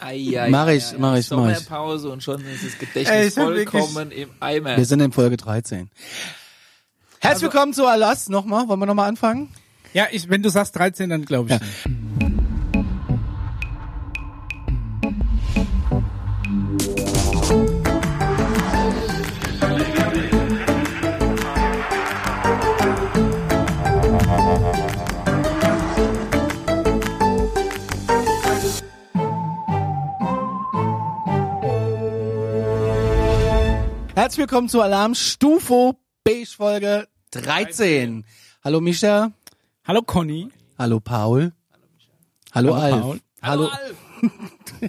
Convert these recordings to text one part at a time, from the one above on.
Ei, ei, Mach ich, ei. mach ich, mach ich. Sommerpause und schon ist das Gedächtnis vollkommen im Eimer. Wir sind in Folge 13. Herzlich willkommen zu Alas nochmal. Wollen wir nochmal anfangen? Ja, ich, wenn du sagst 13, dann glaube ich Ja. Herzlich willkommen zu Alarm Stufo Beige Folge 13. Hallo Mischa. Hallo Conny. Hallo Paul. Hallo, Hallo, Alf. Paul. Hallo. Alf.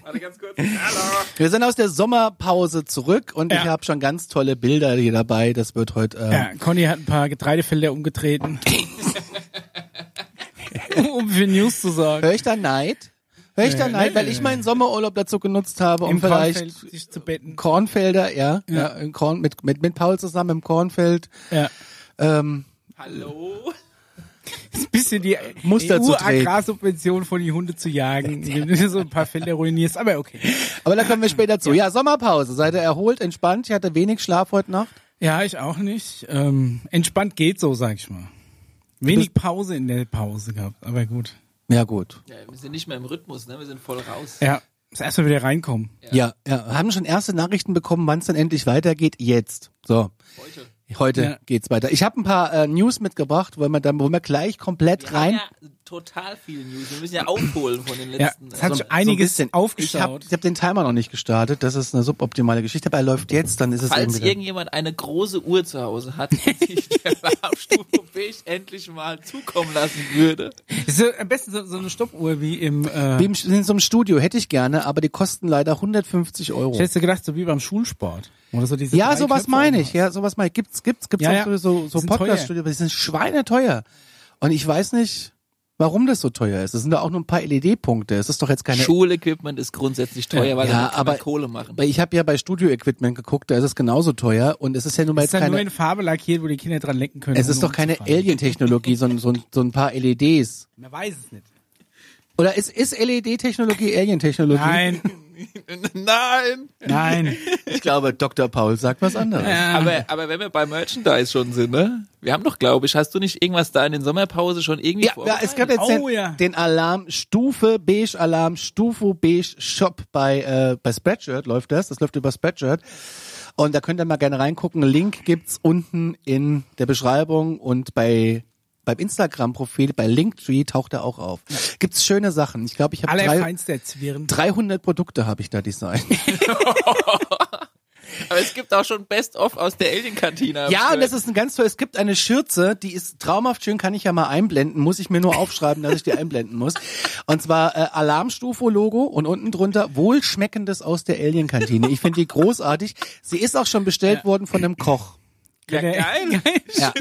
Warte ganz kurz. Hallo. Wir sind aus der Sommerpause zurück und ich Ja. habe schon ganz tolle Bilder hier dabei. Das wird heute. Äh, Ja, Conny hat ein paar Getreidefelder umgetreten. um für News zu sagen. Hör ich da Neid? Nee, Neid, nee, weil nee, ich meinen Sommerurlaub dazu genutzt habe, um Im vielleicht Kornfeld sich zu betten. Kornfelder, ja, ja, Ja. im Korn, mit, mit, mit Paul zusammen im Kornfeld. Ja. Ähm, Hallo. Ein bisschen die Muster zu treten. EU-Agrarsubvention von die Hunde zu jagen, indem du so ein paar Felder ruinierst, aber okay. aber da kommen wir später zu. Ja, Sommerpause. Seid ihr erholt, entspannt? Ich hatte wenig Schlaf heute Nacht. Ja, ich auch nicht. Ähm, entspannt geht so, sag ich mal. Wenig Pause in der Pause gehabt, aber gut. Ja, gut. Ja, wir sind nicht mehr im Rhythmus, ne? Wir sind voll raus. Ja, muss erstmal wieder reinkommen. Ja, ja. Haben schon erste Nachrichten bekommen, wann es dann endlich weitergeht? Jetzt. So. Heute. Heute Ja. geht's weiter. Ich habe ein paar äh, News mitgebracht, wo wir dann, wo wir gleich komplett Wir rein. haben ja total viele News. Wir müssen ja aufholen von den Ja, letzten. es hat äh, sich einiges bisschen. Ich aufgestaut. habe ich hab den Timer noch nicht gestartet. Das ist eine suboptimale Geschichte, aber er läuft jetzt, dann ist es Falls irgendjemand eine große Uhr zu Hause hat, die sich der Alarmstufe Beige endlich mal zukommen lassen würde. So, am besten so, so eine Stoppuhr wie im. Äh, Wie im, in so einem Studio hätte ich gerne, aber die kosten leider 150 Euro. ich hätte gedacht, so wie beim Schulsport. Oder so diese Ja, sowas Knöpfe meine ich. Ja, sowas meine ich. Gibt's, gibt's, gibt's Ja, auch ja. so, so, so Podcast-Studio, aber die sind schweineteuer. Und ich weiß nicht, warum das so teuer ist. Das sind da auch nur ein paar LED-Punkte. Es ist doch jetzt keine. Schulequipment ist grundsätzlich teuer, weil Ja, aber- Kohle machen. Ich habe ja bei Studio-Equipment geguckt, da ist es genauso teuer und es ist ja nun mal Ist jetzt dann nur keine. in Farbe lackiert, wo die Kinder dran lecken können. Es ist doch keine. Alien-Technologie, sondern so, ein- so ein paar LEDs. Man weiß es nicht. Oder ist, ist LED-Technologie Alien-Technologie? Nein, Nein! nein. Ich glaube, Dr. Paul sagt was anderes. Aber, aber wenn wir bei Merchandise schon sind, ne? Wir haben doch, glaube ich, hast du nicht irgendwas da in den Sommerpause schon irgendwie Ja, ja, es gab jetzt Oh, den, ja. den Alarm Stufe Beige Alarm Stufe Beige Shop bei äh, bei Spreadshirt läuft das, das läuft über Spreadshirt. Und da könnt ihr mal gerne reingucken. Link gibt's unten in der Beschreibung und bei beim Instagram Profil bei Linktree taucht er auch auf. Gibt's schöne Sachen. Ich glaube, ich habe drei, Allerfeinster Zwirn. 300 Produkte habe ich da designt. Aber es gibt auch schon Best-of aus der Alien-Kantine. Ja, und das ist ein ganz toll. Es gibt eine Schürze, die ist traumhaft schön, kann ich ja mal einblenden. Muss ich mir nur aufschreiben, dass ich die einblenden muss. Und zwar äh, Alarmstufo-Logo und unten drunter wohlschmeckendes aus der Alien-Kantine. Ich finde die großartig. Sie ist auch schon bestellt worden von einem Koch. Ja, geil. Ja.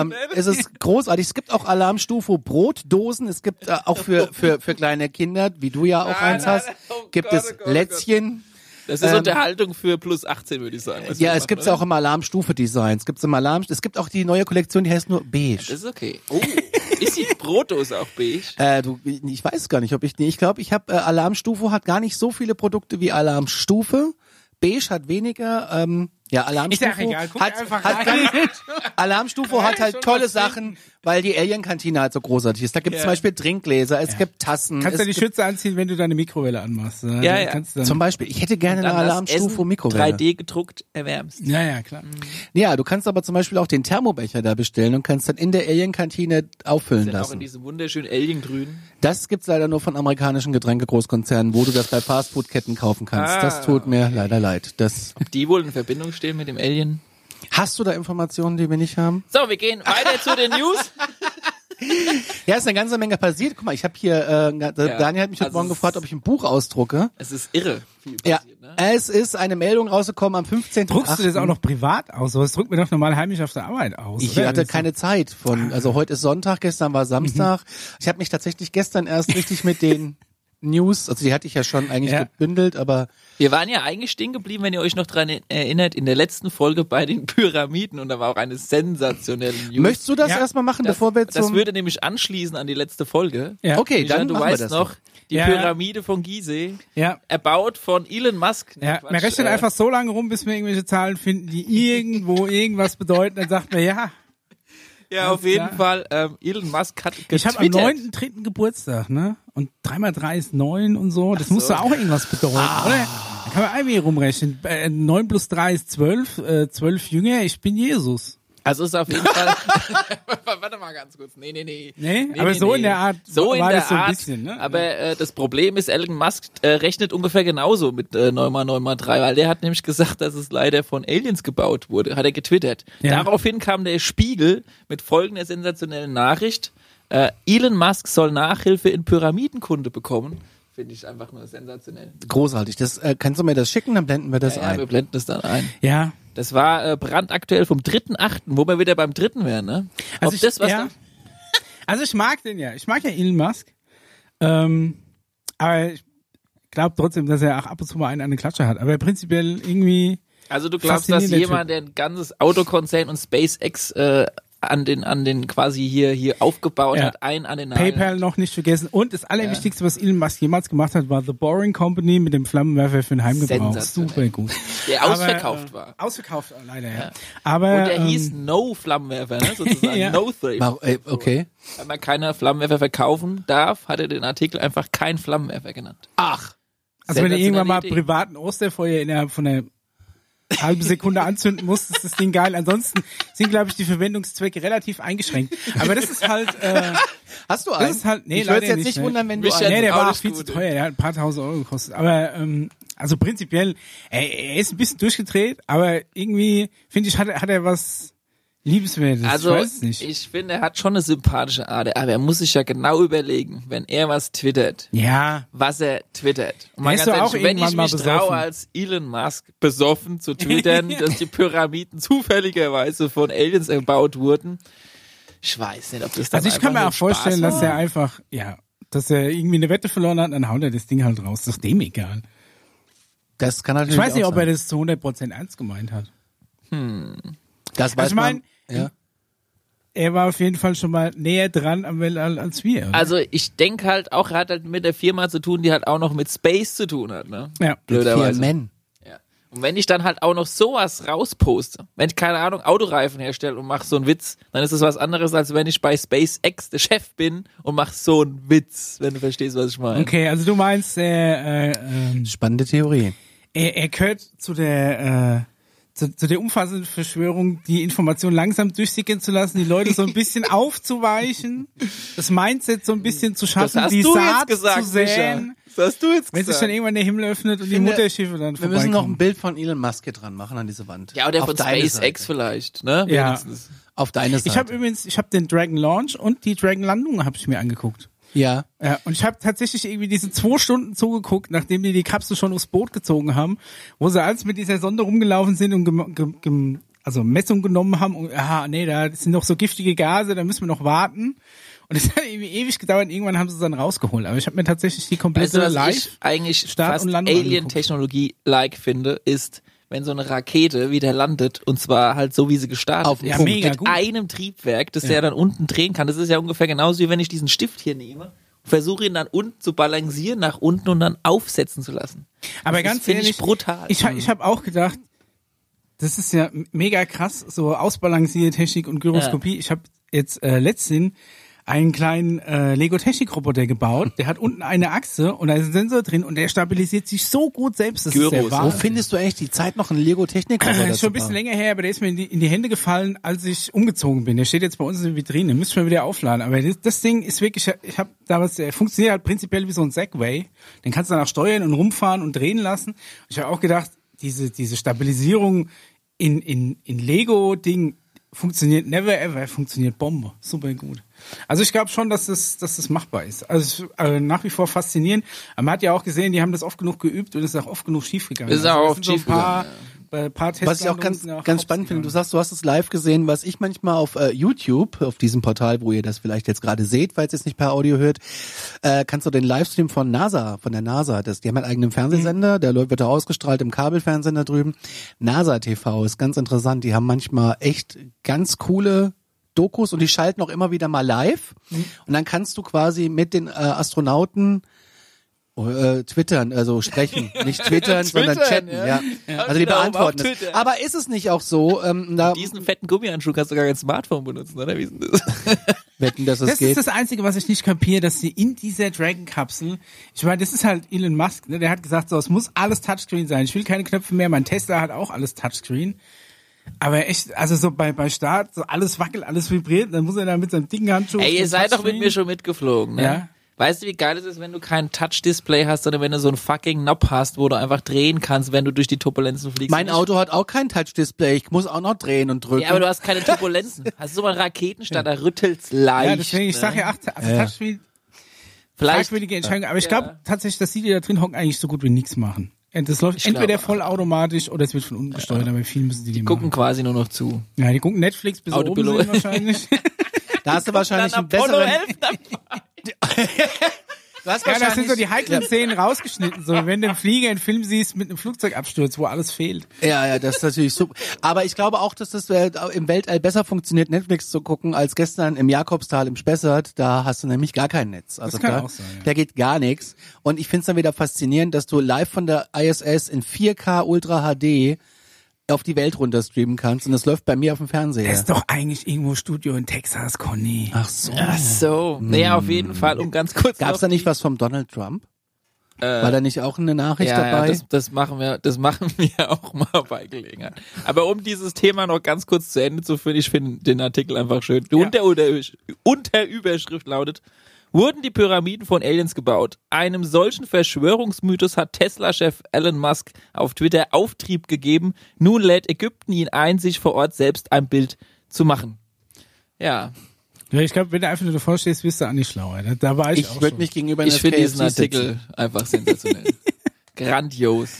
ähm, es ist großartig. Es gibt auch Alarmstufo Brotdosen. Es gibt äh, auch für, für, für kleine Kinder, wie du ja auch Nein, eins nein, hast, nein. Oh gibt Gott, es oh Gott, oh Gott. Lätzchen. Das ist Ähm, Unterhaltung für plus 18, würde ich sagen. Ja, es machen, gibt's oder? auch im Alarmstufe-Design. Es gibt's im Alarm, es gibt auch die neue Kollektion, die heißt nur Beige. Das ist okay. Oh, ist die Brotdose auch beige? Äh, du, ich weiß gar nicht, ob ich, nee, ich glaube, ich habe äh, Alarmstufe hat gar nicht so viele Produkte wie Alarmstufe. Beige hat weniger. Ähm, ja, Alarmstufe Ist ja egal, guck hat, einfach hat rein. Alarmstufe hat halt tolle Sachen, weil die Alien-Kantine halt so großartig ist. Da gibt's Ja. zum Beispiel Trinkgläser, es gibt Tassen. Kannst es du die gibt, Schütze anziehen, wenn du deine Mikrowelle anmachst. Ja, ja. Dann, zum Beispiel, ich hätte gerne eine Alarmstufe Mikrowelle. 3D gedruckt erwärmst. ja, ja, klar. Ja, du kannst aber zum Beispiel auch den Thermobecher da bestellen und kannst dann in der Alien-Kantine auffüllen Sind auch in lassen. diesem wunderschönen Alien-Grün. Das gibt's leider nur von amerikanischen Getränkegroßkonzernen, wo du das bei Fastfood-Ketten kaufen kannst. Ah. Das tut mir leider leid. Das Die wohl in Verbindung stehen mit dem Alien. Hast du da Informationen, die wir nicht haben? So, wir gehen weiter zu den News. Ja, ist eine ganze Menge passiert. Guck mal, ich habe hier, äh, Daniel hat mich heute also Morgen gefragt, ob ich ein Buch ausdrucke. Es ist irre. Viel Ja, passiert, ne? es ist eine Meldung rausgekommen am 15. Druckst du das auch noch privat aus? Sowas drückt mir doch normal heimlich auf der Arbeit aus. Ich oder? hatte Das keine Zeit von, also heute ist Sonntag, gestern war Samstag. Ich habe mich tatsächlich gestern erst richtig mit den News, also die hatte ich ja schon eigentlich Ja. gebündelt, aber Wir waren ja eigentlich stehen geblieben, wenn ihr euch noch dran erinnert, in der letzten Folge bei den Pyramiden und da war auch eine sensationelle News. möchtest du das Ja, erstmal machen, das, bevor wir das zum... würde nämlich anschließen an die letzte Folge. Ja. Okay, Micha, dann du machen wir weißt das noch. Die Ja. Pyramide von Gizeh. Ja. Erbaut von Elon Musk. Ja, Quatsch, man rechnet äh, einfach so lange rum, bis wir irgendwelche Zahlen finden, die irgendwo irgendwas bedeuten. Dann sagt man, ja, Ja, auf jeden. Fall. Ähm, Elon Musk hat ich habe am getwittert. 9.3. Geburtstag, ne? Und 3 mal 3 ist 9 und so. Das muss doch auch irgendwas bedeuten, Ah. oder? Da kann man irgendwie rumrechnen. Äh, 9 plus 3 ist 12, äh, 12 Jünger, ich bin Jesus. Also ist auf jeden Fall. Warte mal ganz kurz. Nee, nee, nee. Nee, aber so in der Art So in war der das so ein Art. bisschen, ne? Aber äh, das Problem ist, Elon Musk äh, rechnet ungefähr genauso mit äh, 9 mal 9 mal 3, weil der hat nämlich gesagt, dass es leider von Aliens gebaut wurde. Hat er getwittert. Ja. Daraufhin kam der Spiegel mit folgender sensationellen Nachricht. Äh, Elon Musk soll Nachhilfe in Pyramidenkunde bekommen. Finde ich einfach nur sensationell. Großartig. Das, äh, kannst du mir das schicken, dann blenden wir das Ja, wir ein. blenden das dann ein. Ja. Das war äh, brandaktuell vom 3.8., wo wir wieder beim dritten wären, ne? Also Ob ich, das was ja. Also ich mag den ja. Ich mag ja Elon Musk. Ähm, aber ich glaube trotzdem, dass er auch ab und zu mal einen an den Klatscher hat. Aber prinzipiell irgendwie. Also du glaubst, dass jemand, der ein ganzes Autokonzern und SpaceX äh, an den an den quasi hier hier aufgebaut Ja. hat, einen an den Nagel. PayPal noch nicht vergessen. Und das Allerwichtigste, was Elon Musk jemals gemacht hat, war The Boring Company mit dem Flammenwerfer für den Heimgebrauch. Super gut. Der Aber, ausverkauft äh, war. Ausverkauft, äh, leider, ja. Aber, Und der ähm, hieß No Flammenwerfer, ne? sozusagen Ja. No Thrift. Äh, okay. Weil man keine Flammenwerfer verkaufen darf, hat er den Artikel einfach kein Flammenwerfer genannt. Ach. Also wenn du irgendwann mal Idee. privaten Osterfeuer innerhalb von einer halben Sekunde anzünden musst, ist das Ding geil. Ansonsten sind, glaube ich, die Verwendungszwecke relativ eingeschränkt. Aber das ist halt, äh, Hast du das einen? ist halt, nee, ich würde jetzt nicht, nicht ne. wundern, wenn du einen nee, der war auch viel gut, zu teuer, der hat ein paar tausend Euro gekostet. Aber ähm, also prinzipiell, er, er ist ein bisschen durchgedreht, aber irgendwie, finde ich, hat, er- hat er was Liebenswertes. Also ich weiß nicht. ich finde, er hat schon eine sympathische Art, aber er muss sich ja genau überlegen, wenn er was twittert, ja, was er twittert. Und ist doch auch wenn ich mich traue, als Elon Musk besoffen zu twittern, dass die Pyramiden zufälligerweise von Aliens erbaut wurden, ich weiß nicht, ob das dann also ich kann mir auch vorstellen, dass er einfach, ja, dass er irgendwie eine Wette verloren hat, dann haut er das Ding halt raus. Das ist dem egal. Das kann natürlich Ich weiß nicht, auch ob er das zu 100% ernst gemeint hat. Das weiß Also ich mein, man. Ja. Er war auf jeden Fall schon mal näher dran am Weltall als wir. oder? Also ich denke halt auch, er hat halt mit der Firma zu tun, die halt auch noch mit Space zu tun hat, ne? ja. Blöderweise. Vier Men. Ja. Und wenn ich dann halt auch noch sowas rausposte, wenn ich keine Ahnung Autoreifen herstelle und mache so einen Witz, dann ist das was anderes, als wenn ich bei SpaceX der Chef bin und mache so einen Witz, wenn du verstehst, was ich meine. Okay, also du meinst, äh, äh, ähm, Spannende Theorie. er, er gehört zu der äh, zu, zu der umfassenden Verschwörung, die Information langsam durchsickern zu lassen, die Leute so ein bisschen aufzuweichen, das Mindset so ein bisschen zu Das schaffen, hast die du Saat jetzt gesagt, zu säen, Micha. Das hast du jetzt wenn sich gesagt. dann irgendwann der Himmel öffnet und die finde, Mutterschiffe dann Wir müssen noch ein. Bild von Elon Musk hier dran machen an diese Wand. ja, oder Auf von SpaceX Seite. vielleicht, ne? Ja. Wenigstens. Auf deine Seite. Ich habe übrigens, ich habe den Dragon Launch und die Dragon Landung habe ich mir angeguckt. Ja. Ja, und ich habe tatsächlich irgendwie diese zwei Stunden zugeguckt, nachdem die die Kapsel schon aufs Boot gezogen haben, wo sie als mit dieser Sonde rumgelaufen sind und gem, also Messung genommen haben und aha, nee, da sind noch so giftige Gase, da müssen wir noch warten. Und es hat irgendwie ewig gedauert, irgendwann haben sie es dann rausgeholt. Aber ich habe mir tatsächlich die Weißt komplette du, was live. ich eigentlich Start fast Alien-Technologie-like finde, ist, wenn so eine Rakete wieder landet, und zwar halt so, wie sie gestartet Auf ist. Ja, mega mit gut. einem Triebwerk, das der dann unten drehen kann. Das ist ja ungefähr genauso, wie wenn ich diesen Stift hier nehme, versuche ihn dann unten zu balancieren, nach unten und dann aufsetzen zu lassen. Aber das ganz ehrlich, ich brutal. Ich, ich habe auch gedacht, das ist ja mega krass, so ausbalancierte Technik und Gyroskopie. Ich habe jetzt äh, letztens einen kleinen äh, Lego Technik Roboter gebaut. Der hat unten eine Achse und da ist ein Sensor drin und der stabilisiert sich so gut selbst. Das Gyros, ist der wo Wo Wahnsinn. findest du eigentlich die Zeit, noch einen Lego Technik Das ist schon ein bisschen länger her, aber der ist mir in die, in die Hände gefallen, als ich umgezogen bin. Der steht jetzt bei uns in der Vitrine. Müssen wir wieder aufladen. Aber das, das Ding ist wirklich, ich habe damals, der funktioniert halt prinzipiell wie so ein Segway. Den kannst du danach steuern und rumfahren und drehen lassen. Ich habe auch gedacht, diese, diese Stabilisierung in, in, in Lego-Ding funktioniert never ever, funktioniert Bombe. Super gut. Also ich glaube schon, dass das, dass das machbar ist. Also äh, nach wie vor faszinierend. Aber man hat ja auch gesehen, die haben das oft genug geübt und es ist auch oft genug schiefgegangen. Ist Also auch das oft so paar, äh, paar Was ich auch ganz, auch ganz spannend finde, du sagst, du hast es live gesehen, was ich manchmal auf äh, YouTube, auf diesem Portal, wo ihr das vielleicht jetzt gerade seht, falls ihr es nicht per Audio hört, äh, kannst du den Livestream von NASA, von der NASA, das, die haben einen eigenen Fernsehsender, der läuft- wird auch ausgestrahlt im Kabelfernsehen da drüben. NASA TV ist ganz interessant, die haben manchmal echt ganz coole Dokus und die schalten auch immer wieder mal live. Und dann kannst du quasi mit den äh, Astronauten äh, twittern, also sprechen, nicht twittern, sondern chatten, ja. ja. Also die Genau, beantworten das. Twitter. Aber ist es nicht auch so, ähm, da Diesen fetten Gummihandschuh kannst du gar kein Smartphone benutzen, oder? Wie ist denn das? wetten, dass es Das geht? ist das Einzige, was ich nicht kapiere, dass sie in dieser Dragon-Kapsel, ich meine, das ist halt Elon Musk, ne? der hat gesagt, so, es muss alles Touchscreen sein. Ich will keine Knöpfe mehr. Mein Tesla hat auch alles Touchscreen. Aber echt, also so bei, bei Start, so alles wackelt, alles vibriert, dann muss er da mit seinem dicken Handschuh. Ey, ihr seid doch mit mir schon mitgeflogen, ne? Ja. Weißt du, wie geil es ist, wenn du kein Touch-Display hast, sondern wenn du so einen fucking Knob hast, wo du einfach drehen kannst, wenn du durch die Turbulenzen fliegst? Mein Auto hat auch kein Touch-Display. Ich muss auch noch drehen und drücken. Ja, aber du hast keine Turbulenzen. Hast du mal einen Raketenstart, da rüttelt's leicht. Ja, deswegen, ich ne? sag ja, ach, also Ja. Touchscreen, Vielleicht, fragwürdige Entscheidung. Aber ich Ja. glaube tatsächlich, dass die, die da drin hocken, eigentlich so gut wie nichts machen. Das läuft Ich entweder glaube, vollautomatisch oder es wird von unten gesteuert, aber viel müssen die, die gucken machen. quasi nur noch zu. Ja, die gucken Netflix bis oben Autopilot. sehen wahrscheinlich. da hast du wahrscheinlich einen besseren. 11 dabei. Du hast Ja, das sind so die heiklen Szenen rausgeschnitten. So, wenn du im Flieger einen Film siehst mit einem Flugzeugabsturz, wo alles fehlt. Ja, ja, das ist natürlich super. Aber ich glaube auch, dass das äh, im Weltall besser funktioniert, Netflix zu gucken, als gestern im Jakobstal im Spessart. Da hast du nämlich gar kein Netz. Also kann da, auch sein, ja. da geht gar nichts. Und ich finde es dann wieder faszinierend, dass du live von der ISS in 4K Ultra HD auf die Welt runter streamen kannst. Und das läuft bei mir auf dem Fernseher. Das ist doch eigentlich irgendwo Studio in Texas, Conny. Ach so. Ach so. Naja, auf jeden Fall, um ganz kurz Gab's da nicht was vom Donald Trump? War da nicht auch eine Nachricht ja, dabei? Ja, das, das machen wir, das machen wir auch mal bei Gelegenheit. Aber um dieses Thema noch ganz kurz zu Ende zu führen, ich finde den Artikel einfach schön. Ja. Unter Unter Unterüberschrift lautet, wurden die Pyramiden von Aliens gebaut? Einem solchen Verschwörungsmythos hat Tesla-Chef Elon Musk auf Twitter Auftrieb gegeben. Nun lädt Ägypten ihn ein, sich vor Ort selbst ein Bild zu machen. Ja, Ja, ich glaube, wenn du einfach nur davor stehst, wirst du auch nicht schlauer. Da, da war ich, ich auch würde schon. mich gegenüber ich finde diesen Artikel sitzen. einfach sensationell. Grandios.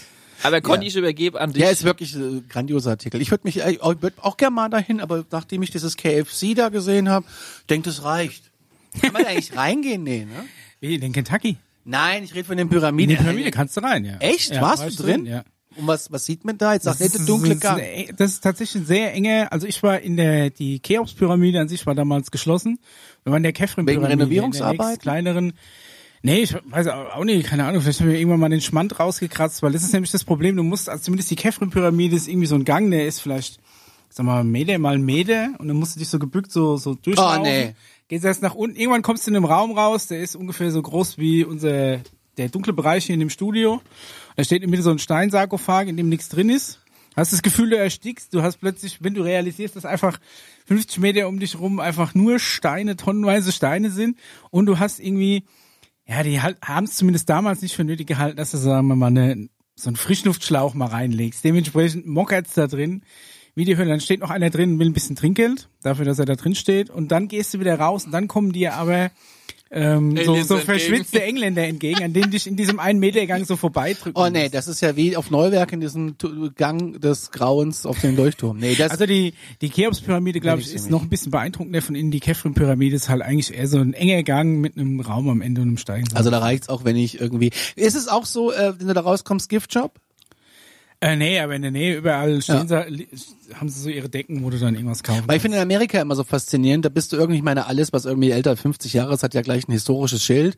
Aber Conny, Ja. ich übergebe an dich. Ja, ist wirklich ein grandioser Artikel. Ich würde mich äh, ich würd auch gerne mal dahin, aber nachdem ich dieses KFC da gesehen habe, denke, das reicht. Kann man da eigentlich reingehen? Nee, ne? Wie, in Kentucky? Nein, ich rede von den In Pyramiden. die Pyramide kannst du rein, ja. Echt? Ja, Warst war du ich drin? Ja. Und was, was sieht man da? Jetzt sagt ist- dunkle Gang. das ist tatsächlich ein sehr enge, also ich war in der, die Cheops-Pyramide an sich war damals geschlossen. Wir waren in der Kefren-Pyramide. Wegen in nächst kleineren. Nee, ich weiß auch nicht, keine Ahnung, vielleicht haben wir irgendwann mal den Schmand rausgekratzt, weil das ist nämlich das Problem, du musst, also zumindest die Kefren-Pyramide ist irgendwie so ein Gang, der ist vielleicht, sag mal, Meter mal Meter und dann musst du dich so gebückt so, so durchlaufen. Oh, nee. Gehst erst nach unten, irgendwann kommst du in einem Raum raus, der ist ungefähr so groß wie unser, der dunkle Bereich hier in dem Studio. Da steht in der Mitte so ein Steinsarkophag, in dem nichts drin ist. Hast das Gefühl, du erstickst. Du hast plötzlich, wenn du realisierst, dass einfach 50 Meter um dich rum einfach nur Steine, tonnenweise Steine sind und du hast irgendwie, ja, die halt, haben es zumindest damals nicht für nötig gehalten, dass du, sagen wir mal, eine, so einen Frischluftschlauch mal reinlegst. Dementsprechend mockert's da drin. Wie die Hölle, dann steht noch einer drin und will ein bisschen Trinkgeld, dafür, dass er da drin steht. Und dann gehst du wieder raus und dann kommen dir aber ähm, so, so verschwitzte Engländer entgegen, an denen dich in diesem einen Meter Gang so vorbeidrücken. Oh nee, musst. das ist ja wie auf Neuwerk in diesem Gang des Grauens auf den Leuchtturm. Nee, das Also die, die Cheops-Pyramide, glaube ich, ist noch ein bisschen beeindruckender von innen. Die Kefren-Pyramide ist halt eigentlich eher so ein enger Gang mit einem Raum am Ende und einem Steigen. also da reicht's auch, wenn ich irgendwie. Ist es auch so, äh, wenn du da rauskommst, Giftshop? Äh, nee, aber in der Nähe überall stehen sie, li- haben sie so ihre Decken, wo du dann irgendwas kaufen Weil ich finde in Amerika immer so faszinierend, da bist du irgendwie, ich meine, alles, was irgendwie älter als 50 Jahre ist, hat ja gleich ein historisches Schild.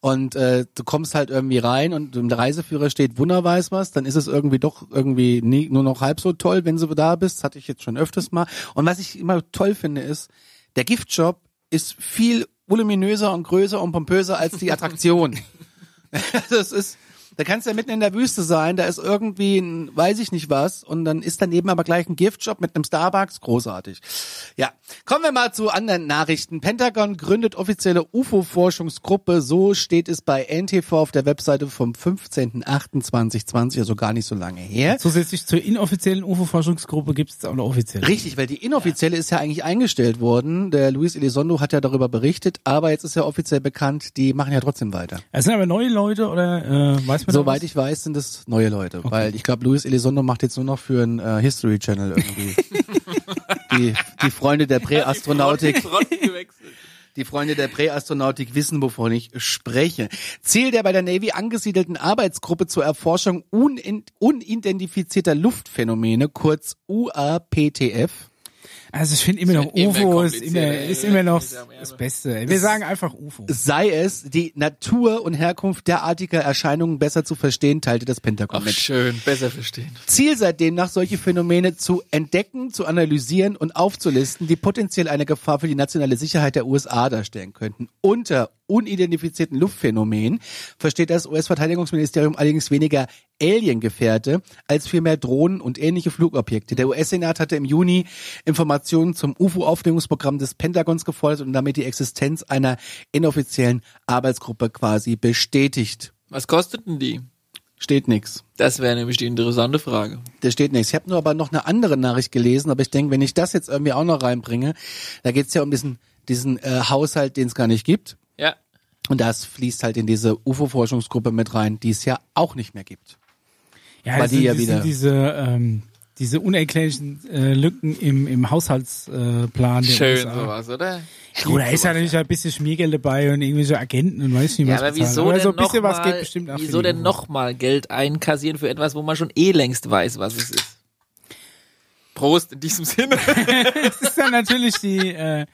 Und äh, du kommst halt irgendwie rein und im Reiseführer steht Wunder weiß was, dann ist es irgendwie doch irgendwie nie, nur noch halb so toll, wenn du da bist. Das hatte ich jetzt schon öfters mal. Und was ich immer toll finde, ist, der Giftshop ist viel voluminöser und größer und pompöser als die Attraktion. das ist, da kannst du ja mitten in der Wüste sein, da ist irgendwie ein, weiß ich nicht was, und dann ist daneben aber gleich ein Giftshop mit einem Starbucks, großartig. Ja, kommen wir mal zu anderen Nachrichten. Pentagon gründet offizielle UFO-Forschungsgruppe, so steht es bei NTV auf der Webseite vom 15.08.2020, also gar nicht so lange her. Zusätzlich zur inoffiziellen UFO-Forschungsgruppe gibt es auch eine offizielle. Richtig, weil die inoffizielle ist ja eigentlich eingestellt worden. Der Luis Elizondo hat ja darüber berichtet, aber jetzt ist ja offiziell bekannt, die machen ja trotzdem weiter. Es sind aber neue Leute oder äh, weiß man da Soweit ich weiß, sind es neue Leute, weil ich glaube, Luis Elizondo macht jetzt nur noch für einen äh, History Channel irgendwie. die, die Freunde der Präastronautik, die Freunde der Präastronautik wissen, wovon ich spreche. Ziel der bei der Navy angesiedelten Arbeitsgruppe zur Erforschung unidentifizierter Luftphänomene, kurz UAPTF, Also ich finde immer noch immer UFO ist immer, ist immer noch das Beste. Wir sagen einfach UFO. Sei es, die Natur und Herkunft derartiger Erscheinungen besser zu verstehen, teilte das Pentagon Ach, mit. schön, besser verstehen. Ziel seitdem nach solche Phänomene zu entdecken, zu analysieren und aufzulisten, die potenziell eine Gefahr für die nationale Sicherheit der USA darstellen könnten. Unter unidentifizierten Luftphänomenen versteht das US-Verteidigungsministerium allerdings weniger Alien-Gefährte als vielmehr Drohnen und ähnliche Flugobjekte. Der US-Senat hatte im Juni Informationen zum UFO-Aufklärungsprogramm des Pentagons gefordert und damit die Existenz einer inoffiziellen Arbeitsgruppe quasi bestätigt. Was kosteten die? Steht nix. Das wäre nämlich die interessante Frage. Da steht nichts. Ich habe nur aber noch eine andere Nachricht gelesen, aber ich denke, wenn ich das jetzt irgendwie auch noch reinbringe, da geht's ja um diesen, diesen äh, Haushalt, den es gar nicht gibt. Ja. Und das fließt halt in diese UFO-Forschungsgruppe mit rein, die es ja auch nicht mehr gibt. Ja, Weil das die sind, ja wieder- sind diese, ähm, diese unerklärlichen äh, Lücken im, im Haushaltsplan. Äh, Schön USA. sowas, oder? Ja, gut, da ist ja natürlich ein bisschen Schmiergeld dabei und irgendwelche Agenten und weiß nicht Ja, was. aber bezahlen. wieso aber denn so ein bisschen noch was mal, geht bestimmt auch für wieso denn UFO. nochmal Geld einkassieren für etwas, wo man schon eh längst weiß, was es ist? Prost in diesem Sinne. Das ist dann natürlich die, äh,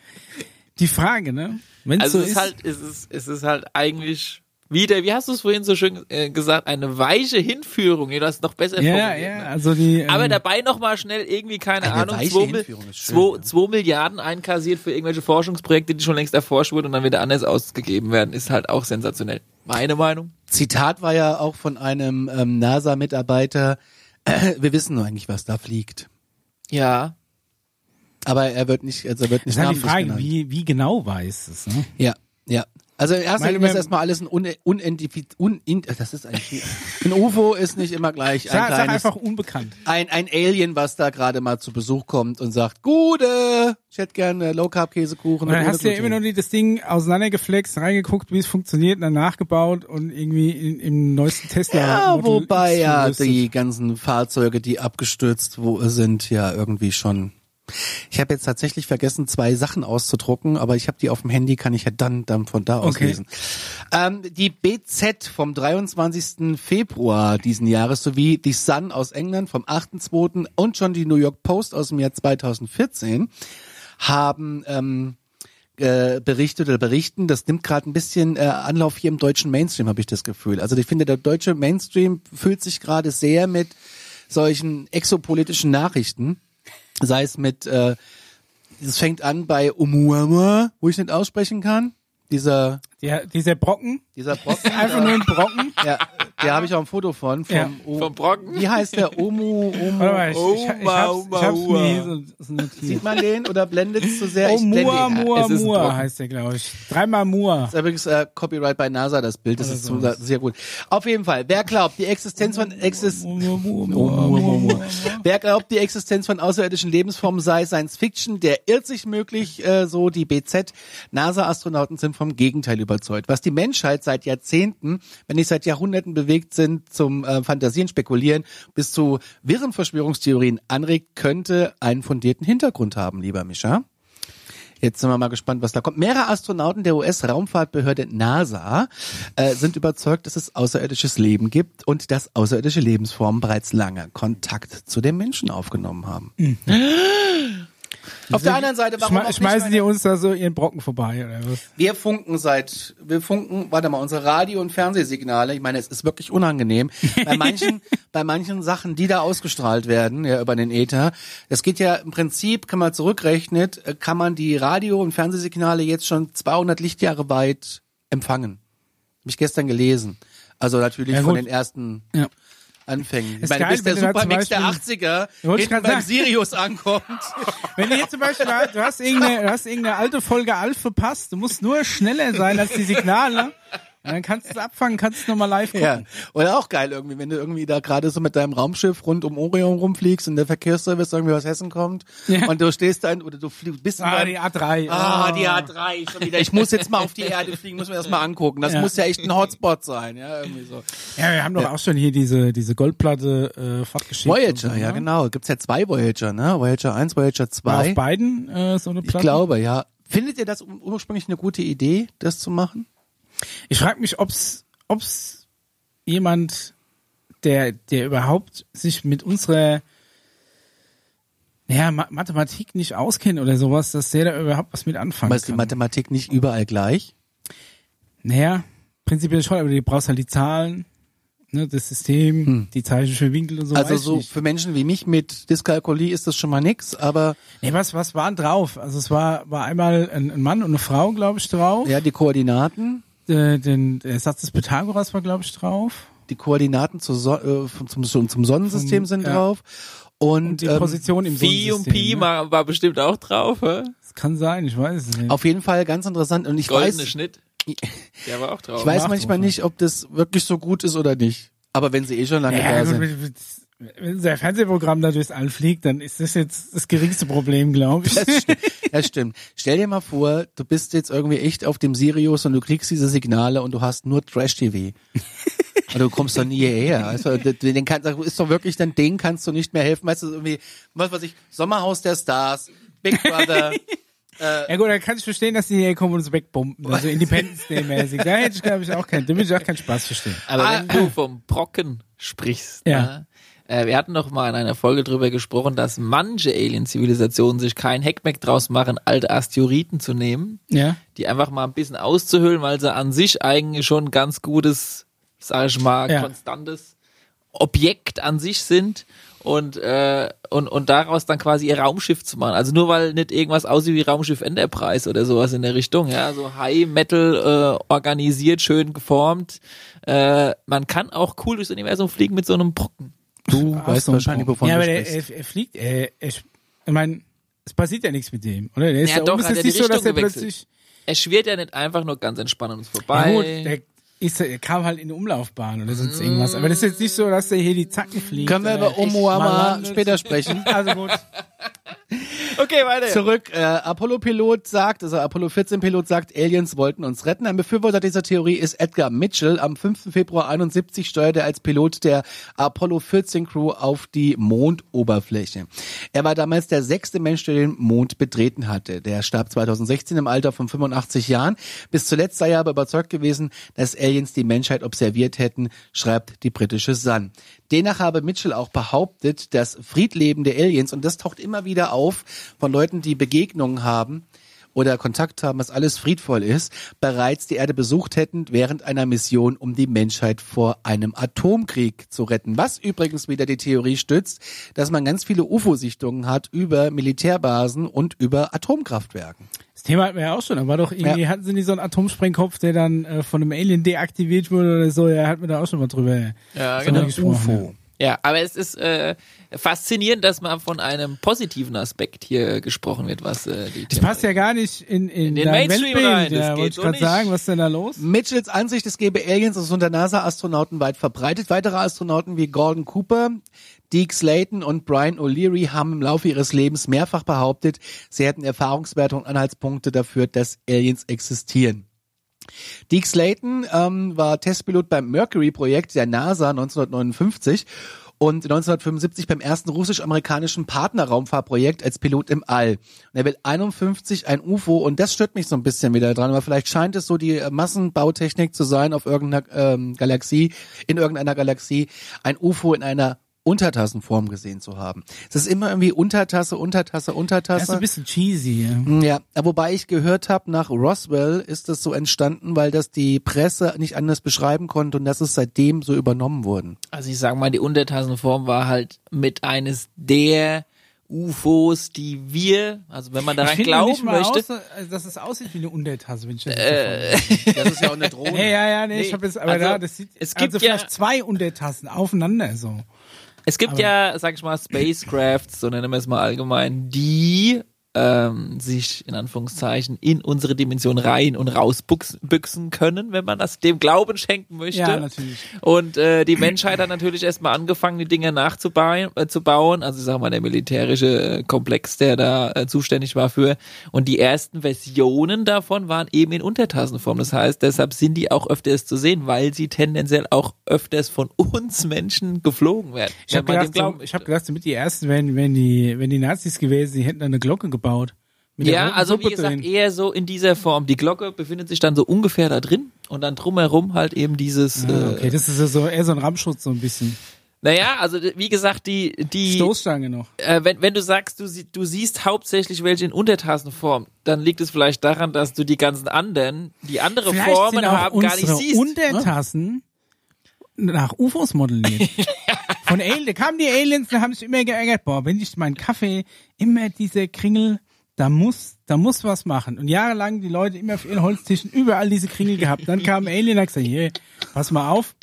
die Frage, ne? Wenn Also so es ist ist, halt, es ist, es ist halt eigentlich wieder, wie hast du es vorhin so schön äh, gesagt, eine weiche Hinführung. Du hast noch besser ja, formuliert, ja, ne? also die, ähm, Aber dabei nochmal schnell irgendwie, keine Eine Ahnung, weiche zwei, Mil- Hinführung ist schön, zwei, ja. zwei Milliarden einkassiert für irgendwelche Forschungsprojekte, die schon längst erforscht wurden und dann wieder anders ausgegeben werden, ist halt auch sensationell. Meine Meinung. Zitat war ja auch von einem ähm, NASA-Mitarbeiter, äh, wir wissen nur eigentlich, was da fliegt. Ja. Aber er wird nicht, also er wird ist nicht halt die Frage, genannt. wie, wie genau weiß es, ne? Ja, ja. Also Linie ist erstmal alles ein un, unidentifiz, un, in, das ist eigentlich, ein UFO ist nicht immer gleich ein Sag, sag kleines, einfach unbekannt. ein, ein Alien, was da gerade mal zu Besuch kommt und sagt, Gute, ich hätte gerne Low Carb Käsekuchen. Und dann hast du ja Gluten." immer noch die, das Ding auseinandergeflext, reingeguckt, wie es funktioniert, und dann nachgebaut und irgendwie in, im neuesten Tesla. Ja, wobei ja die ganzen Fahrzeuge, die abgestürzt wo, sind, ja irgendwie schon. Ich habe jetzt tatsächlich vergessen, zwei Sachen auszudrucken, aber ich habe die auf dem Handy, kann ich ja dann, dann von da aus Okay. lesen. Ähm, die BZ vom 23. Februar diesen Jahres sowie die Sun aus England vom 8.2. und schon die New York Post aus dem Jahr 2014 haben ähm, äh, berichtet oder berichten, das nimmt gerade ein bisschen äh, Anlauf hier im deutschen Mainstream, habe ich das Gefühl. Also ich finde, der deutsche Mainstream fühlt sich gerade sehr mit solchen exopolitischen Nachrichten, sei es mit, äh, es fängt an bei Oumuamua, wo ich nicht aussprechen kann, dieser Der, dieser Brocken, dieser Brocken, einfach nur ein Brocken. ja, der habe ich auch ein Foto von, vom, Ja. O- Vom Brocken? Wie heißt der Omu, Omu, Warte mal, ich, ich, ich, ich, hab's, ich hab's hier so, so notiert. sieht man den oder blendet es zu sehr? Oh, Mua. Mua, Mua Brocken. heißt der, glaube ich. Dreimal Mua. Das ist übrigens äh, Copyright bei NASA, das Bild. Das Oder ist so, sowas. sehr gut. Auf jeden Fall, wer glaubt, die Existenz von Exist. Wer glaubt, die Existenz von außerirdischen Lebensformen sei Science Fiction, der irrt sich möglich, äh, so die BZ. NASA-Astronauten sind vom Gegenteil überzeugt. Was die Menschheit seit Jahrzehnten, wenn nicht seit Jahrhunderten bewegt sind, zum äh, Fantasieren, Spekulieren bis zu wirren Verschwörungstheorien anregt, könnte einen fundierten Hintergrund haben, lieber Mischa. Jetzt sind wir mal gespannt, was da kommt. Mehrere Astronauten der US-Raumfahrtbehörde NASA äh, sind überzeugt, dass es außerirdisches Leben gibt und dass außerirdische Lebensformen bereits lange Kontakt zu den Menschen aufgenommen haben. Auf der anderen Seite, warum Schme schmeißen die uns da so ihren Brocken vorbei, oder was? wir funken seit, wir funken, warte mal, unsere Radio- und Fernsehsignale, ich meine, es ist wirklich unangenehm. Bei manchen, bei manchen Sachen, die da ausgestrahlt werden, ja, über den Äther, das geht ja im Prinzip, kann man zurückrechnet, äh, kann man die Radio- und Fernsehsignale jetzt schon 200 Lichtjahre weit empfangen. Habe ich gestern gelesen. Also natürlich Ja, von den ersten Ja. Anfängen. Ich Ist meine, geil, bis der Supermix der Beispiel- 80er Wollte ich hinten beim sagen. Sirius ankommt. Wenn du jetzt zum Beispiel, du hast irgendeine, du hast irgendeine alte Folge Alf verpasst, du musst nur schneller sein als die Signale. Und dann kannst du es abfangen, kannst du nochmal live gucken. Ja, oder auch geil irgendwie, wenn du irgendwie da gerade so mit deinem Raumschiff rund um Orion rumfliegst und der Verkehrsservice irgendwie aus Hessen kommt Ja. und du stehst da in, oder du fliegst, bist in Ah, deinem- die A3. Ah, die A3 schon wieder. Ich muss jetzt mal auf die Erde fliegen, muss mir das mal angucken. Das Ja. muss ja echt ein Hotspot sein, ja, irgendwie so. Ja, wir haben doch auch schon hier diese, diese Goldplatte äh, fortgeschickt. Voyager, so, ja ne? genau. Gibt's ja zwei Voyager, ne? Voyager 1, Voyager War 2. auf beiden äh, so eine Ich Platte? glaube, ja. Findet ihr das ur- ursprünglich eine gute Idee, das zu machen? Ich frage mich, ob's, ob's jemand, der, der überhaupt sich mit unserer, ja, Ma Mathematik nicht auskennt oder sowas, dass der da überhaupt was mit anfangen Aber ist die kann. Mathematik nicht überall gleich? Naja, prinzipiell schon, aber du brauchst halt die Zahlen, ne, das System, die Zeichen für Winkel und so. Hm. Also so nicht. für Menschen wie mich mit Dyskalkulie ist das schon mal nix, aber Nee, was, was waren drauf? Also es war, war einmal ein, ein Mann und eine Frau, glaube ich, drauf. ja, die Koordinaten, Äh, den, der Satz des Pythagoras war, glaube ich, drauf. die Koordinaten zur so äh, zum, zum, zum Sonnensystem sind ja. drauf und, Und die ähm, Position im Phi und Sonnensystem, Pi ne? war, war bestimmt auch drauf, hä? Das kann sein, ich weiß es nicht. auf jeden Fall ganz interessant und ich Goldene weiß Schnitt. Der war auch drauf. ich weiß manchmal drauf, ja. nicht, ob das wirklich so gut ist oder nicht. Aber wenn sie eh schon lange ja, da gut, sind. Wenn, unser Fernsehprogramm da durchs All fliegt, dann ist das jetzt das geringste Problem, glaube ich. Das stimmt. das stimmt. Stell dir mal vor, du bist jetzt irgendwie echt auf dem Sirius und du kriegst diese Signale und du hast nur Trash-TV. Und du kommst doch nie hierher. Also, den den kann, ist doch wirklich, dann den kannst du nicht mehr helfen. Weißt du, irgendwie, was weiß ich, Sommerhaus der Stars, Big Brother. Ja gut, dann kann ich verstehen, dass die hier kommen und uns wegbomben. Also Independence Day mäßig. Da hätte ich, glaube ich, auch keinen, da würde ich auch keinen Spaß verstehen. Aber Ah. wenn du vom Brocken sprichst, Ja. ne? Äh, wir hatten noch mal in einer Folge drüber gesprochen, dass manche Alien-Zivilisationen sich kein Heckmeck draus machen, alte Asteroiden zu nehmen, Ja. die einfach mal ein bisschen auszuhöhlen, weil sie an sich eigentlich schon ein ganz gutes, sag ich mal, Ja. konstantes Objekt an sich sind und, äh, und, und daraus dann quasi ihr Raumschiff zu machen. Also nur weil nicht irgendwas aussieht wie Raumschiff Enterprise oder sowas in der Richtung, ja, so High Metal äh, organisiert, schön geformt. Äh, man kann auch cool durchs Universum fliegen mit so einem Brocken. Du Ach weißt wahrscheinlich, wovon ja, du aber der, sprichst. er, er fliegt, er, er, ich meine, es passiert ja nichts mit dem, oder? Der ist Ja, da doch, oben, ist er die nicht so, dass er gewechselt. plötzlich, Er schwirrt ja nicht einfach nur ganz entspannt an uns ja vorbei. gut, der ist, er kam halt in eine Umlaufbahn oder sonst irgendwas. Aber das ist jetzt nicht so, dass der hier die Zacken fliegt. Können wir über Oumuamua mal landet. später sprechen? Also gut. okay, weiter. Zurück, äh, Apollo-Pilot sagt, also Apollo-14-Pilot sagt, Aliens wollten uns retten. Ein Befürworter dieser Theorie ist Edgar Mitchell. Am 5. Februar 71 steuerte er als Pilot der Apollo-14-Crew auf die Mondoberfläche. Er war damals der sechste Mensch, der den Mond betreten hatte. Der starb 2016 im Alter von 85 Jahren. Bis zuletzt sei er aber überzeugt gewesen, dass Aliens die Menschheit observiert hätten, schreibt die britische Sun. Demnach habe Mitchell auch behauptet, dass friedlebende Aliens, und das taucht immer wieder auf von Leuten, die Begegnungen haben oder Kontakt haben, was alles friedvoll ist, bereits die Erde besucht hätten während einer Mission, um die Menschheit vor einem Atomkrieg zu retten. Was übrigens wieder die Theorie stützt, dass man ganz viele UFO-Sichtungen hat über Militärbasen und über Atomkraftwerken. Das Thema hatten wir ja auch schon. Da war doch irgendwie, hatten sie nicht so einen Atomsprengkopf, der dann äh, von einem Alien deaktiviert wurde oder so. Ja, hatten wir da auch schon mal drüber. Ja, drüber genau. gesprochen. UFO. Ja, aber es ist äh, faszinierend, dass mal von einem positiven Aspekt hier gesprochen wird, was äh, die Das passt ja gar nicht in, in, den dein Mainstream Weltbild. rein, das Ja, geht wollte ich so gerade nicht. sagen, was ist denn da los? Mitchells Ansicht, es gebe Aliens, ist unter NASA-Astronauten weit verbreitet. Weitere Astronauten wie Gordon Cooper, Deke Slayton und Brian O'Leary haben im Laufe ihres Lebens mehrfach behauptet, sie hätten Erfahrungswerte und Anhaltspunkte dafür, dass Aliens existieren. Deke Slayton ähm, war Testpilot beim Mercury-Projekt der NASA 1959 und 1975 beim ersten russisch-amerikanischen Partnerraumfahrprojekt als Pilot im All. Und er will 51 ein UFO und das stört mich so ein bisschen wieder dran, weil vielleicht scheint es so die äh, Massenbautechnik zu sein auf irgendeiner ähm, Galaxie, in irgendeiner Galaxie, ein UFO in einer Untertassenform gesehen zu haben. Es ist immer irgendwie Untertasse, Untertasse, Das Untertasse. ist ein bisschen cheesy. Ja. Ja, wobei ich gehört habe, nach Roswell ist das so entstanden, weil das die Presse nicht anders beschreiben konnte und das ist seitdem so übernommen worden. Also ich sag mal, die Untertassenform war halt mit eines der UFOs, die wir, also wenn man daran glauben nicht mal möchte, aus, also, dass es aussieht wie eine Untertasse, wenn ich das Äh, Das ist ja auch eine Drohne. Ja, ja, ja, nee, Nee, ich habe jetzt, aber also, da, das sieht, es gibt also ja- vielleicht zwei Untertassen aufeinander so. Es gibt ja, sag ich mal, Spacecrafts, so nennen wir es mal allgemein, die ähm, sich in Anführungszeichen in unsere Dimension rein und rausbüchsen büchsen können, wenn man das dem Glauben schenken möchte. Ja, natürlich. Und äh, die Menschheit hat natürlich erstmal angefangen, die Dinge nachzubauen, äh, zu bauen. Also ich sag mal, der militärische äh, Komplex, der da äh, zuständig war für. Und die ersten Versionen davon waren eben in Untertassenform. Das heißt, deshalb sind die auch öfters zu sehen, weil sie tendenziell auch öfters von uns Menschen geflogen werden. Ich habe wenn gedacht, ich hab gedacht, damit die ersten wären, wenn die, wenn die Nazis gewesen, die hätten eine Glocke gebaut. Der Ja, also wie Suppe gesagt, drin. eher so in dieser Form. Die Glocke befindet sich dann so ungefähr da drin und dann drumherum halt eben dieses Ah, äh, okay, das ist ja so eher so ein Rammschutz so ein bisschen. Naja, also wie gesagt, die, die, Stoßstange noch. äh, wenn, wenn du sagst, du, sie- du siehst hauptsächlich welche in Untertassenform, dann liegt es vielleicht daran, dass du die ganzen anderen, die andere Vielleicht Formen haben, gar nicht siehst. Untertassen nach UFOs modelliert. Von Aliens, da kamen die Aliens, da haben sich immer geärgert, boah, wenn ich meinen Kaffee immer diese Kringel, da muss, da muss was machen. Und jahrelang die Leute immer auf ihren Holztischen überall diese Kringel gehabt. Dann kam ein Alien und hat gesagt, hier, pass mal auf.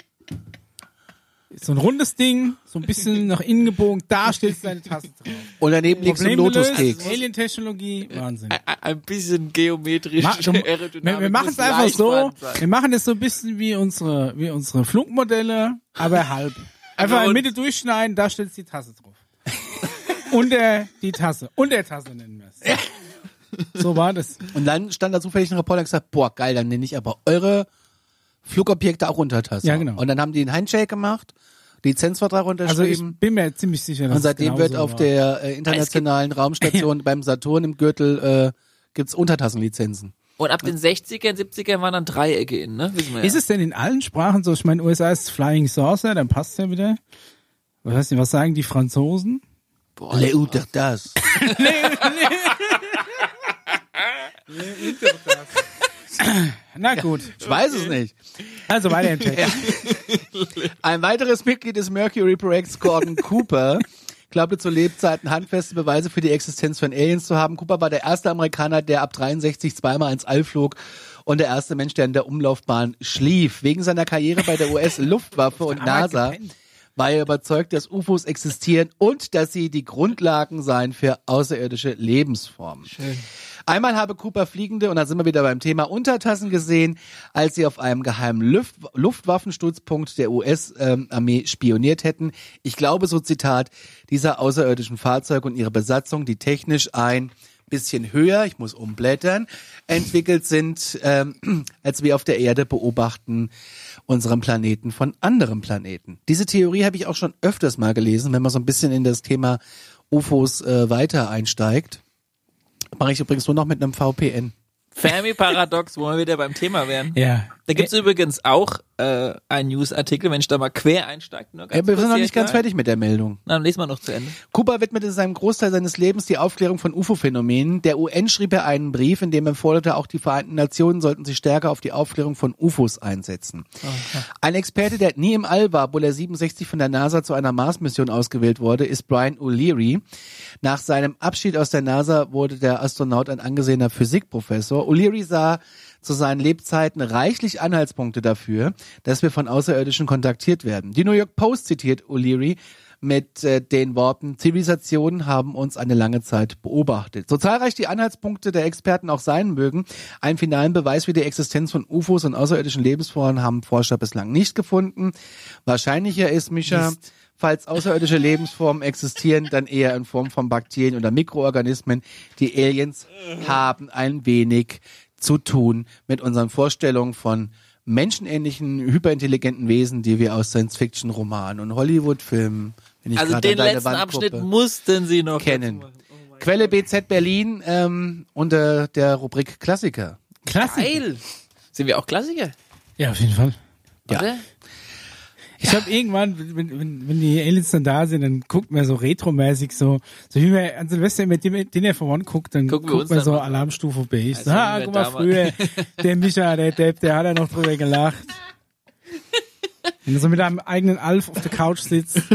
So ein rundes Ding, so ein bisschen nach innen gebogen, da stellst du deine Tasse drauf. Und daneben liegt so ein Lotuskeks. Alien-Technologie, Wahnsinn. Ä- Ein bisschen geometrisch. Ma- du, wir wir machen es einfach so. Wir machen es so ein bisschen wie unsere, wie unsere Flugmodelle, aber halb. Einfach in und- der Mitte durchschneiden, da stellst du die Tasse drauf. Unter die Tasse. Unter Tasse nennen wir es. So war das. Und dann stand da zufällig ein Reporter und gesagt, boah, geil, dann nenne ich aber eure Flugobjekte auch Untertasse. Ja, genau. Und dann haben die einen Handshake gemacht, Lizenzvertrag Also ich unterschrieben. bin mir ziemlich sicher, dass und seitdem es wird auf war. der äh, internationalen Raumstation beim Saturn im Gürtel äh, gibt's Untertassenlizenzen. Und ab den 60ern, 70ern waren dann Dreiecke in, ne? Wissen wir Ist ja. es denn in allen Sprachen so? Ich meine, USA ist Flying Saucer, dann passt ja wieder. Was heißt denn, was sagen die Franzosen? Boah, Le Untertas. Na gut. Ich weiß es nicht. Also weiter im Text. Ein weiteres Mitglied des Mercury-Projekts, Gordon Cooper, glaubte zu Lebzeiten handfeste Beweise für die Existenz von Aliens zu haben. Cooper war der erste Amerikaner, der ab 63 zweimal ins All flog und der erste Mensch, der in der Umlaufbahn schlief. Wegen seiner Karriere bei der US-Luftwaffe und NASA war er überzeugt, dass UFOs existieren und dass sie die Grundlagen seien für außerirdische Lebensformen. Einmal habe Cooper fliegende, und da sind wir wieder beim Thema Untertassen gesehen, als sie auf einem geheimen Luft Luftwaffenstützpunkt der US-Armee spioniert hätten. Ich glaube, so Zitat, dieser außerirdischen Fahrzeuge und ihre Besatzung, die technisch ein bisschen höher, ich muss umblättern, entwickelt sind, ähm, als wir auf der Erde beobachten, unseren Planeten von anderen Planeten. Diese Theorie habe ich auch schon öfters mal gelesen, wenn man so ein bisschen in das Thema UFOs äh, weiter einsteigt. Mache ich übrigens nur noch mit einem VPN. Fermi-Paradox, wo wir wieder beim Thema wären. Ja. Da gibt's übrigens auch äh, einen Newsartikel, wenn ich da mal quer einsteige. Nur ganz Ja, wir sind noch nicht ganz fertig mit der Meldung. Na, dann lesen wir noch zu Ende. Cooper widmete seinem Großteil seines Lebens die Aufklärung von UFO-Phänomenen. Der UN schrieb er einen Brief, in dem er forderte, auch die Vereinten Nationen sollten sich stärker auf die Aufklärung von UFOs einsetzen. Ein Experte, der nie im All war, obwohl er 67 von der NASA zu einer Mars-Mission ausgewählt wurde, ist Brian O'Leary. Nach seinem Abschied aus der NASA wurde der Astronaut ein angesehener Physikprofessor. O'Leary sah zu seinen Lebzeiten reichlich Anhaltspunkte dafür, dass wir von Außerirdischen kontaktiert werden. Die New York Post zitiert O'Leary mit äh, den Worten, Zivilisationen haben uns eine lange Zeit beobachtet. So zahlreich die Anhaltspunkte der Experten auch sein mögen, einen finalen Beweis für die Existenz von UFOs und außerirdischen Lebensformen haben Forscher bislang nicht gefunden. Wahrscheinlicher ist, Micha, falls außerirdische Lebensformen existieren, dann eher in Form von Bakterien oder Mikroorganismen. Die Aliens haben ein wenig zu tun mit unseren Vorstellungen von menschenähnlichen, hyperintelligenten Wesen, die wir aus Science-Fiction-Romanen und Hollywood-Filmen, wenn ich Also den letzten Wand Abschnitt mussten sie noch kennen. Oh Quelle BZ Berlin ähm, unter der Rubrik Klassiker. Klasse. Geil. Sind wir auch Klassiker? Ja, auf jeden Fall. Ja. Oder? Ich habe irgendwann, wenn, wenn, wenn die Aliens dann da sind, dann guckt man so retromäßig so, so wie man an Silvester mit dem Dinner for One guckt, dann guckt man dann so mal. Alarmstufe B. Ich Also so, ah, guck mal, früher, der Micha, der Depp, der hat ja noch drüber gelacht. Wenn du so mit einem eigenen Alf auf der Couch sitzt.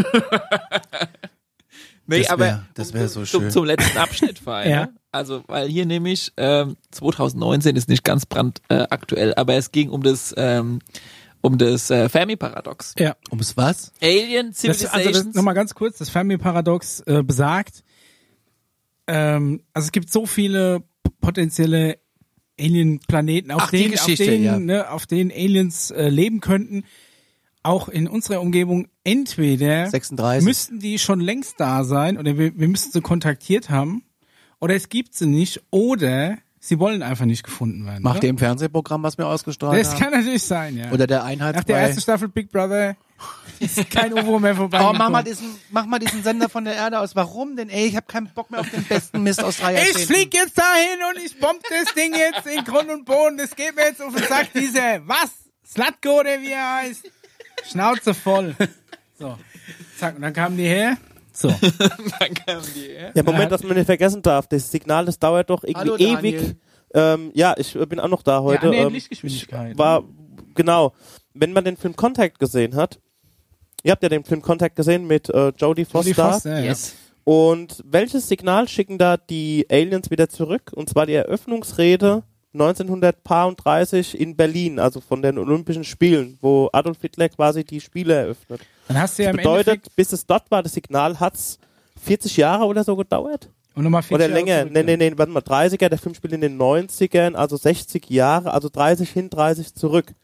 Nee, Das aber wär- das wär so zum, schön. zum letzten Abschnitt. Ja. ne? Also, weil hier nämlich ähm, 2019 ist nicht ganz brandaktuell, äh, aber es ging um das ähm, um das äh, Fermi-Paradox. Ja. Ums was? Alien Das, also Civilizations. das, nochmal ganz kurz, das Fermi-Paradox äh, besagt, ähm, also es gibt so viele potenzielle Alien-Planeten, auf, Ach, denen, auf, denen, ja. ne, auf denen Aliens äh, leben könnten, auch in unserer Umgebung. Entweder 36. müssten die schon längst da sein oder wir, wir müssten sie kontaktiert haben oder es gibt sie nicht oder sie wollen einfach nicht gefunden werden. Macht oder? ihr im Fernsehprogramm, was wir ausgestrahlt Das haben? kann natürlich sein, ja. Oder der Nach der ersten Staffel Big Brother ist kein UFO mehr vorbei. Aber mach mal, diesen, mach mal diesen Sender von der Erde aus. Warum denn? Ey, ich habe keinen Bock mehr auf den besten Mist aus drei Ich Jahrzehnten. flieg jetzt dahin und ich bomb das Ding jetzt in Grund und Boden. Das geht mir jetzt auf den Sack, diese, was? Slatko oder wie er heißt? Schnauze voll. So. zack, und dann kamen die her. So. Ja? Ja, Moment, was man nicht vergessen darf. Das Signal, das dauert doch irgendwie Hallo, ewig. Ähm, ja, ich bin auch noch da heute. Ja, nee, ähm, Lichtgeschwindigkeit. war, genau. Wenn man den Film Contact gesehen hat, ihr habt ja den Film Contact gesehen mit äh, Jodie Foster. Jodie Foster, ja. Yes. Und welches Signal schicken da die Aliens wieder zurück? Und zwar die Eröffnungsrede 1930 in Berlin, also von den Olympischen Spielen, wo Adolf Hitler quasi die Spiele eröffnet. Dann hast du ja im Bedeutet, Endeffekt bis es dort war, das Signal, hat's 40 Jahre oder so gedauert? und nochmal 40 Oder Jahre länger. Nee, nee, nee, warte mal, 30er, der Film spielt in den 90ern, also 60 Jahre, also 30 hin, 30 zurück.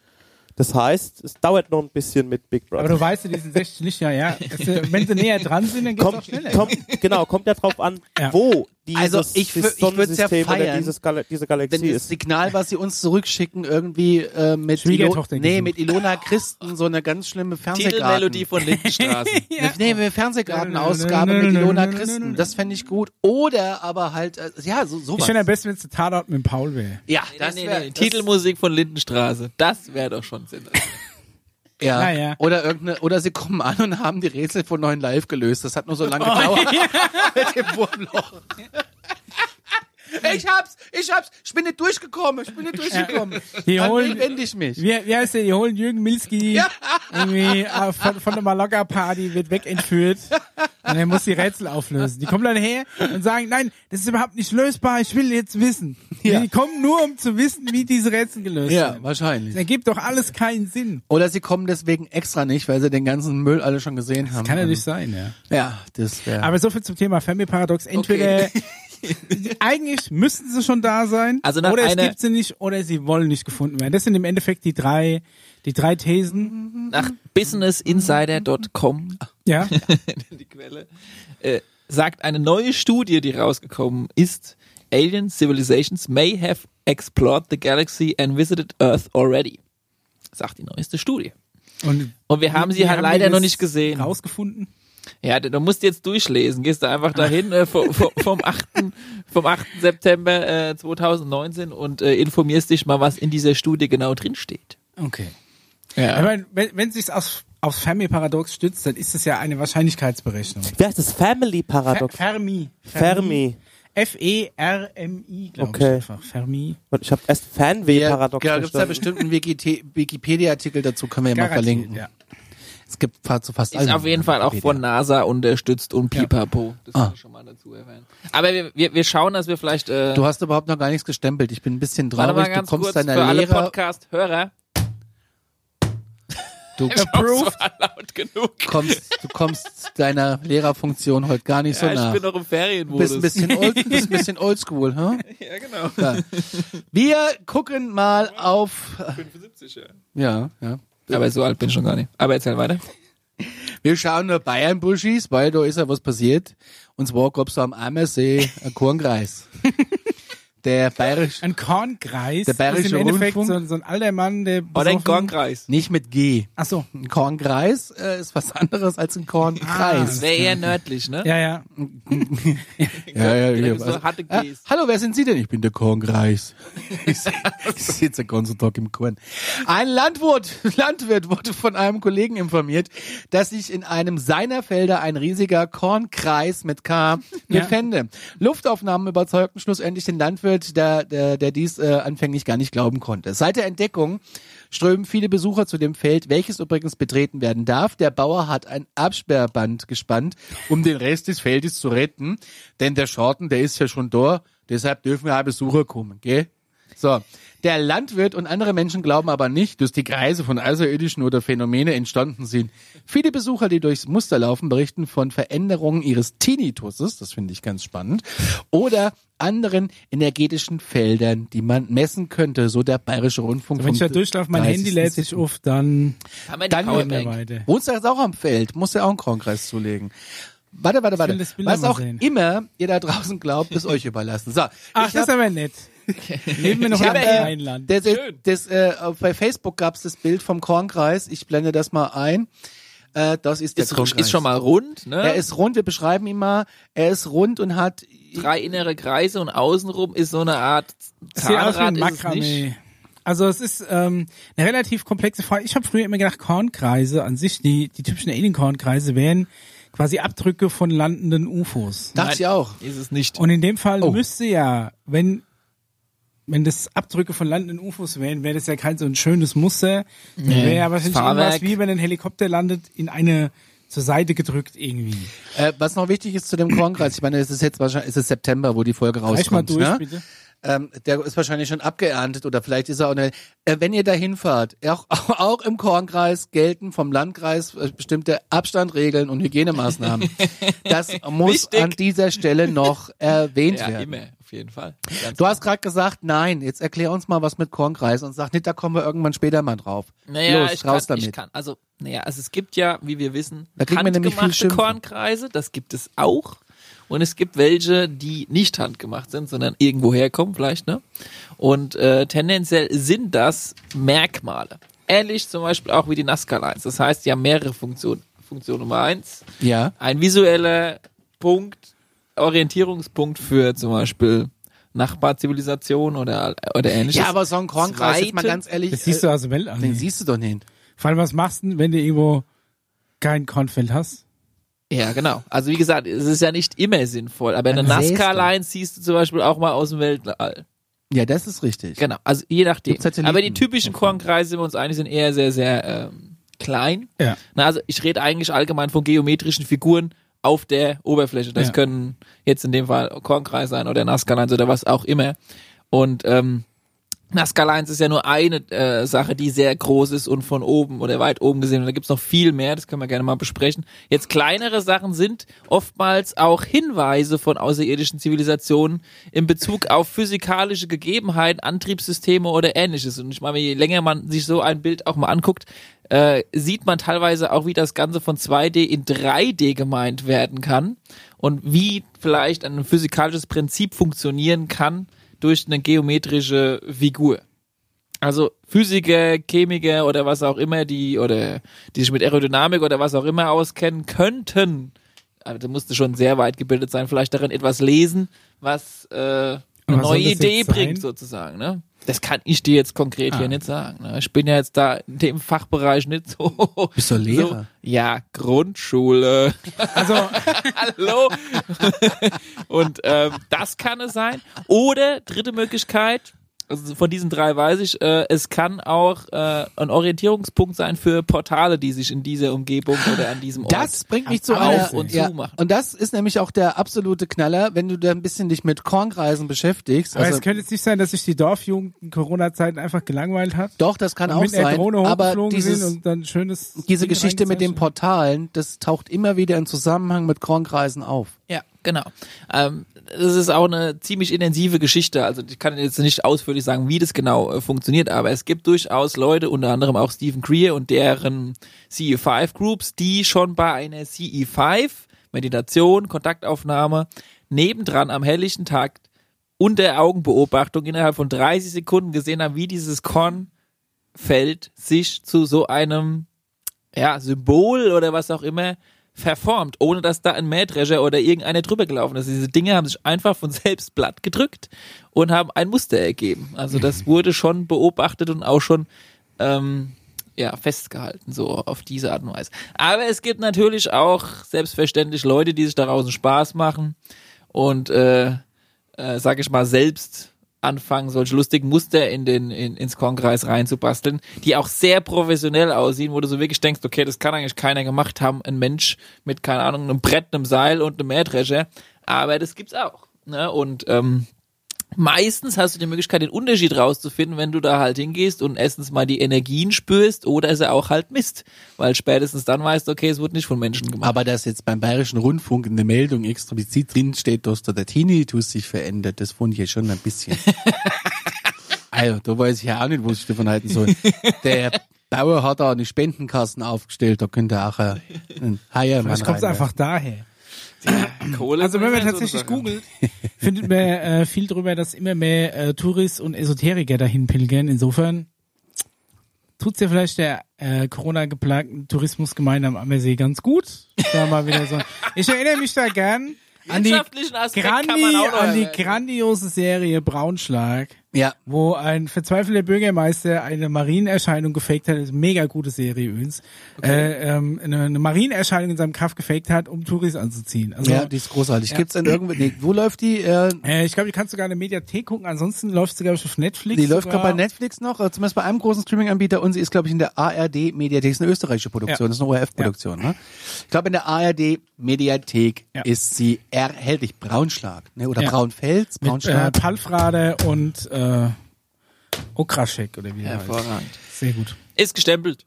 Das heißt, es dauert noch ein bisschen mit Big Aber Brother. du weißt ja, die sind 60 Lichtjahre, ja. Das, wenn sie näher dran sind, dann geht's auch Kommt, schneller. kommt, genau, kommt ja drauf an, Ja. wo dieses, Also ich dieses ich würd's ja Sonnensystem oder feiern, dieses Gal diese Wenn Galaxie das ist. Signal, was sie uns zurückschicken, irgendwie äh, mit, Ilo nee, mit Ilona Christen so eine ganz schlimme Fernsehgarten. Titelmelodie von Lindenstraße. Eine, nee, eine Fernsehgartenausgabe mit Ilona Christen. Das fände ich gut. Oder aber halt, äh, ja, so Ich sowas. finde am besten, wenn es Tatort mit Paul wäre. ja, Nee, das nee, wär, nee, das- Titelmusik von Lindenstraße. Das wäre doch schon Sinn. Ja. Naja. Oder irgendeine, oder sie kommen an und haben die Rätsel von neuen Live gelöst. Das hat nur so lange Oh, gedauert. Mit dem Wurmloch. Ich hab's, ich hab's, ich bin nicht durchgekommen, ich bin nicht durchgekommen. Die An holen- wen wende ich mich? Wie, wie heißt der? Die holen Jürgen Milski irgendwie äh, von, von der Mallorca-Party, wird wegentführt. Und er muss die Rätsel auflösen. Die kommen dann her und sagen, nein, das ist überhaupt nicht lösbar, ich will jetzt wissen. Ja. Die kommen nur, um zu wissen, wie diese Rätsel gelöst Ja, werden. wahrscheinlich. Das ergibt doch alles keinen Sinn. Oder sie kommen deswegen extra nicht, weil sie den ganzen Müll alle schon gesehen haben. Kann ja nicht sein, ja. Ja, das wäre. Aber so viel zum Thema Fermi-Paradox. Entweder eigentlich müssten sie schon da sein, Also oder es gibt sie nicht, oder sie wollen nicht gefunden werden. Das sind im Endeffekt die drei, die drei Thesen. Nach businessinsider.com, Ja. die Quelle, äh, sagt eine neue Studie, die rausgekommen ist, Alien civilizations may have explored the galaxy and visited Earth already. Sagt die neueste Studie. Und, Und wir haben sie halt die leider noch nicht gesehen. Rausgefunden. Ja, du musst jetzt durchlesen. Gehst du einfach dahin äh, vom, vom, vom 8. vom 8. September äh, 2019 und äh, informierst dich mal, was in dieser Studie genau drin steht. Okay. Ja. Aber wenn, wenn sich auf, aufs Fermi-Paradox stützt, dann ist es ja eine Wahrscheinlichkeitsberechnung. Wie heißt das? Family Fer Paradox. Fermi. Fermi. F-E-R-M-I, glaube Okay. ich einfach. Fermi. Und ich habe erst Fanway ja, Paradox ja, gibt's da verstanden. bestimmt einen Wiki- Wikipedia-Artikel dazu, können wir ja mal verlinken. ja. Es gibt fast zu fast Ist auf jeden Fall auch von NASA unterstützt und pipapo. Das Ah. kann ich schon mal dazu erwähnen. Aber wir, wir, wir schauen, dass wir vielleicht... Äh, Du hast überhaupt noch gar nichts gestempelt. Ich bin ein bisschen warte mal traurig. Du ganz kommst kurz deiner für alle Lehrer, Podcast-Hörer. du kommst, du kommst deiner Lehrerfunktion heute gar nicht so Ja, ich bin noch im Du Ferienmodus. bist ein bisschen old, bist ein bisschen oldschool, hm? ja, genau. Ja. Wir gucken mal auf, 75, ja. ja, ja. Aber so alt bin ich schon gar nicht. Aber erzähl weiter. Wir schauen nur Bayern Buschis, weil da ist ja was passiert. Und zwar gab's da am Ammersee einen Kornkreis. Der bayerische, Ein Kornkreis Der Bayerische ist im Endeffekt so, Rundfunk. so ein alter Mann, der Oder ein Kornkreis. nicht mit G. Ach so. Ein Kornkreis äh, ist was anderes als ein Ah. Kornkreis. Das wäre eher nördlich, ne? Ja, ja. Ja, ja, ja. so harte Ah, Gs. hallo, wer sind Sie denn? Ich bin der Kornkreis. Ich, sitze den ganzen Tag im Korn. Ein Landwirt, Landwirt wurde von einem Kollegen informiert, dass sich in einem seiner Felder ein riesiger Kornkreis mit K Ja. befände. Luftaufnahmen überzeugten schlussendlich den Landwirt, der, der, der dies äh, anfänglich gar nicht glauben konnte. Seit der Entdeckung strömen viele Besucher zu dem Feld, welches übrigens betreten werden darf. Der Bauer hat ein Absperrband gespannt, um den Rest des Feldes zu retten, denn der Schorten, der ist ja schon da, deshalb dürfen ja Besucher kommen, gell? So. Der Landwirt und andere Menschen glauben aber nicht, dass die Kreise von Außerirdischen oder Phänomene entstanden sind. Viele Besucher, die durchs Muster laufen, berichten von Veränderungen ihres Tinnituses, das finde ich ganz spannend, oder anderen energetischen Feldern, die man messen könnte, so der Bayerische Rundfunk. Wenn ich da durchlaufe, mein 30. Handy lädt sich auf, dann Dann. Wohnst du jetzt auch am Feld? Musst du auch einen Kornkreis zulegen. Warte, warte, warte. Was auch sehen. immer ihr da draußen glaubt, ist euch überlassen. So, Ach, ich das ist aber nett. Leben wir noch in hab, einem äh, kleinen Land. das, das, Schön. das, äh, bei Facebook gab's das Bild vom Kornkreis. Ich blende das mal ein. Äh, das ist der Ist, Kornkreis. ist schon mal rund, ne? Er ist rund, wir beschreiben ihn mal. Er ist rund und hat drei innere Kreise und außenrum ist so eine Art Zahnrad ist es nicht. Also es ist ähm, eine relativ komplexe Frage. Ich habe früher immer gedacht, Kornkreise an sich, die, die typischen Alien-Kornkreise wären quasi Abdrücke von landenden UFOs. Dachte ich auch. Ist es nicht. Und in dem Fall Oh. müsste ja, wenn wenn das Abdrücke von landenden UFOs wären, wäre das ja kein so ein schönes Muster. wäre ja wahrscheinlich irgendwas wie wenn ein Helikopter landet, in eine zur Seite gedrückt irgendwie. Äh, was noch wichtig ist zu dem Kornkreis, ich meine, es ist jetzt wahrscheinlich, es ist September, wo die Folge Reich mal rauskommt. durch, ne? bitte. Ähm, der ist wahrscheinlich schon abgeerntet oder vielleicht ist er auch eine. Äh, wenn ihr da hinfahrt, auch, auch im Kornkreis gelten vom Landkreis äh, bestimmte Abstandregeln und Hygienemaßnahmen. Das muss Wichtig. an dieser Stelle noch erwähnt ja, werden. immer, auf jeden Fall. Ganz Du hast gerade gesagt, nein, jetzt erklär uns mal was mit Kornkreis und sag nicht, da kommen wir irgendwann später mal drauf. Naja, Los, ich raus kann, damit. ich kann, also, naja, also es gibt ja, wie wir wissen, Da kriegen wir nämlich viel Schimpfen. Kornkreise, das gibt es auch. Und es gibt welche, die nicht handgemacht sind, sondern irgendwo herkommen vielleicht, ne? Und äh, tendenziell sind das Merkmale. Ähnlich zum Beispiel auch wie die Nazca-Lines. Das heißt, die haben mehrere Funktionen. Funktion Nummer eins, Ja. ein visueller Punkt, Orientierungspunkt für zum Beispiel Nachbarzivilisation oder, oder ähnliches. Ja, aber so ein Kornkreis, jetzt mal ganz ehrlich, Das siehst du äh, aus dem Weltall. den nicht. siehst du doch nicht. Vor allem, was machst du, denn, wenn du irgendwo kein Kornfeld hast? Ja, genau. Also wie gesagt, es ist ja nicht immer sinnvoll, aber eine. Nazca-Line siehst du zum Beispiel auch mal aus dem Weltall. Ja, das ist richtig. Genau, also je nachdem. Aber die typischen Kornkreise, sind wir uns einig, sind eher sehr, sehr ähm, klein. Ja. Na, also ich rede eigentlich allgemein von geometrischen Figuren auf der Oberfläche. Das Ja. können jetzt in dem Fall Kornkreis sein oder Nazca-Lines oder was auch immer. Und ähm, Nazca Lines ist ja nur eine äh, Sache, die sehr groß ist und von oben oder weit oben gesehen. Und da gibt's noch viel mehr, das können wir gerne mal besprechen. Jetzt kleinere Sachen sind oftmals auch Hinweise von außerirdischen Zivilisationen in Bezug auf physikalische Gegebenheiten, Antriebssysteme oder ähnliches. Und ich meine, je länger man sich so ein Bild auch mal anguckt, äh, sieht man teilweise auch, wie das Ganze von 2D in 3D gemeint werden kann und wie vielleicht ein physikalisches Prinzip funktionieren kann durch eine geometrische Figur. Also Physiker, Chemiker oder was auch immer, die oder die sich mit Aerodynamik oder was auch immer auskennen, könnten, aber da musste schon sehr weit gebildet sein, vielleicht darin etwas lesen, was äh, eine was neue Idee bringt sozusagen. Ne? Das kann ich dir jetzt konkret Ah. hier nicht sagen. Ne? Ich bin ja jetzt da in dem Fachbereich nicht so. Bist du Lehrer? So, ja, Grundschule. Also, Hallo. Und ähm, das kann es sein. Oder dritte Möglichkeit, also von diesen drei weiß ich, äh, es kann auch äh, ein Orientierungspunkt sein für Portale, die sich in dieser Umgebung oder an diesem Ort Das bringt mich zu auf und ja, zu machen. und das ist nämlich auch der absolute Knaller, wenn du da ein bisschen dich mit Kornkreisen beschäftigst. aber Also, es könnte jetzt nicht sein, dass sich die Dorfjugend in Corona-Zeiten einfach gelangweilt hat. doch, das kann und auch sein. Drohne Aber hochgeflogen sind dieses, und dann schönes diese Ding Geschichte mit den. Portalen, das taucht immer wieder in Zusammenhang mit Kornkreisen auf. Ja, genau. Ähm, das ist auch eine ziemlich intensive Geschichte. Also ich kann jetzt nicht ausführlich sagen, wie das genau äh, funktioniert, aber es gibt durchaus Leute, unter anderem auch Stephen Greer und deren CE5 Groups, die schon bei einer CE5 Meditation, Kontaktaufnahme nebendran am helllichten Tag unter Augenbeobachtung innerhalb von 30 Sekunden gesehen haben, wie dieses Kornfeld sich zu so einem ja, Symbol oder was auch immer verformt, ohne dass da ein Mähdrescher oder irgendeiner drüber gelaufen ist. Diese Dinge haben sich einfach von selbst platt gedrückt und haben ein Muster ergeben. Also das wurde schon beobachtet und auch schon ähm, ja, festgehalten, so auf diese Art und Weise. Aber es gibt natürlich auch selbstverständlich Leute, die sich daraus einen Spaß machen und äh, äh, sag ich mal, selbst anfangen, solche lustigen Muster in den, in, ins Kornkreis reinzubasteln, die auch sehr professionell aussehen, wo du so wirklich denkst, okay, das kann eigentlich keiner gemacht haben, ein Mensch mit, keine Ahnung, einem Brett, einem Seil und einem Mähdrescher, aber das gibt's auch. Ne? Und ähm, meistens hast du die Möglichkeit, den Unterschied rauszufinden, wenn du da halt hingehst und erstens mal die Energien spürst oder es auch halt misst, weil spätestens dann weißt du, okay, es wurde nicht von Menschen gemacht. Aber dass jetzt beim Bayerischen Rundfunk in der Meldung explizit drin steht, dass da der Tinnitus sich verändert, das fand ich jetzt schon ein bisschen. also, da weiß ich ja auch nicht, was ich davon halten soll. Der Bauer hat da eine Spendenkassen aufgestellt, da könnte auch ein, Heiermann Vielleicht kommt einfach daher. Kohle Also wenn man tatsächlich googelt, findet man äh, viel drüber, dass immer mehr äh, Touris und Esoteriker dahin pilgern. Insofern tut's ja vielleicht der äh, Corona-geplagten Tourismusgemeinde am Ammersee ganz gut. Da mal wieder so. Ich erinnere mich da gern an die, grandi an die grandiose Serie Braunschlag. Ja. wo ein verzweifelter Bürgermeister eine Marienerscheinung gefaked hat. Das ist eine mega gute Serie übrigens. Äh, ähm, eine, eine Marienerscheinung in seinem Kaff gefaked hat, um Touris anzuziehen. Also, Ja, die ist großartig. Gibt's denn irgendwie, nee, wo läuft die? Äh, äh, ich glaube, die kannst du sogar in der Mediathek gucken. Ansonsten läuft sie, glaube ich, auf Netflix. die läuft sogar. gerade bei Netflix noch, äh, zumindest bei einem großen Streaming-Anbieter und sie ist, glaube ich, in der ARD-Mediathek. ist eine österreichische Produktion, Ja. das ist eine ORF-Produktion. Ne? Ich glaube, in der ARD-Mediathek Ja. ist sie erhältlich. Braunschlag, ne? oder Ja. Braunfels, Mit äh, Braunschlag. Palfrade und äh, Okraschek oder wie heißt. Hervorragend. Sehr gut. Ist gestempelt.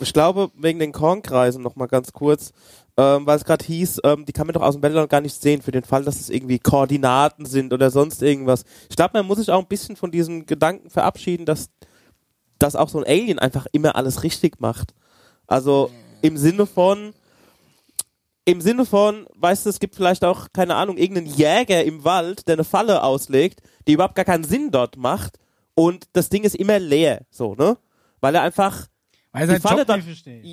Ich glaube, wegen den Kornkreisen noch mal ganz kurz, ähm, weil es gerade hieß, ähm, die kann man doch aus dem Weltraum gar nicht sehen, für den Fall, dass es irgendwie Koordinaten sind oder sonst irgendwas. Ich glaube, man muss sich auch ein bisschen von diesem Gedanken verabschieden, dass, dass auch so ein Alien einfach immer alles richtig macht. Also im Sinne von, im Sinne von, weißt du, es gibt vielleicht auch, keine Ahnung, irgendeinen Jäger im Wald, der eine Falle auslegt, die überhaupt gar keinen Sinn dort macht und das Ding ist immer leer, so, ne? Weil er einfach Weil die Falle Job dann,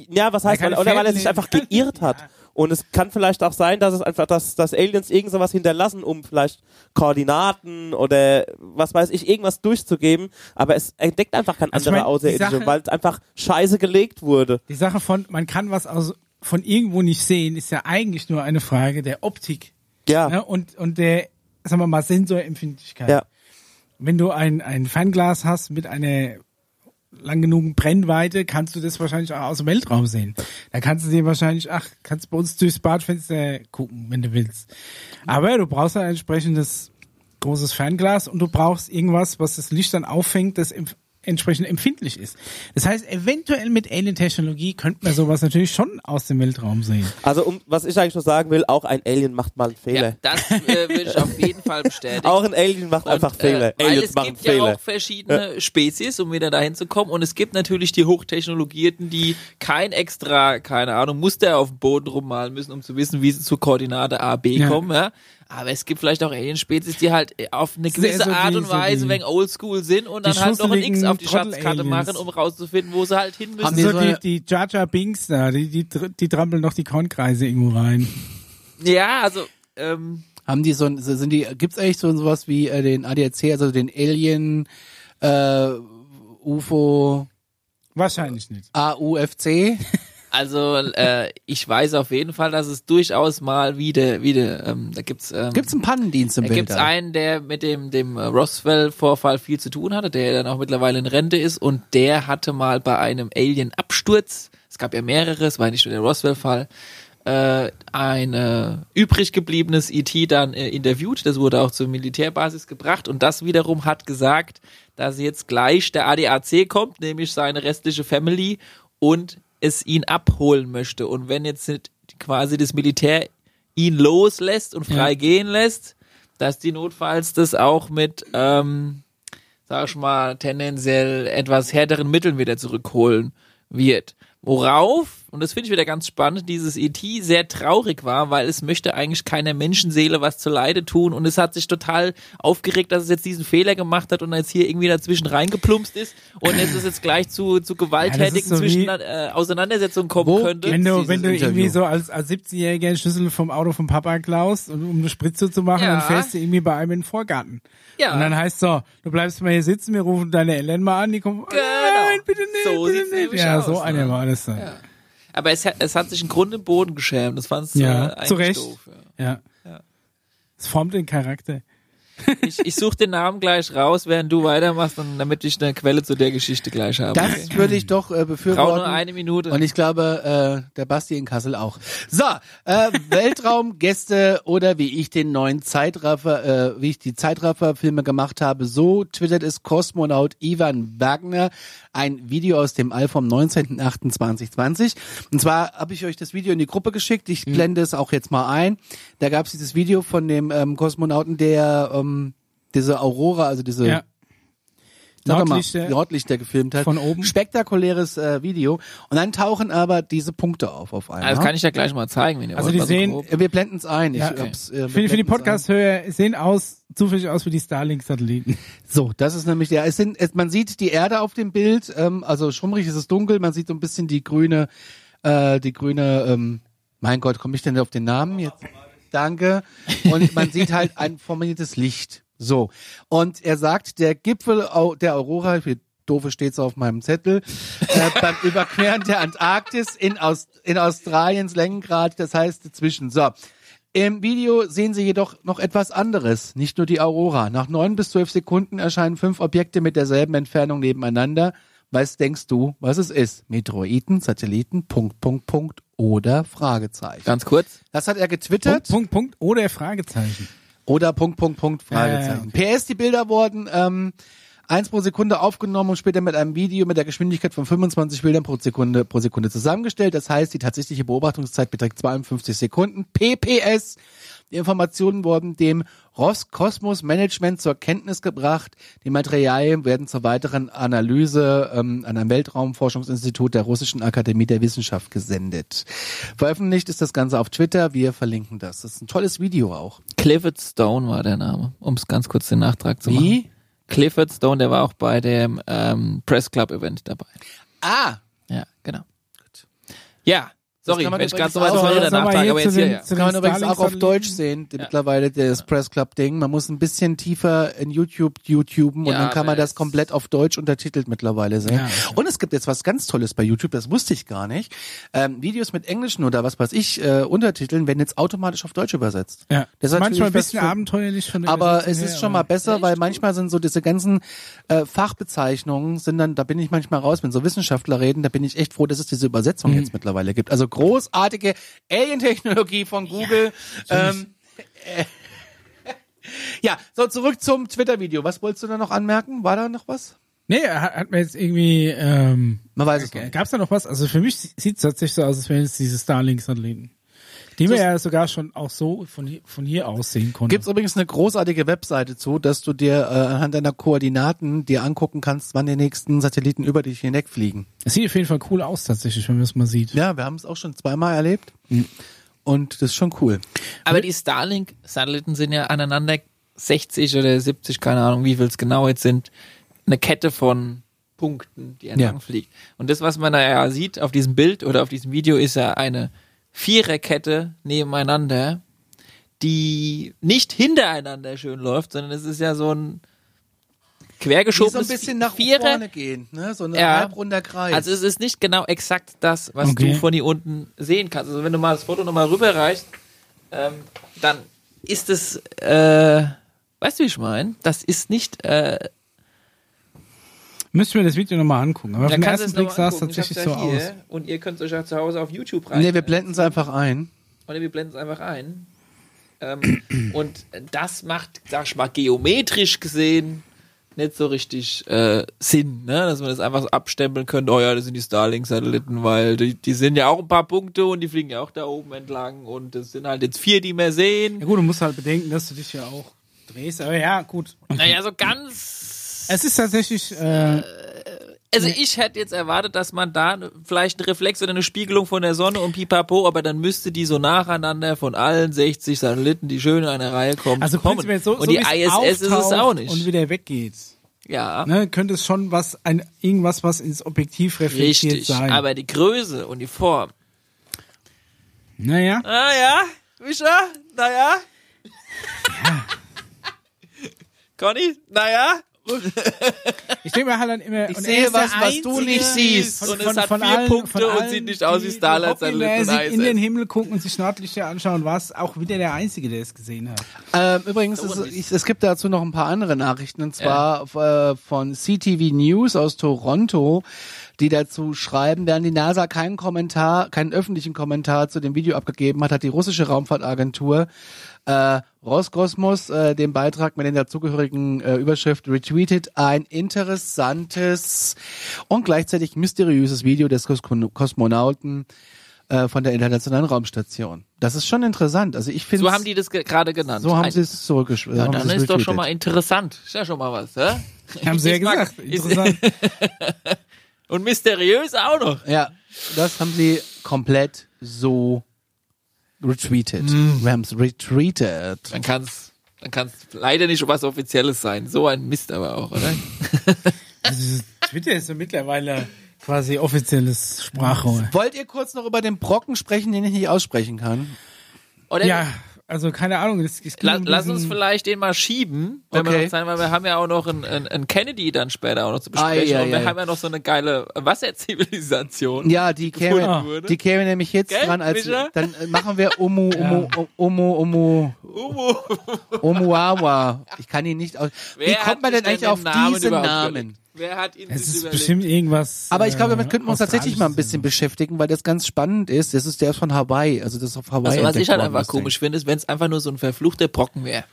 ja, was heißt, weil, oder weil er sich einfach geirrt hat. Ja. Und es kann vielleicht auch sein, dass es einfach, dass, dass Aliens irgend sowas hinterlassen, um vielleicht Koordinaten oder was weiß ich, irgendwas durchzugeben. Aber es entdeckt einfach kein Also ich anderer mein, die Außerirdischer, Sache- weil es einfach scheiße gelegt wurde. Die Sache von, man kann was aus, von irgendwo nicht sehen, ist ja eigentlich nur eine Frage der Optik Ja, ne? und, und der, sagen wir mal, Sensorempfindlichkeit. ja. Wenn du ein, ein Fernglas hast mit einer lang genugen Brennweite, kannst du das wahrscheinlich auch aus dem Weltraum sehen. Da kannst du dir wahrscheinlich, ach, kannst bei uns durchs Badfenster gucken, wenn du willst. Aber du brauchst ein entsprechendes großes Fernglas und du brauchst irgendwas, was das Licht dann auffängt, das entsprechend empfindlich ist. Das heißt, eventuell mit Alien-Technologie könnte man sowas natürlich schon aus dem Weltraum sehen. Also um, was ich eigentlich nur sagen will, auch ein Alien macht mal einen Ja, Fehler. das äh, würde ich auf jeden Fall bestätigen. Auch ein Alien macht einfach Und, Fehler. Äh, weil Aliens es machen gibt Fehler. ja auch verschiedene Spezies, um wieder dahin zu kommen. Und es gibt natürlich die Hochtechnologierten, die kein extra, keine Ahnung, Muster auf dem Boden rummalen müssen, um zu wissen, wie sie zur Koordinate A, B Ja. kommen. Ja? Aber es gibt vielleicht auch Alien-Spezies, die halt auf eine gewisse so Art und Weise wegen Oldschool sind und dann halt noch ein X auf die Schatzkarte machen, um rauszufinden, wo sie halt hin müssen. Haben die So die, die Jar Jar Binks da, die, die, die trampeln noch die Kornkreise irgendwo rein. Ja, also ähm, Haben die so, ein- so sind die, gibt's eigentlich so sowas wie äh, den ADAC, also den Alien äh, UFO Wahrscheinlich nicht. AUFC? Also äh, ich weiß auf jeden Fall, dass es durchaus mal wieder, wieder, ähm, da gibt's, ähm, Gibt's einen Pannendienst im da gibt's einen, der mit dem dem Roswell-Vorfall viel zu tun hatte, der dann auch mittlerweile in Rente ist und der hatte mal bei einem Alien-Absturz, es gab ja mehrere, es war nicht nur der Roswell-Fall, äh, ein äh, übrig gebliebenes ET dann äh, interviewt. Das wurde auch zur Militärbasis gebracht und das wiederum hat gesagt, dass jetzt gleich der ADAC kommt, nämlich seine restliche Family und es ihn abholen möchte. Und wenn jetzt quasi das Militär ihn loslässt und frei Ja. gehen lässt, dass die notfalls das auch mit, ähm, sag ich mal, tendenziell etwas härteren Mitteln wieder zurückholen wird. Worauf, und das finde ich wieder ganz spannend, dieses ET sehr traurig war, weil es möchte eigentlich keiner Menschenseele was zu Leide tun und es hat sich total aufgeregt, dass es jetzt diesen Fehler gemacht hat und jetzt hier irgendwie dazwischen reingeplumpst ist und jetzt ist jetzt gleich zu, zu gewalttätigen so zwischen äh, Auseinandersetzungen kommen Wo könnte. Wenn du, wenn du irgendwie so als, als 17-Jähriger einen Schlüssel vom Auto vom Papa klaust, und, um eine Spritze zu machen, Ja. dann fährst du irgendwie bei einem in den Vorgarten. Ja. Und dann heißt so, du bleibst mal hier sitzen, wir rufen deine Eltern mal an, die kommen, Genau. nein, bitte nicht, So bitte nicht. Ja, aus, so ne? einer war das dann. Ja. Aber es hat, es hat sich im Grunde im Boden geschämt. Das fand's Ja, äh, eigentlich zu Recht. doof. Ja. Ja. Ja. Es formt den Charakter. Ich, ich suche den Namen gleich raus, während du weitermachst, und damit ich eine Quelle zu der Geschichte gleich habe. Das würde ich doch äh, befürworten. nur eine Minute. Und ich glaube, äh, der Basti in Kassel auch. So, äh, Weltraumgäste oder wie ich den neuen Zeitraffer, äh, wie ich die Zeitraffer-Filme gemacht habe, so twittert es Kosmonaut Ivan Wagner ein Video aus dem All vom 19.08.2020. Und zwar habe ich euch das Video in die Gruppe geschickt. Ich Mhm. blende es auch jetzt mal ein. Da gab es dieses Video von dem ähm, Kosmonauten, der ähm, diese Aurora, also diese Ja. Sag mal, Nordlichter Nordlichter gefilmt hat. von oben. Spektakuläres äh, Video. Und dann tauchen aber diese Punkte auf auf einmal. Das kann ich ja gleich mal zeigen, wenn ihr Also wollt, die mal so sehen-. Äh, wir blenden es ein. Ja, ich, okay. hab's, äh, Für, für die. Podcast-Hörer sehen aus, zufällig aus wie die Starlink-Satelliten. So, das ist nämlich der. Es sind, es, man sieht die Erde auf dem Bild. Ähm, also schummrig ist es dunkel. Man sieht so ein bisschen die grüne, äh, die grüne. Ähm, mein Gott, komme ich denn auf den Namen jetzt? Danke. Und man sieht halt ein formiertes Licht. So. Und er sagt, der Gipfel der Aurora, wie doofe steht's auf meinem Zettel, äh, beim Überqueren der Antarktis in, Aus in Australiens Längengrad, das heißt dazwischen. So. Im Video sehen Sie jedoch noch etwas anderes, nicht nur die Aurora. Nach neun bis zwölf Sekunden erscheinen fünf Objekte mit derselben Entfernung nebeneinander. Was denkst du, was es ist? Meteoriten, Satelliten, Punkt, Punkt, Punkt oder Fragezeichen. Ganz kurz. Das hat er getwittert. Punkt, Punkt, Punkt oder Fragezeichen. Oder Punkt, Punkt, Punkt, Fragezeichen. PS, die Bilder wurden ähm, eins pro Sekunde aufgenommen und später mit einem Video mit der Geschwindigkeit von 25 Bildern pro Sekunde pro Sekunde zusammengestellt. Das heißt, die tatsächliche Beobachtungszeit beträgt 52 Sekunden. PPS. Die Informationen wurden dem Roskosmos Management zur Kenntnis gebracht. Die Materialien werden zur weiteren Analyse ähm, an einem Weltraumforschungsinstitut der Russischen Akademie der Wissenschaft gesendet. Veröffentlicht ist das Ganze auf Twitter. Wir verlinken das. Das ist ein tolles Video auch. Clifford Stone war der Name, um es ganz kurz den Nachtrag zu machen. Wie? Clifford Stone, der war auch bei dem ähm, Press Club Event dabei. Ah, Ja, genau. Ja, sorry, kann man wenn ich ganz auch- sorry, der das aber jetzt hier, den- ja. kann man übrigens auch auf. Deutsch sehen, die mittlerweile das Press Club Ding. Man muss ein bisschen tiefer in YouTube YouTuben und Ja, dann kann man das komplett auf Deutsch untertitelt mittlerweile sehen. Ja, okay. Und es gibt jetzt was ganz Tolles bei YouTube, das wusste ich gar nicht. Ähm, Videos mit englischen oder was weiß ich, äh, Untertiteln werden jetzt automatisch auf Deutsch übersetzt. Ja. Das ist manchmal ein bisschen für- abenteuerlich von der Aber Übersetzung es her, ist schon mal besser, weil manchmal sind so diese ganzen äh, Fachbezeichnungen sind dann, da bin ich manchmal raus, wenn so Wissenschaftler reden, da bin ich echt froh, dass es diese Übersetzung jetzt mittlerweile gibt. Also großartige Alien-Technologie von Google. ähm, äh, ja, so zurück zum Twitter-Video. Was wolltest du da noch anmerken? War da noch was? Nee, hat, hat mir jetzt irgendwie, ähm, Man weiß es noch nicht. gab es da noch was? Also für mich sieht es tatsächlich so aus, als wären es diese Starlink-Satelliten. Die wir ja sogar schon auch so von hier, von hier aus sehen konnten. Gibt's übrigens eine großartige Webseite zu, dass du dir äh, anhand deiner Koordinaten dir angucken kannst, wann die nächsten Satelliten über dich hinwegfliegen. Es sieht auf jeden Fall cool aus tatsächlich, wenn man es mal sieht. Ja, wir haben es auch schon zweimal erlebt. Und das ist schon cool. Aber die Starlink-Satelliten sind ja aneinander 60 oder 70, keine Ahnung, wie viel es genau jetzt sind, eine Kette von Punkten, die entlang Ja. fliegt. Und das, was man da ja sieht auf diesem Bild oder auf diesem Video, ist ja eine Viererkette nebeneinander, die nicht hintereinander schön läuft, sondern es ist ja so ein Die quergeschobenes so ein bisschen nach Vierer. vorne gehen, ne? So ein Ja. halbrunder Kreis. Also es ist nicht genau exakt das, was Okay. du von hier unten sehen kannst. Also wenn du mal das Foto nochmal rüberreichst, ähm, dann ist es, äh, weißt du, wie ich meine? Das ist nicht, äh, Müssen wir das Video nochmal angucken. Aber auf den ersten es Blick sah es tatsächlich so aus. Und ihr könnt es euch ja zu Hause auf YouTube rein. nee, wir blenden es einfach ein. Oder wir blenden es einfach ein. Ähm, und das macht, sag ich mal, geometrisch gesehen nicht so richtig äh, Sinn, ne? dass man das einfach so abstempeln könnte, oh ja, das sind die Starlink-Satelliten, weil die, die sind ja auch ein paar Punkte und die fliegen ja auch da oben entlang und das sind halt jetzt vier, die wir sehen. Ja gut, du musst halt bedenken, dass du dich ja auch drehst. Aber ja, gut. Naja, so ganz. Es ist tatsächlich, äh, Also ich hätte jetzt erwartet, dass man da vielleicht einen Reflex oder eine Spiegelung von der Sonne und pipapo, aber dann müsste die so nacheinander von allen 60 Satelliten, die schön in einer Reihe kommen, also kommen. prinzipiell so, und so die ISS ist es auch nicht. Und wieder weggeht. ja, Ne, könnte es schon was, ein, irgendwas, was ins Objektiv reflektiert richtig. sein. Aber die Größe und die Form. naja. Ah ja, Mischa, naja. Conny, naja. Ich denke mir halt dann immer, Ich und sehe was, was du nicht siehst. Und es hat vier Punkte und sieht nicht aus wie Starlight hobbymäßig Satelliten in den. Himmel gucken und sich Nordlichter anschauen, war es auch wieder der Einzige, der es gesehen hat. Ähm, übrigens, es, ich, es gibt dazu noch ein paar andere Nachrichten, und zwar äh, von CTV News aus Toronto, die dazu schreiben, während die NASA keinen Kommentar, keinen öffentlichen Kommentar zu dem Video abgegeben hat, hat die russische Raumfahrtagentur äh, Roskosmos äh, den Beitrag mit den dazugehörigen äh, Überschrift retweetet ein interessantes und gleichzeitig mysteriöses Video des Kos Kosmonauten äh, von der Internationalen Raumstation. Das ist schon interessant. Also ich finde So haben die das ge- gerade genannt. so haben Ein- sie es zurückgeschrieben. ja, dann ist doch schon mal interessant. Ist ja schon mal was, hä? Haben sie ja gesagt. Interessant. Und mysteriös auch noch. Ja, das haben sie komplett so retweetet. Wir haben es retweetet. Dann kann's, dann kann's leider nicht was Offizielles sein. So ein Mist aber auch, oder? Also, Twitter ist ja mittlerweile quasi offizielles Sprachrohr. Wollt ihr kurz noch über den Brocken sprechen, den ich nicht aussprechen kann? Oder Ja, Also keine Ahnung. Das, das La lass uns vielleicht den mal schieben, wenn wir Okay. noch Zeit haben, weil wir haben ja auch noch einen, einen, einen Kennedy dann später auch noch zu besprechen. Ah, ja, und wir ja. haben ja noch so eine geile Wasserzivilisation. Ja, die käme, wurde. die käme nämlich jetzt Gell, dran, als dann machen wir Omu, Omu, Omu, Omu, Umu. Omuawa. Ich kann ihn nicht aus. Wie Wer kommt hat man denn eigentlich auf Namen diesen überhaupt Namen? überlegt? Wer hat ihn Es ist überlegt? bestimmt irgendwas. Aber ich glaube, äh, damit könnten wir uns tatsächlich mal ein bisschen beschäftigen, weil das ganz spannend ist. Das ist der ist von Hawaii, also das ist auf Hawaii. Also was ich halt einfach komisch finde, ist, wenn es einfach nur so ein verfluchter Brocken wäre.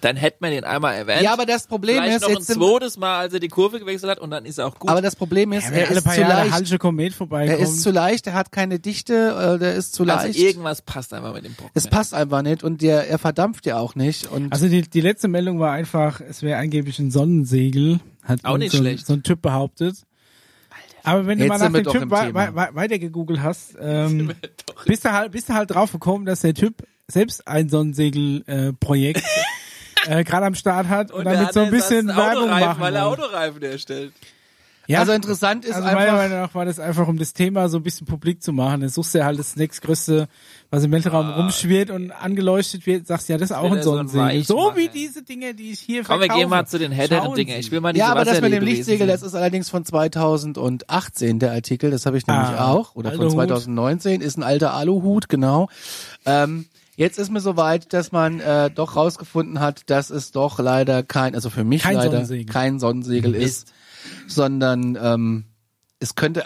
Dann hätte man den einmal erwähnt. Ja, aber das Problem Vielleicht ist, noch ein jetzt sind, zweites Mal, als er die Kurve gewechselt hat und dann ist er auch gut. aber das Problem ist, Ja, er alle ist paar zu Jahre der leicht. Komet Er ist zu leicht, er hat keine Dichte, äh, der ist zu also leicht. irgendwas passt einfach mit dem Brocken. Es passt einfach nicht und der, er verdampft ja auch nicht. Und Also die, die letzte Meldung war einfach, es wäre angeblich ein Sonnensegel, hat Auch nicht so, ein- schlecht. so ein Typ behauptet. Aber wenn du mal nach dem Typ wei wei weiter gegoogelt hast, ähm, bist, du halt, bist du halt drauf gekommen, dass der Typ selbst ein Sonnensegel-Projekt äh, gerade am Start hat und, der damit hat so ein bisschen Werbung machen Weil er. Autoreifen herstellt. Ja, also interessant ist also meiner einfach, Meinung nach war das einfach, um das Thema so ein bisschen publik zu machen. Dann suchst du halt das nächstgrößte, was im Weltraum rumschwirrt und angeleuchtet wird, sagst ja, das ist auch ein so Sonnensegel. So Weichmacher. wie diese Dinge, die ich hier Komm, wir verkaufe. gehen mal zu den Schauen Dingen. Ich will mal diese ja, aber das mit dem Lichtsegel, das ist allerdings von 2018 der Artikel, das habe ich nämlich Ah, auch, oder von Aluhut. 2019, ist ein alter Aluhut, genau. Ähm, jetzt ist mir soweit, dass man äh, doch rausgefunden hat, dass es doch leider kein, also für mich Kein leider Sonnensegel. kein Sonnensegel ist, sondern ähm, es könnte,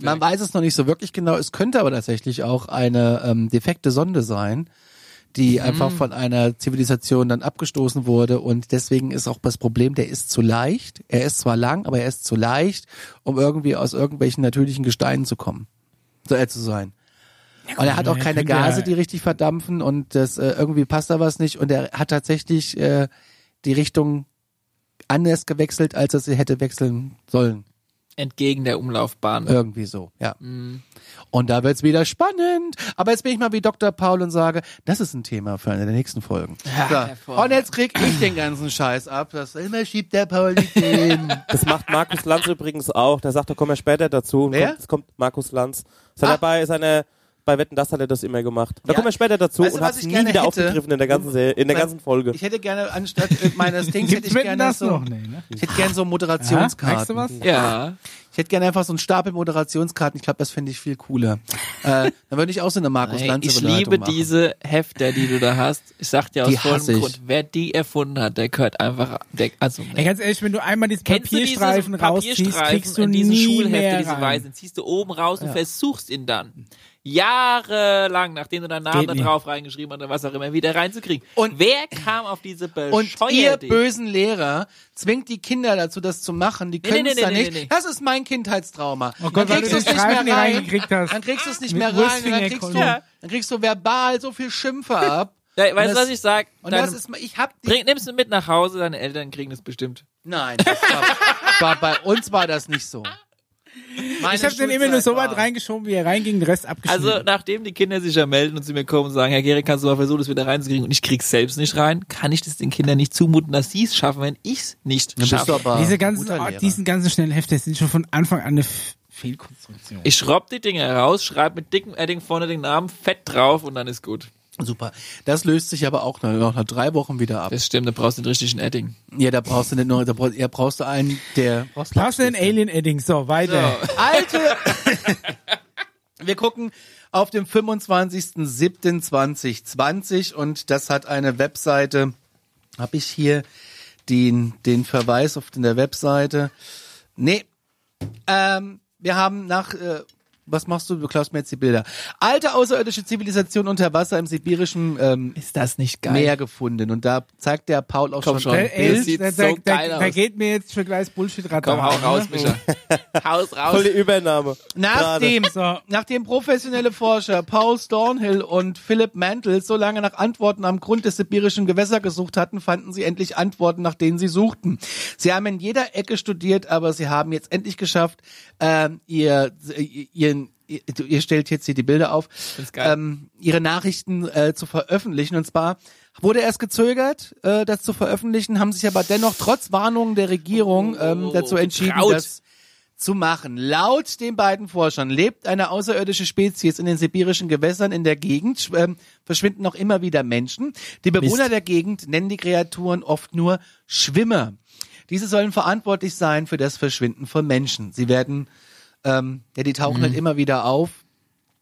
man weiß es noch nicht so wirklich genau, es könnte aber tatsächlich auch eine ähm, defekte Sonde sein, die einfach von einer Zivilisation dann abgestoßen wurde. Und deswegen ist auch das Problem, der ist zu leicht. Er ist zwar lang, aber er ist zu leicht, um irgendwie aus irgendwelchen natürlichen Gesteinen zu kommen, so äh, zu sein. Und er hat auch keine ja- Gase, die richtig verdampfen und das äh, irgendwie passt da was nicht. Und er hat tatsächlich äh, die Richtung anders gewechselt, als er sie hätte wechseln sollen. Entgegen der Umlaufbahn. Irgendwie so, ja. Mhm. Und da wird's wieder spannend. Aber jetzt bin ich mal wie Dr. Paul und sage, das ist ein Thema für eine der nächsten Folgen. so. hervorragend. Und jetzt krieg ich den ganzen Scheiß ab. Das immer schiebt der Paul nicht hin. Das macht Markus Lanz übrigens auch. Der sagt, da kommen wir später dazu. Wer? Kommt, es kommt Markus Lanz. Ist er Ah. dabei, seine, bei Wetten, das hat er das immer gemacht. Da Ja. kommen wir später dazu Weißt du, und hat es ich nie wieder hätte? aufgegriffen in der ganzen, Serie, in der ganzen Folge. Ich hätte gerne anstatt äh, meines Dings hätte ich Wetten, gerne das so, noch? Nee, ne? ich hätte gerne so Moderationskarten. was? Ja. Ich hätte gerne einfach so einen Stapel Moderationskarten. Ich glaube, das finde ich viel cooler. äh, dann würde ich auch so eine Markus Hey, Lanz ich liebe diese Hefter, die du da hast. Ich sag dir aus Die vollem. Grund, wer die erfunden hat, der gehört einfach, der, also, Ey, ganz ehrlich, wenn du einmal diesen Kennst du diese Papierstreifen rausziehst, Papierstreifen kriegst du in diesen nie Schulhefte, mehr diese rein. weißen, ziehst du oben raus und versuchst ihn dann jahrelang, nachdem du deinen Namen da nicht. drauf reingeschrieben hast oder was auch immer, wieder reinzukriegen. Und- wer kam auf diese Und ihr bescheuerte bösen Lehrer zwingt die Kinder dazu, das zu machen. Die können nee, es nee, nee, nicht. nee, nee. Das ist mein Kindheitstrauma. Oh Gott, dann kriegst du es nicht mehr rein. Dann kriegst du es nicht Mit mehr rein. Und dann kriegst, du, konnte- dann kriegst du verbal so viel Schimpfe ab. Ja, weißt du, was ich sag? Und das ist, ich hab die, bring, nimmst du mit nach Hause, deine Eltern kriegen das bestimmt. nein, das war, war, bei uns war das nicht so. Meine Ich habe den immer nur so weit reingeschoben, wie er reinging, den Rest abgeschnitten. Also, nachdem die Kinder sich ja melden und zu mir kommen und sagen, Herr Gehrig, kannst du mal versuchen, das wieder reinzukriegen und ich krieg's selbst nicht rein, kann ich das den Kindern nicht zumuten, dass sie es schaffen, wenn ich's nicht Dann schaffe. Diese ganzen, diesen ganzen schnellen Hefte sind schon von Anfang an eine Fehlkonstruktion. Ich schraub die Dinger raus, schreib mit dickem Edding vorne den Namen fett drauf und dann ist gut. Super. Das löst sich aber auch noch nach drei Wochen wieder ab. Das stimmt, da brauchst du den richtigen Edding. Ja, da brauchst du nicht nur, da brauchst, ja, brauchst du einen, der brauchst Brauchst du den Alien Edding? So, weiter. Alte. Wir gucken auf dem 25.07.2020 und das hat eine Webseite. Habe ich hier den, den Verweis auf der Webseite? Nee. Ähm, wir haben nach, äh, was machst du? Du klaust mir jetzt die Bilder. Alte außerirdische Zivilisation unter Wasser im sibirischen ähm, Ist das nicht geil? Meer gefunden. Und da zeigt der Paul auch Komm schon, schon. Der, Das sieht da, so da, geil da, da aus. geht mir jetzt für gleich Bullshit-Radar. Komm, hau raus, Micha. Haus raus. Voll die Übernahme. Nachdem, So. nachdem professionelle Forscher Paul Stornhill und Philip Mantle so lange nach Antworten am Grund des sibirischen Gewässers gesucht hatten, fanden sie endlich Antworten, nach denen sie suchten. Sie haben in jeder Ecke studiert, aber sie haben jetzt endlich geschafft, ähm, ihr, ihren, ihr, stellt jetzt hier die Bilder auf, ähm, ihre Nachrichten äh, zu veröffentlichen. Und zwar wurde erst gezögert, äh, das zu veröffentlichen, haben sich aber dennoch trotz Warnungen der Regierung ähm, Oh, dazu entschieden, getraut. dass zu machen. Laut den beiden Forschern lebt eine außerirdische Spezies in den sibirischen Gewässern in der Gegend, ähm, verschwinden noch immer wieder Menschen. Die Bewohner Mist. der Gegend nennen die Kreaturen oft nur Schwimmer. Diese sollen verantwortlich sein für das Verschwinden von Menschen. Sie werden, ähm, ja, die tauchen halt immer wieder auf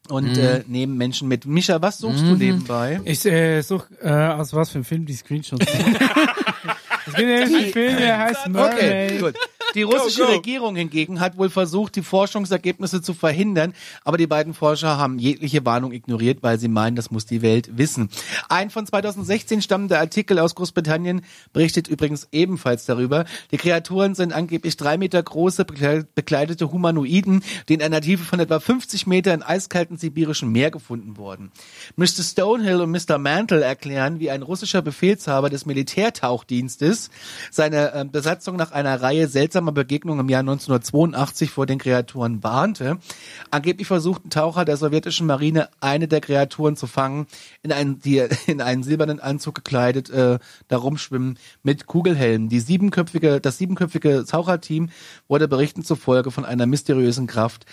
und äh, nehmen Menschen mit. Micha, was suchst du nebenbei? Ich äh, such äh, aus was für einem Film die Screenshots. es gibt nämlich einen Film, der heißt Mermaid. Okay, gut. Die russische Go, go. Regierung hingegen hat wohl versucht, die Forschungsergebnisse zu verhindern, aber die beiden Forscher haben jegliche Warnung ignoriert, weil sie meinen, das muss die Welt wissen. Ein von 2016 stammender Artikel aus Großbritannien berichtet übrigens ebenfalls darüber. Die Kreaturen sind angeblich drei Meter große, bekle- bekleidete Humanoiden, die in einer Tiefe von etwa 50 Meter in eiskalten sibirischen Meer gefunden wurden. Mr. Stonehill und Mr. Mantle erklären, wie ein russischer Befehlshaber des Militärtauchdienstes seine äh, Besatzung nach einer Reihe seltsamer Begegnungen im Jahr 1982 vor den Kreaturen warnte. Angeblich versuchten Taucher der sowjetischen Marine eine der Kreaturen zu fangen, in einen, die in einen silbernen Anzug gekleidet äh, da rumschwimmen mit Kugelhelmen. Die siebenköpfige, das siebenköpfige Taucherteam wurde Berichten zufolge von einer mysteriösen Kraft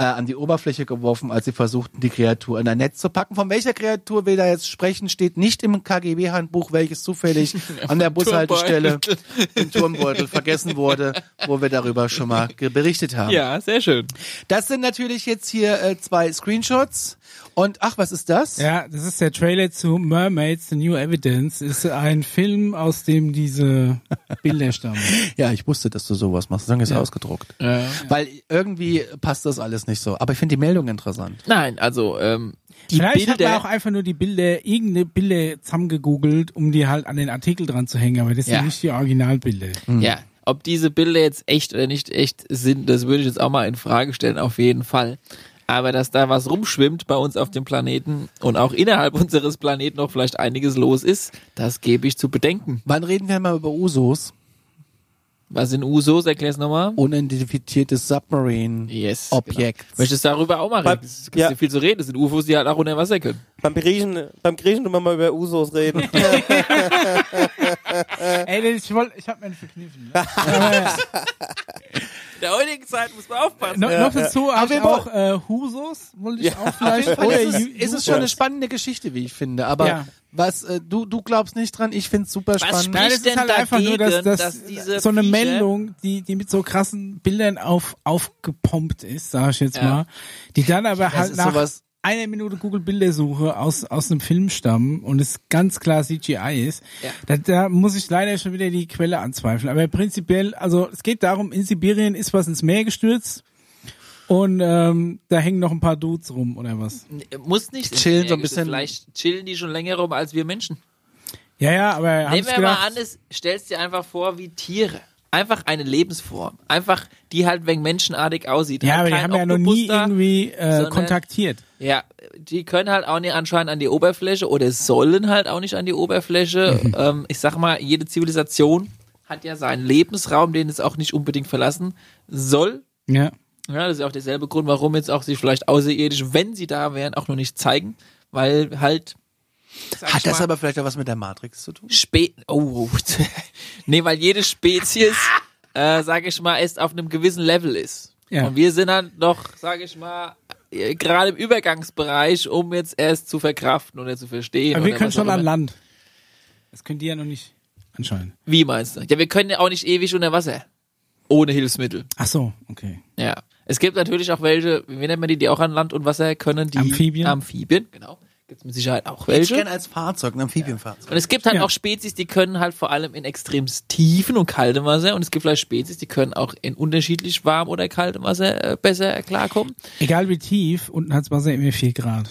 äh, an die Oberfläche geworfen, als sie versuchten, die Kreatur in ein Netz zu packen. Von welcher Kreatur wir da jetzt sprechen, steht nicht im KGB-Handbuch, welches zufällig an der Bushaltestelle im Turmbeutel vergessen wurde, wo wir darüber schon mal berichtet haben. Ja, sehr schön. Das sind natürlich jetzt hier äh, zwei Screenshots. Und ach, was ist das? Ja, das ist der Trailer zu Mermaids, The New Evidence. Ist ein Film, aus dem diese Bilder stammen. Ja, ich wusste, dass du sowas machst. Dann ist ausgedruckt. Weil irgendwie passt das alles nicht so. Aber ich finde die Meldung interessant. Nein, also ähm, die Vielleicht hat man Bilder. auch einfach nur die Bilder, irgendeine Bilder zusammengegoogelt, um die halt an den Artikel dran zu hängen, aber das Ja. sind nicht die Originalbilder. Ja, ob diese Bilder jetzt echt oder nicht echt sind, das würde ich jetzt auch mal in Frage stellen, auf jeden Fall. Aber dass da was rumschwimmt bei uns auf dem Planeten und auch innerhalb unseres Planeten noch vielleicht einiges los ist, das gebe ich zu bedenken. Wann reden wir mal über Usos? Was sind Usos? Erklär's nochmal. Unidentifiziertes Submarine. Yes. Objekt. Genau. Möchtest du darüber auch mal reden? Es gibt ja. viel zu reden. Das sind UFOs, die halt auch unter Wasser können. Beim Griechen, beim Griechen tun wir mal über Usos reden. Ey, ich wollte, ich hab mir nicht verkniffen. Ne? In der heutigen Zeit muss man aufpassen. No, noch dazu habe wir ich auch äh, Husos, wollte ich auch vielleicht. Oder ist, es, ist es schon eine spannende Geschichte, wie ich finde. Aber Ja. was äh, du du glaubst nicht dran? Ich finde es super spannend. spricht- Nein, das ist denn halt einfach nur, dass, dass, dass diese so eine Viecher- Meldung, die, die mit so krassen Bildern auf, aufgepumpt ist, sag ich jetzt Ja. mal, die dann aber halt ist nach sowas- einer Minute Google Bildersuche aus, aus einem Film stammen und es ganz klar CGI ist, Ja. da, da muss ich leider schon wieder die Quelle anzweifeln. Aber prinzipiell, also es geht darum, in Sibirien ist was ins Meer gestürzt und ähm, da hängen noch ein paar Dudes rum oder was. Muss nicht. Chillen so ein bisschen- Vielleicht chillen die schon länger rum als wir Menschen. Ja, ja, aber Nehmen wir mal gedacht, an, es stellst dir einfach vor wie Tiere. Einfach eine Lebensform. Einfach, die halt wegen menschenartig aussieht. ja, halt aber die haben ja noch nie irgendwie äh, sondern- kontaktiert. Ja, die können halt auch nicht anscheinend an die Oberfläche oder sollen halt auch nicht an die Oberfläche. Mhm. Ähm, ich sag mal, jede Zivilisation hat ja seinen Lebensraum, den es auch nicht unbedingt verlassen soll. Ja. Ja, das ist ja auch derselbe Grund, warum jetzt auch sich vielleicht außerirdisch, wenn sie da wären, auch noch nicht zeigen, weil halt Hat das mal, aber vielleicht auch was mit der Matrix zu tun? Spe oh, nee, weil jede Spezies, äh, sage ich mal, erst auf einem gewissen Level ist. Ja. Und wir sind halt noch, sage ich mal, äh, gerade im Übergangsbereich, um jetzt erst zu verkraften oder zu verstehen. Aber wir können schon an. Land. Das können die ja noch nicht anscheinend. Wie meinst du? Ja, wir können ja auch nicht ewig unter Wasser. Ohne Hilfsmittel. Ach so, okay. Ja. Es gibt natürlich auch welche, wie nennt man die, die auch an Land und Wasser können, die Amphibien? Amphibien, genau. Gibt es mit Sicherheit auch Ich welche. kenne als Fahrzeug, ein Amphibienfahrzeug. Und es gibt halt Ja. auch Spezies, die können halt vor allem in extrem tiefen und kaltem Wasser und es gibt vielleicht Spezies, die können auch in unterschiedlich warm oder kaltem Wasser äh, besser klarkommen. Egal wie tief, unten hat's Wasser immer 4 Grad.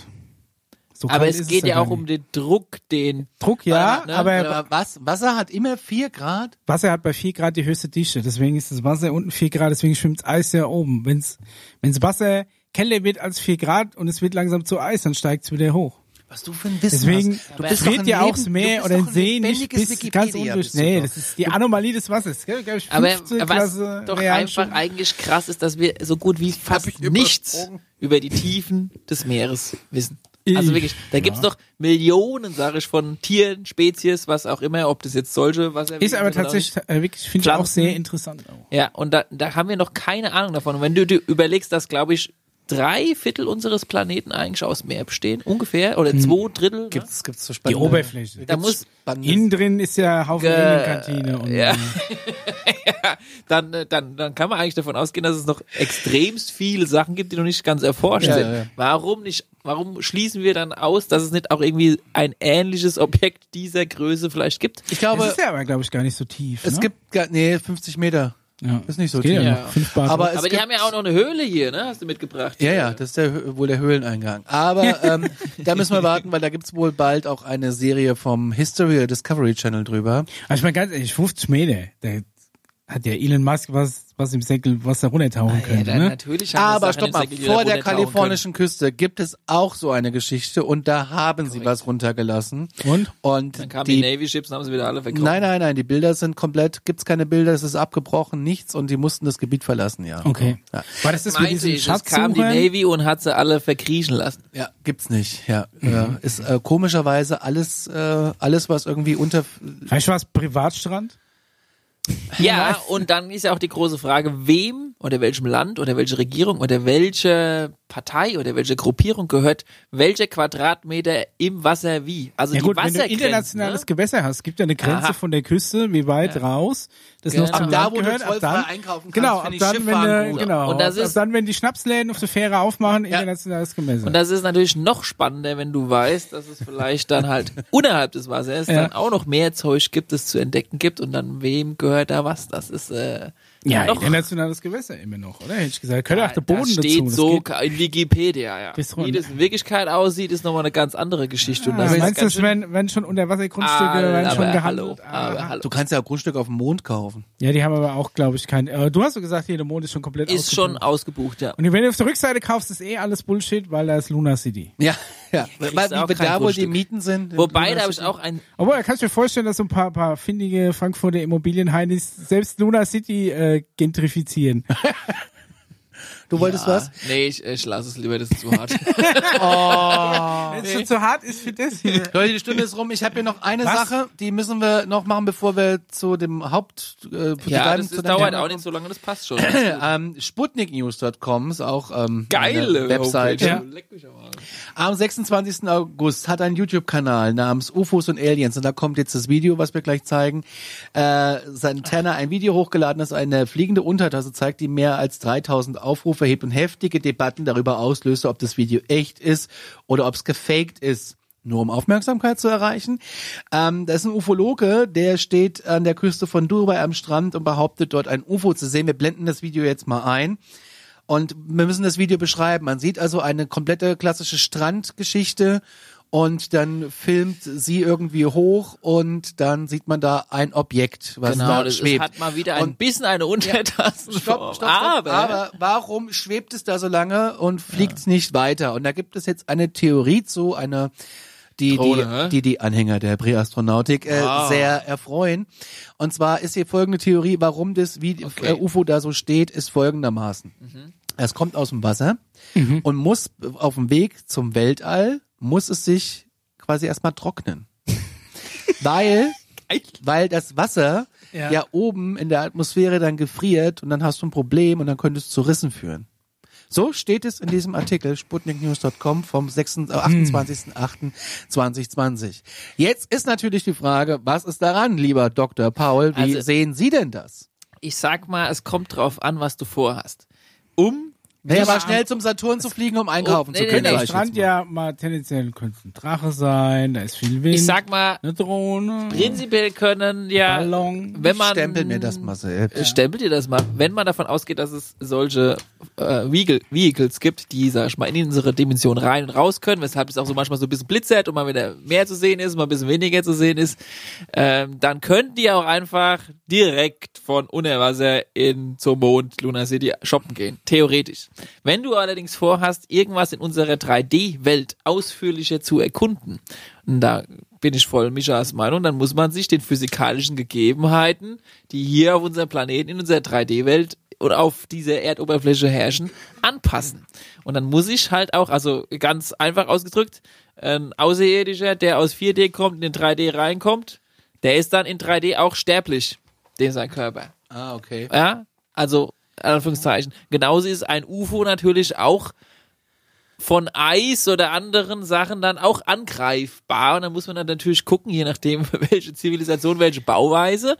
So Aber es geht ja gar auch um den Druck, den Druck, ja, Äh, ne? aber Aber was? Wasser hat immer vier Grad? Wasser hat bei 4 Grad die höchste Dichte. Deswegen ist das Wasser unten 4 Grad, deswegen schwimmt Eis ja oben. Wenn's, wenn's Wasser kälter wird als 4 Grad und es wird langsam zu Eis, dann steigt's wieder hoch. Was du für ein Wissen Deswegen hast. Du bist friert ja auch das Meer oder ein See nicht bis ganz Wikipedia du Nee, das ist die Anomalie des Wassers. Gell? Aber, was doch einfach eigentlich krass ist, dass wir so gut wie fast ich nichts über die Tiefen des Meeres wissen. Also wirklich, da gibt's doch Millionen, sage ich, von Tieren, Spezies, was auch immer, ob das jetzt solche, was Ist aber tatsächlich äh, wirklich, finde ich auch sehr interessant. Auch. Ja, und da, da haben wir noch keine Ahnung davon. Und wenn du dir überlegst, dass, glaube ich, drei Viertel unseres Planeten eigentlich aus Meer bestehen, ungefähr, oder zwei Drittel. ne? Gibt's, gibt's so Die spannende, Oberfläche. Da gibt's muss- Innen drin ist ja Haufen Ge- Alienkantine und ja. äh, dann, äh, dann, dann kann man eigentlich davon ausgehen, dass es noch extremst viele Sachen gibt, die noch nicht ganz erforscht Ja, sind. ja, ja. Warum nicht, warum schließen wir dann aus, dass es nicht auch irgendwie ein ähnliches Objekt dieser Größe vielleicht gibt? Ich glaube, es ist ja aber, glaube ich, gar nicht so tief. es ne? gibt, gar, nee, 50 Meter. Ja. ist nicht so tief. Ja Aber Aber die haben ja auch noch eine Höhle hier, ne? Hast du mitgebracht? Ja, ja, das ist der, wohl der Höhleneingang. Aber ähm, da müssen wir warten, weil da gibt's wohl bald auch eine Serie vom History Discovery Channel drüber. Also ich meine ganz ehrlich, 50 Meter, da hat der Elon Musk was, was im Säckel, was da runtertauchen Ja, könnte, dann ne? Aber stopp mal, vor der kalifornischen Küste gibt es auch so eine Geschichte und da haben sie was runtergelassen. Und? Und Dann kamen die, die, Navy Ships und haben sie wieder alle verkauft. nein, nein, nein, die Bilder sind komplett, gibt's keine Bilder, es ist abgebrochen, nichts und die mussten das Gebiet verlassen, ja. Okay. Ja, War das das mit Meinte diesen ich, es kam die? Navy und hat sie alle verkriechen lassen. ja gibt's nicht, ja. ja ist äh, komischerweise alles, äh, alles, was irgendwie unter, Vielleicht war es Privatstrand? Ja, und dann ist ja auch die große Frage, wem oder welchem Land oder welche Regierung oder welche Partei oder welche Gruppierung gehört welcher Quadratmeter im Wasser wie. Also Ja die gut, wenn du Wassergrenzen. internationales ne? Gewässer hast, gibt ja eine Grenze Aha. von der Küste, wie weit raus das Genau. noch zum Ab da, Land wo du gehört. Ab zollfrei dann, einkaufen kannst, genau, ab ich dann, wenn du, gut. genau, Und das ab ist- dann, wenn die Schnapsläden auf der Fähre aufmachen, Ja. internationales Gewässer. Und das ist natürlich noch spannender, wenn du weißt, dass es vielleicht dann halt unterhalb des Wassers Ja. dann auch noch mehr Zeug gibt, das zu entdecken gibt und dann wem gehört da was. Das ist äh, ja, noch internationales Gewässer immer noch, oder? Hätte ich gesagt. Könnte auch der Boden das dazu. steht das so in Wikipedia, ja. Bis Wie das in Wirklichkeit aussieht, ist nochmal eine ganz andere Geschichte. Und Ah, das ist meinst du, werden, werden schon Unterwassergrundstücke Ah, werden schon aber gehandelt? hallo, aber Ah. hallo. du kannst ja auch Grundstücke auf dem Mond kaufen. Ja, die haben aber auch, glaube ich, kein. Äh, du hast so gesagt, hier der Mond ist schon komplett Ist schon ausgebucht. ausgebucht, ja. Und wenn du auf der Rückseite kaufst, ist eh alles Bullshit, weil da ist Luna City. Ja, ja. kriegst Weil, wie da wohl die. Mieten sind. Wobei, da habe ich auch ein Obwohl, da kannst du dir vorstellen, dass so ein paar, paar findige Frankfurter Immobilienheinis selbst Luna City äh, gentrifizieren. Du wolltest was? Nee, ich, ich lasse es lieber, das ist zu hart. Wenn es schon zu hart ist für das hier. Leute, die Stunde ist rum. Ich habe hier noch eine Was? Sache, die müssen wir noch machen, bevor wir zu dem Haupt... Äh, zu ja, das zu ist, dauert Thema auch nicht so lange, das passt schon. Ähm, SputnikNews.com ist auch ähm, Geile eine Webseite. Ja. Am 26. August hat ein YouTube-Kanal namens UFOs und Aliens und da kommt jetzt das Video, was wir gleich zeigen. Äh, Santana ein Video hochgeladen, das eine fliegende Untertasse zeigt, die mehr als 3000 Aufrufe hebt und heftige Debatten darüber auslöste, ob das Video echt ist oder ob es gefaked ist. Nur um Aufmerksamkeit zu erreichen. Ähm, da ist ein Ufologe, der steht an der Küste von Dubai am Strand und behauptet dort ein UFO zu sehen. Wir blenden das Video jetzt mal ein. Und wir müssen das Video beschreiben. Man sieht also eine komplette klassische Strandgeschichte und dann filmt sie irgendwie hoch und dann sieht man da ein Objekt, was Genau, da das schwebt. hat mal wieder ein Und- bisschen eine Untertassenform. Stopp, stopp, stopp. Aber, Aber, warum schwebt es da so lange und fliegt nicht weiter? Und da gibt es jetzt eine Theorie zu, eine die Drohne, die, die die Anhänger der Präastronautik äh, Ah. sehr erfreuen. Und zwar ist hier folgende Theorie, warum das wie Okay. Mhm. äh, UFO da so steht, ist folgendermaßen. Es kommt aus dem Wasser und muss auf dem Weg zum Weltall, muss es sich quasi erstmal trocknen. weil, weil das Wasser Ja. ja. oben in der Atmosphäre dann gefriert und dann hast du ein Problem und dann könnte es zu Rissen führen. So steht es in diesem Artikel sputniknews.com vom 6, äh, 28.08.2020. Jetzt ist natürlich die Frage, was ist daran, lieber Dr. Paul? Wie Also- sehen Sie denn das? ich sag mal, es kommt drauf an, was du vorhast. Um Naja, Ja, mal schnell zum Saturn zu fliegen, um einkaufen Oh, zu können. nee, nee, Strand ja mal tendenziell könnte ein Drache sein, da ist viel Wind. ich sag mal, eine Drohne, prinzipiell können ja, Ballon. wenn man Stempel mir das mal selbst. Äh, Stempelt ihr das mal, wenn man davon ausgeht, dass es solche äh, Vehicle, Vehicles gibt, die, sag ich mal, in unsere Dimension rein und raus können, weshalb es auch so manchmal so ein bisschen blitzert und mal wieder mehr zu sehen ist, mal ein bisschen weniger zu sehen ist, ähm, dann könnten die auch einfach direkt von Unterwasser in zum Mond, Lunar City shoppen gehen. Theoretisch. Wenn du allerdings vorhast, irgendwas in unserer 3D-Welt ausführlicher zu erkunden, und da bin ich voll Mischas Meinung, dann muss man sich den physikalischen Gegebenheiten, die hier auf unserem Planeten in unserer 3D-Welt und auf dieser Erdoberfläche herrschen, anpassen. Und dann muss ich halt auch, also ganz einfach ausgedrückt, ein Außerirdischer, der aus 4D kommt, in den 3D reinkommt, der ist dann in 3D auch sterblich, dem sein Körper. Ah, okay. Ja, also Anführungszeichen. Genauso ist ein UFO natürlich auch von Eis oder anderen Sachen dann auch angreifbar. Und dann muss man dann natürlich gucken, je nachdem, welche Zivilisation, welche Bauweise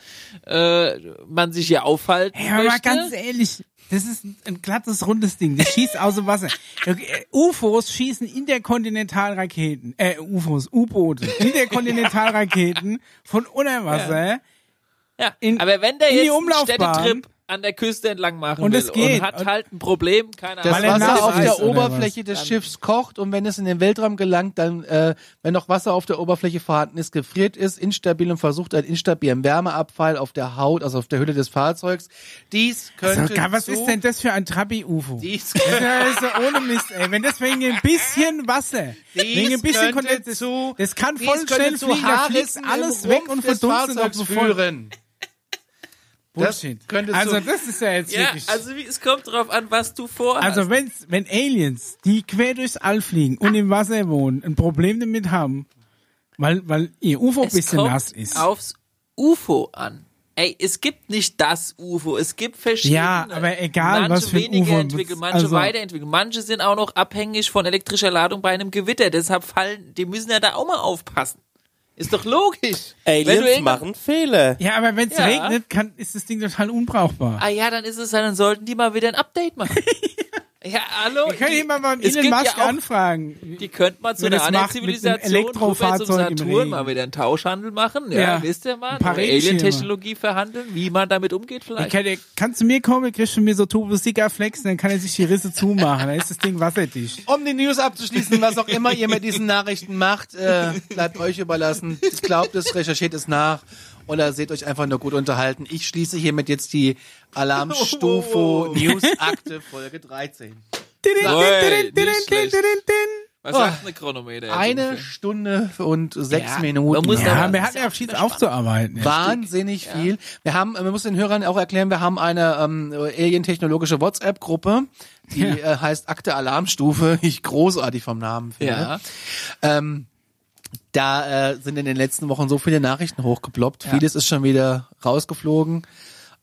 äh, man sich hier aufhalten Hey, aber möchte. ganz ehrlich, das ist ein, glattes, rundes Ding. Das schießt aus dem Wasser. Äh, UFOs schießen Interkontinentalraketen, äh, UFOs, U-Boote, Interkontinentalraketen von unter Wasser. ja, in- aber wenn der in die jetzt Umlaufbahn. Städtetrip an der Küste entlang machen Und will es geht. und hat Und- halt ein Problem, keine Das Ahnung. nass Wasser auf der Oberfläche was? des Schiffs kocht und wenn es in den Weltraum gelangt, dann, äh, wenn noch Wasser auf der Oberfläche vorhanden ist, gefriert ist, instabil und versucht einen instabilen Wärmeabfall auf der Haut, also auf der Hülle des Fahrzeugs. Dies könnte So, was zu, ist denn das für ein Trabi-UFO? Dies, Das ist ja ohne Mist, ey. Wenn das wegen ein bisschen Wasser, Dies wegen ein bisschen könnte Kondens, das, zu- das kann voll könnte schnell zu fliegen, da fliegt alles weg und verdunstet auf führen. Das Bullshit. könnte also das ist ja jetzt Ja, wirklich... also wie, es kommt drauf an, was du vorhast. Also wenn's, wenn Aliens, die quer durchs All fliegen und im Wasser wohnen, ein Problem damit haben, weil, weil ihr UFO ein es bisschen kommt nass ist. aufs UFO an. Ey, es gibt nicht das UFO, es gibt verschiedene. Ja, aber egal, manche was für ein weniger UFO, entwickelt, manche also- weiterentwickelt. Manche sind auch noch abhängig von elektrischer Ladung bei einem Gewitter. Deshalb fallen, die müssen ja da auch mal aufpassen. Ist doch logisch. Wenn du Aliens irgendwann- machen Fehler. ja, aber wenn's Ja. regnet, kann, ist das Ding total unbrauchbar. Ah ja, dann ist es, dann sollten die mal wieder ein Update machen. ja, hallo. Wir können die- mal beim es Elon gibt Musk ja auch, anfragen. Die könnten mal zu einer das anderen Zivilisation Elektrofahrzeug zum Saturn mal wieder einen Tauschhandel machen. Ja, Ja. wisst ihr mal. Alien-Technologie verhandeln, wie man damit umgeht vielleicht. Kann, kannst du mir kommen, kriegst du mir so Turbo Sticker flexen, dann kann er sich die Risse zumachen, dann ist das Ding wasserdicht. Um die News abzuschließen, was auch immer ihr mit diesen Nachrichten macht, äh, bleibt euch überlassen. Glaubt es, recherchiert es nach oder seht euch einfach nur gut unterhalten. Ich schließe hiermit jetzt die Alarmstufo News-Akte Folge 13. Oi, nicht schlecht. Was Oh. sagt eine Chronometer? jetzt Eine ungefähr? Stunde und sechs Ja, Minuten. man muss Ja, wir hatten ja viel aufzuarbeiten. Ja. Wahnsinnig viel. Wir haben, man muss den Hörern auch erklären, wir haben eine ähm, alien-technologische WhatsApp-Gruppe, die Ja. äh, heißt Akte Alarmstufe. Ich großartig vom Namen finde. Ja. Ähm, da äh, sind in den letzten Wochen so viele Nachrichten hochgeploppt. Vieles ist schon wieder rausgeflogen.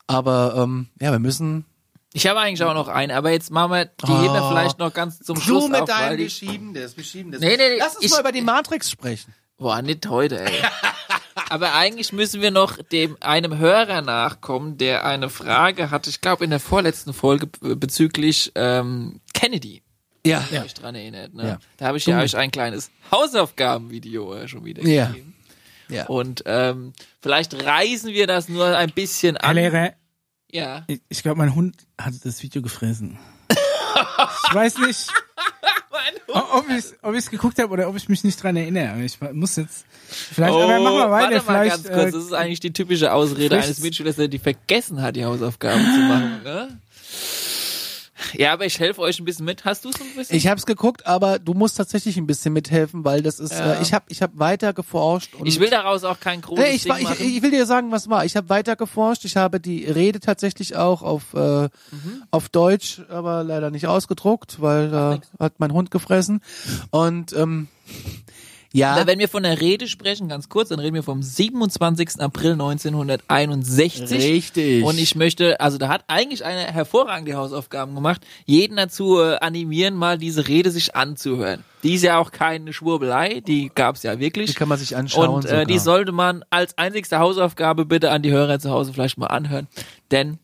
Aber ähm, ja, wir müssen Ich habe eigentlich auch noch eine, aber jetzt machen wir, die Oh. heben wir vielleicht noch ganz zum Schluss du mit auf, deinem wir schieben das, wir schieben das. Nee, nee, nee, Lass uns ich- mal über die Matrix sprechen. Boah, nicht heute, ey. Aber eigentlich müssen wir noch dem einem Hörer nachkommen, der eine Frage hatte, ich glaube in der vorletzten Folge b- bezüglich ähm, Kennedy. Ja. Ja. Mich dran erinnert. Ne? Ja. Da habe ich ja euch ein kleines Hausaufgabenvideo äh, schon wieder Ja. gegeben. Ja. Und ähm, vielleicht reißen wir das nur ein bisschen Herr an. Lehrer, Ja. ich, ich glaube, mein Hund hat das Video gefressen. ich weiß nicht, ob ich ob ich's geguckt habe oder ob ich mich nicht dran erinnere. Ich muss jetzt vielleicht, aber machen wir weiter. Oh, warte mal vielleicht, ganz kurz. äh, Das ist eigentlich die typische Ausrede eines Mitschülers, der die vergessen hat, die Hausaufgaben zu machen. Ne? Ja, aber ich helfe euch ein bisschen mit. Hast du es ein bisschen? Ich habe es geguckt, aber du musst tatsächlich ein bisschen mithelfen, weil das ist, Ja. äh, ich habe ich hab weiter geforscht. Und Ich will daraus auch kein großes Nee, ich, Ding ich, machen. ich will dir sagen, was war. Ich habe weiter geforscht. Ich habe die Rede tatsächlich auch auf äh, Mhm. auf Deutsch, aber leider nicht ausgedruckt, weil da hat mein Hund gefressen. Und ähm, ja, Wenn wir von der Rede sprechen, ganz kurz, dann reden wir vom 27. April 1961. richtig. Und ich möchte, also da hat eigentlich eine hervorragende Hausaufgaben gemacht, jeden dazu äh, animieren, mal diese Rede sich anzuhören. Die ist ja auch keine Schwurbelei, die gab's ja wirklich. die kann man sich anschauen. Und äh, die sogar. sollte man als einzigste Hausaufgabe bitte an die Hörer zu Hause vielleicht mal anhören. Denn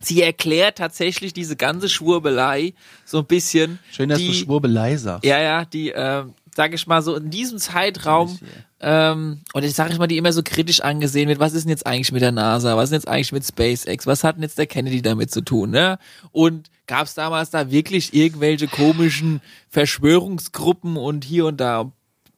sie erklärt tatsächlich diese ganze Schwurbelei so ein bisschen. Schön, dass die, du Schwurbelei sagst. Ja, ja, die, äh, sag ich mal so, in diesem Zeitraum, ähm, und ich sage ich mal, die immer so kritisch angesehen wird, was ist denn jetzt eigentlich mit der NASA, was ist denn jetzt eigentlich mit SpaceX, was hat denn jetzt der Kennedy damit zu tun, ne? Und gab es damals da wirklich irgendwelche komischen Verschwörungsgruppen und hier und da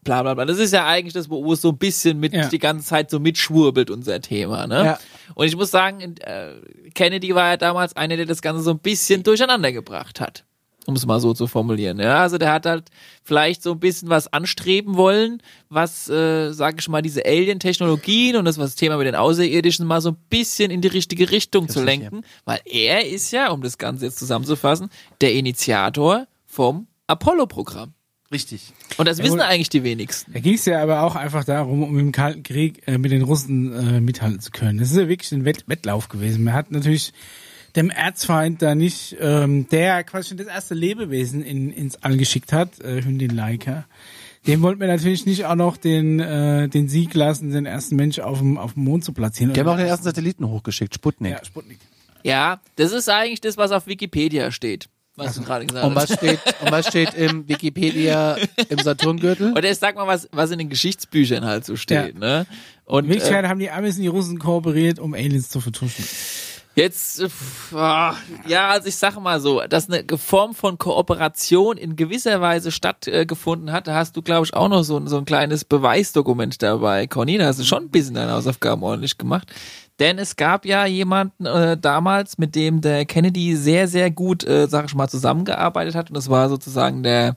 bla bla bla. Das ist ja eigentlich das, wo es so ein bisschen mit Ja. die ganze Zeit so mitschwurbelt, unser Thema, ne? Ja. Und ich muss sagen, äh, Kennedy war ja damals einer, der das Ganze so ein bisschen durcheinander gebracht hat. Um es mal so zu formulieren. Ja, also der hat halt vielleicht so ein bisschen was anstreben wollen, was, äh, sag ich mal, diese Alien-Technologien und das was das Thema mit den Außerirdischen mal so ein bisschen in die richtige Richtung zu Richtig, lenken, weil er ist ja, um das Ganze jetzt zusammenzufassen, der Initiator vom Apollo-Programm. Richtig. Und das Ja, wissen gut. eigentlich die wenigsten. Da ging es ja aber auch einfach darum, um im Kalten Krieg äh, mit den Russen äh, mithalten zu können. Das ist ja wirklich ein Wett Wettlauf gewesen. Man hat natürlich dem Erzfeind da nicht, ähm, der quasi schon das erste Lebewesen in, ins All geschickt hat, äh, Hündin Laika. Dem wollten wir natürlich nicht auch noch den, äh, den Sieg lassen, den ersten Mensch auf dem, auf dem Mond zu platzieren. Die haben auch den ersten Satelliten hochgeschickt, Sputnik. ja, Sputnik. Ja, das ist eigentlich das, was auf Wikipedia steht, was du gerade gesagt Und hast. was steht, und was steht im Wikipedia im Saturngürtel? Oder jetzt sag mal, was, was in den Geschichtsbüchern halt so steht, Ja. ne? Und In äh, haben die Amis und die Russen kooperiert, um Aliens zu vertuschen. Jetzt, äh, ah, ja, also ich sage mal so, dass eine Form von Kooperation in gewisser Weise stattgefunden hat, da hast du, glaube ich, auch noch so, ein- so ein kleines Beweisdokument dabei. Conny, da hast du schon ein bisschen deine Hausaufgaben ordentlich gemacht. Denn es gab ja jemanden äh, damals, mit dem der Kennedy sehr, sehr gut, äh, sag ich mal, zusammengearbeitet hat. Und das war sozusagen der,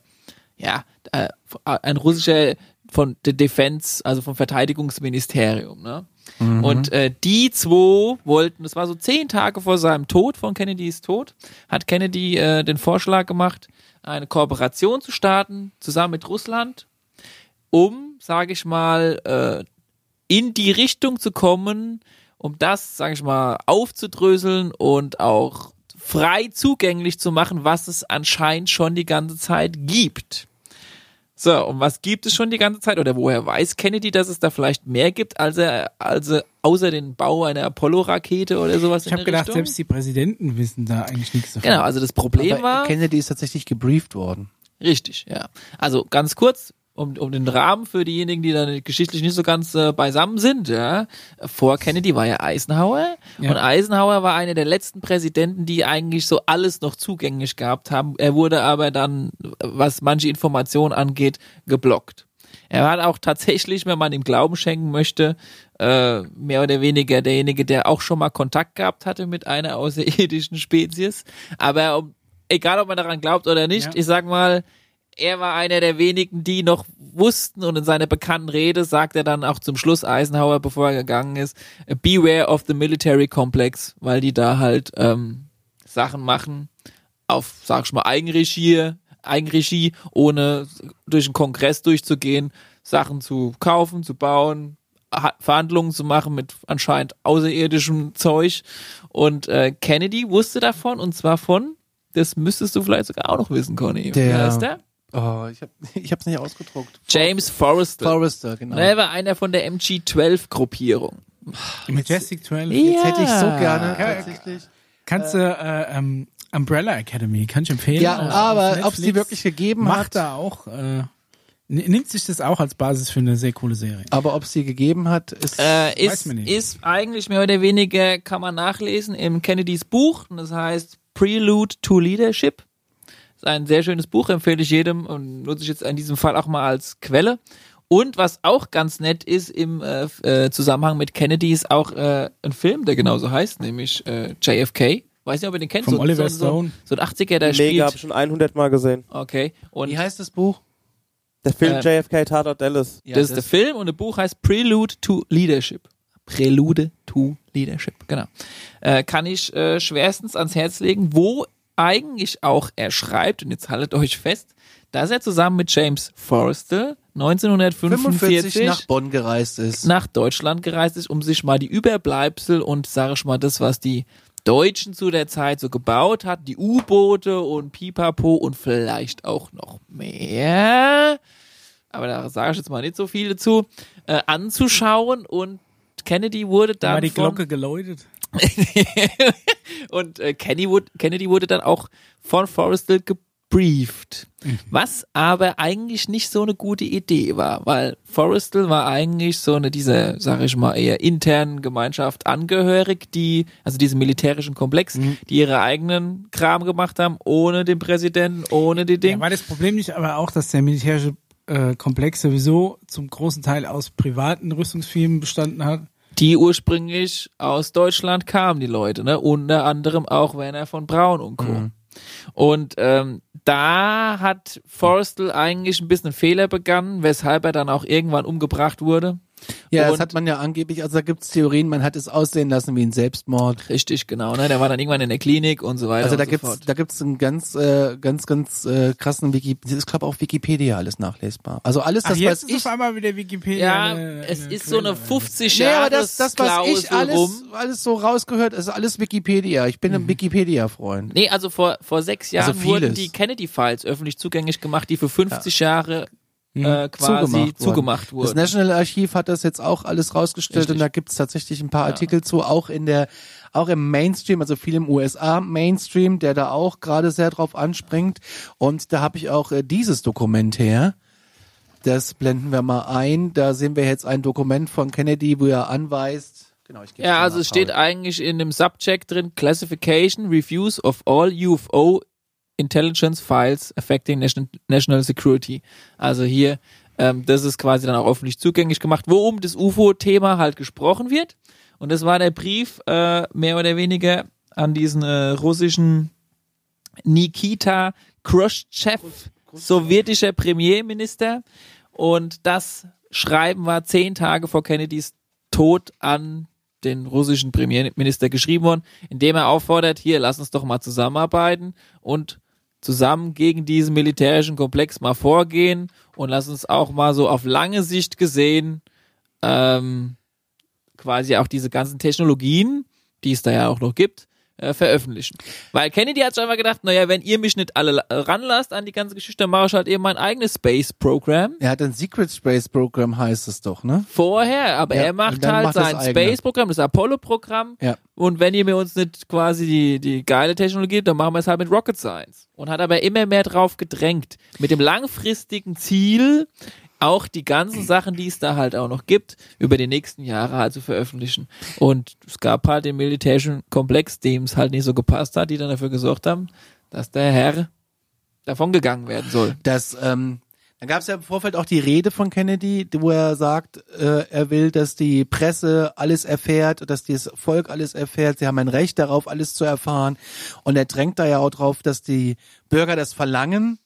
ja, äh, ein russischer von der Defense, also vom Verteidigungsministerium, ne? Und äh, die zwei wollten, das war so zehn Tage vor seinem Tod, von Kennedys Tod, hat Kennedy äh, den Vorschlag gemacht, eine Kooperation zu starten, zusammen mit Russland, um, sage ich mal, äh, in die Richtung zu kommen, um das, sage ich mal, aufzudröseln und auch frei zugänglich zu machen, was es anscheinend schon die ganze Zeit gibt. So, und was gibt es schon die ganze Zeit? Oder woher weiß Kennedy, dass es da vielleicht mehr gibt, als er, als er außer den Bau einer Apollo-Rakete oder sowas Ich habe gedacht, Richtung? selbst die Präsidenten wissen da eigentlich nichts davon. Genau, also das Problem Aber war. Kennedy ist tatsächlich gebrieft worden. Richtig, ja. Also ganz kurz, um, um den Rahmen für diejenigen, die dann geschichtlich nicht so ganz äh, beisammen sind, ja. Vor Kennedy war ja Eisenhower Ja. und Eisenhower war einer der letzten Präsidenten, die eigentlich so alles noch zugänglich gehabt haben. Er wurde aber dann, was manche Informationen angeht, geblockt. Er war auch tatsächlich, wenn man ihm Glauben schenken möchte, äh, mehr oder weniger derjenige, der auch schon mal Kontakt gehabt hatte mit einer außerirdischen Spezies. Aber um, egal, ob man daran glaubt oder nicht, Ja. ich sag mal, er war einer der wenigen, die noch wussten und in seiner bekannten Rede sagt er dann auch zum Schluss Eisenhower, bevor er gegangen ist, beware of the military complex, weil die da halt ähm, Sachen machen auf, sag ich mal, Eigenregie, Eigenregie, ohne durch den Kongress durchzugehen, Sachen zu kaufen, zu bauen, Ha- Verhandlungen zu machen mit anscheinend außerirdischem Zeug. Und äh, Kennedy wusste davon und zwar von, das müsstest du vielleicht sogar auch noch wissen, Conny. Wie Der- heißt der? Oh, ich hab, ich hab's nicht ausgedruckt. James Forrester. Forrester, genau. Er war einer von der MG-12-Gruppierung. Majestic 12. Jetzt hätte ich so gerne Ja. tatsächlich. Kannst du äh, ähm, Umbrella Academy, kann ich empfehlen. Ja, Auf- auf aber ob Netflix. sie wirklich gegeben macht hat, da auch, äh, nimmt sich das auch als Basis für eine sehr coole Serie. aber ob sie gegeben hat, ist Äh, Weiß ist, man nicht. ist eigentlich mehr oder weniger, kann man nachlesen, im Kennedys Buch. Und das heißt Prelude to Leadership. Ist ein sehr schönes Buch, empfehle ich jedem und nutze ich jetzt in diesem Fall auch mal als Quelle. Und was auch ganz nett ist im äh, äh, Zusammenhang mit Kennedy ist auch äh, ein Film, der genauso heißt, nämlich äh, JFK. Weiß nicht, ob ihr den kennt. Vom so, Oliver so, so, Stone. so ein 80er, der Mega, hab spielt. ich schon 100 Mal gesehen. Okay. Und wie heißt das Buch? Der Film Äh, JFK Tatort Dallas. Ja, das ist der Film und das Buch heißt Prelude to Leadership. Prelude to Leadership, genau. Äh, kann ich äh, schwerstens ans Herz legen, wo eigentlich auch er schreibt, und jetzt haltet euch fest, dass er zusammen mit James Forrestal 1945 45 nach Bonn gereist ist. nach Deutschland gereist ist, um sich mal die Überbleibsel und sage ich mal das, was die Deutschen zu der Zeit so gebaut hat, die U-Boote und Pipapo und vielleicht auch noch mehr, aber da sage ich jetzt mal nicht so viel dazu, äh, anzuschauen und Kennedy wurde Da dann war die Glocke geläutet. und äh, Kenny wurde, Kennedy wurde dann auch von Forrestal gebrieft. Was aber eigentlich nicht so eine gute Idee war, weil Forrestal war eigentlich so eine dieser, sag ich mal, eher internen Gemeinschaft angehörig, die, also diesem militärischen Komplex, die ihre eigenen Kram gemacht haben, ohne den Präsidenten, ohne die Ja, Dinge. war das Problem nicht aber auch, dass der militärische äh, Komplex sowieso zum großen Teil aus privaten Rüstungsfirmen bestanden hat? Die ursprünglich aus Deutschland kamen, die Leute, ne? Unter anderem auch Werner von Braun und Co. Und ähm, da hat Forrestal eigentlich ein bisschen einen Fehler begangen, weshalb er dann auch irgendwann umgebracht wurde. Ja, das Und- hat man ja angeblich, also da gibt's Theorien, man hat es aussehen lassen wie ein Selbstmord. Richtig, genau. Ne? Der war dann irgendwann in der Klinik und so weiter. Also da und so gibt's, fort. da gibt's einen ganz, äh, ganz, ganz äh, krassen Wiki, das ist glaube auf Wikipedia alles nachlesbar. Also alles Ach, das, was jetzt ist ich, auf einmal wieder Wikipedia. Ja, eine- es eine ist so eine Quelle. 50 nee, aber Jahre das, das, was ich alles, rum. alles so rausgehört, ist alles Wikipedia. Ich bin Mhm. ein Wikipedia-Freund. Nee, also vor, vor sechs Jahren Also wurden die Kennedy-Files öffentlich zugänglich gemacht, die für 50 Jahre äh, quasi zugemacht. Das wurden. National Archiv hat das jetzt auch alles rausgestellt Richtig. und da gibt's tatsächlich ein paar Artikel zu, auch in der, auch im Mainstream, also viel im USA-Mainstream, der da auch gerade sehr drauf anspringt. Und da habe ich auch äh, dieses Dokument her. Das blenden wir mal ein. Da sehen wir jetzt ein Dokument von Kennedy, wo er anweist. Genau, ich Ja, also es steht eigentlich in dem Subject drin, Classification, Reviews of all UFO Intelligence Files affecting nation, National Security. Also hier, ähm, das ist quasi dann auch öffentlich zugänglich gemacht, wo um das UFO-Thema halt gesprochen wird. Und das war der Brief, äh, mehr oder weniger an diesen äh, russischen Nikita Khrushchev, sowjetischer Premierminister. Und das Schreiben war zehn Tage vor Kennedys Tod an den russischen Premierminister geschrieben worden, indem er auffordert, hier, lass uns doch mal zusammenarbeiten und zusammen gegen diesen militärischen Komplex mal vorgehen und lass uns auch mal so auf lange Sicht gesehen ähm, quasi auch diese ganzen Technologien, die es da ja auch noch gibt, äh, veröffentlichen. Weil Kennedy hat schon einmal gedacht, naja, wenn ihr mich nicht alle ranlasst an die ganze Geschichte, dann mache ich halt eben mein eigenes Space-Programm. Er hat ein Secret Space Program, heißt es doch, ne? Vorher, aber Ja, er macht halt macht sein eigene. Space-Programm, das Apollo-Programm. Ja. Und wenn ihr mir uns nicht quasi die, die geile Technologie gibt, dann machen wir es halt mit Rocket Science. Und hat aber immer mehr drauf gedrängt. Mit dem langfristigen Ziel, auch die ganzen Sachen, die es da halt auch noch gibt, über die nächsten Jahre halt zu veröffentlichen. Und es gab halt den militärischen Komplex, dem es halt nicht so gepasst hat, die dann dafür gesorgt haben, dass der Herr davongegangen werden soll. Das, ähm, dann gab es ja im Vorfeld auch die Rede von Kennedy, wo er sagt, äh, er will, dass die Presse alles erfährt, dass das Volk alles erfährt. Sie haben ein Recht darauf, alles zu erfahren. Und er drängt da ja auch drauf, dass die Bürger das verlangen,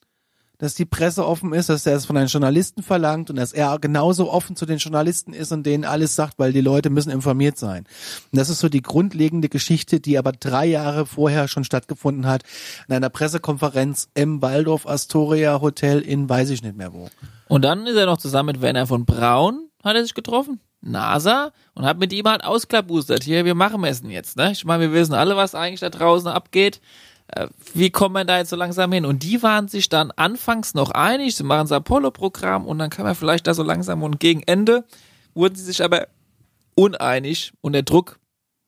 dass die Presse offen ist, dass er es von den Journalisten verlangt und dass er genauso offen zu den Journalisten ist und denen alles sagt, weil die Leute müssen informiert sein. Und das ist so die grundlegende Geschichte, die aber drei Jahre vorher schon stattgefunden hat, in einer Pressekonferenz im Waldorf Astoria Hotel in weiß ich nicht mehr wo. Und dann ist er noch zusammen mit Werner von Braun, hat er sich getroffen, NASA, und hat mit ihm halt ausklabustert. Hier, wir machen es denn jetzt, ne? Ich meine, wir wissen alle, was eigentlich da draußen abgeht. Äh, Wie kommt man da jetzt so langsam hin? Und die waren sich dann anfangs noch einig, sie machen das Apollo-Programm und dann kann man vielleicht da so langsam und gegen Ende wurden sie sich aber uneinig und der Druck,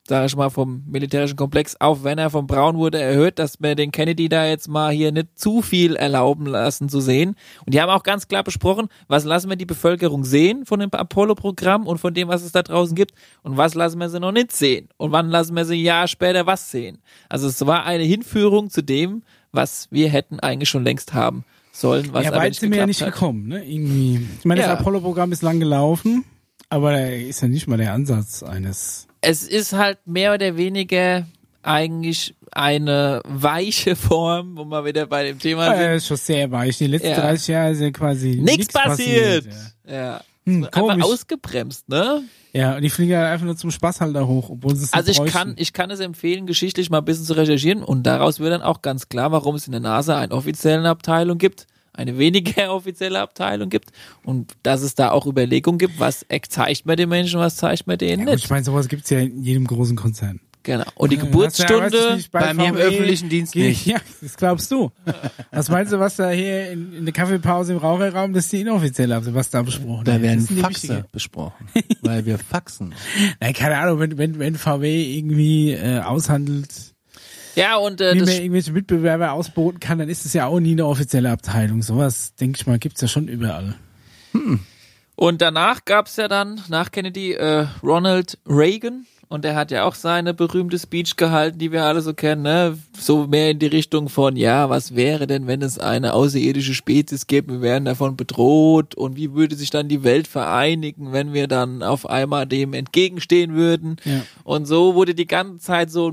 sage ich mal, vom militärischen Komplex auf Werner von Braun wurde erhöht, dass wir den Kennedy da jetzt mal hier nicht zu viel erlauben lassen zu sehen. Und die haben auch ganz klar besprochen, was lassen wir die Bevölkerung sehen von dem Apollo-Programm und von dem, was es da draußen gibt und was lassen wir sie noch nicht sehen und wann lassen wir sie ein Jahr später was sehen. Also es war eine Hinführung zu dem, was wir hätten eigentlich schon längst haben sollen, was ja, weit sind wir ja nicht hat. gekommen, ne? Irgendwie. Ich meine, Ja. das Apollo-Programm ist lang gelaufen, aber da ist ja nicht mal der Ansatz eines. Es ist halt mehr oder weniger eigentlich eine weiche Form, wo wir wieder bei dem Thema sind. Äh, ist schon sehr weich. Die letzten Ja. 30 Jahre ist ja quasi Nichts nichts passiert. ja. Ja. Hm, Einfach ausgebremst, ne? ja, und die fliegen ja einfach nur zum Spaßhalter hoch, obwohl sie es Also ich kann, ich kann es empfehlen, geschichtlich mal ein bisschen zu recherchieren und daraus wird dann auch ganz klar, warum es in der NASA eine offizielle Abteilung gibt, eine weniger offizielle Abteilung gibt und dass es da auch Überlegungen gibt, was zeigt man den Menschen, was zeigt man denen Ja, nicht. ich meine, sowas gibt's ja in jedem großen Konzern. Genau. Und die Ja, hast du ja, Geburtsstunde, nicht, Bei mir im öffentlichen Dienst nicht. Ja, das glaubst du. Was meinst du, was da hier in, in der Kaffeepause im Raucherraum, das ist die inoffizielle, also was da besprochen Da wird? werden sind die Faxe wichtige- besprochen, weil wir faxen. Nein, keine Ahnung, wenn, wenn, wenn VW irgendwie äh, aushandelt, ja und äh, wie man irgendwelche Mitbewerber ausboten kann, dann ist es ja auch nie eine offizielle Abteilung. Sowas, denke ich mal, gibt's ja schon überall. Und danach gab's ja dann, nach Kennedy, äh, Ronald Reagan. Und der hat ja auch seine berühmte Speech gehalten, die wir alle so kennen, ne? So mehr in die Richtung von, ja, was wäre denn, wenn es eine außerirdische Spezies gibt, wir wären davon bedroht und wie würde sich dann die Welt vereinigen, wenn wir dann auf einmal dem entgegenstehen würden. Ja. Und so wurde die ganze Zeit so,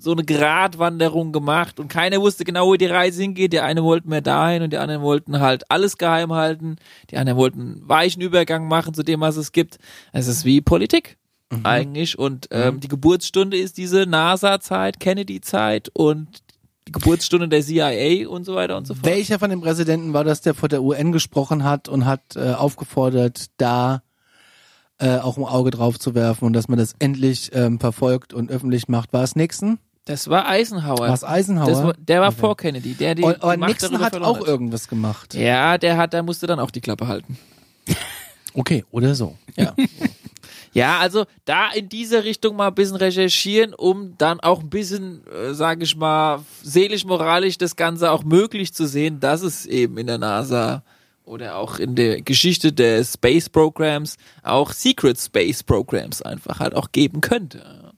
so eine Gratwanderung gemacht und keiner wusste genau, wo die Reise hingeht. Die einen wollten mehr dahin und die anderen wollten halt alles geheim halten. Die anderen wollten einen weichen Übergang machen zu dem, was es gibt. Es ist wie Politik eigentlich und ähm, die Geburtsstunde ist diese NASA-Zeit, Kennedy-Zeit und die Geburtsstunde der CIA und so weiter und so fort. Welcher von den Präsidenten war das, der vor der UN gesprochen hat und hat äh, aufgefordert, da äh, auch ein Auge drauf zu werfen und dass man das endlich ähm, verfolgt und öffentlich macht? War es Nixon? Das war Eisenhower. War es Eisenhower? War, der war vor Kennedy. Der die, und, aber die Nixon hat auch irgendwas gemacht. Ja, der hat, der musste dann auch die Klappe halten. Okay, oder so. Ja. ja, also da in diese Richtung mal ein bisschen recherchieren, um dann auch ein bisschen, äh, sage ich mal, seelisch-moralisch das Ganze auch möglich zu sehen, dass es eben in der NASA oder auch in der Geschichte der Space Programs auch Secret Space Programs einfach halt auch geben könnte.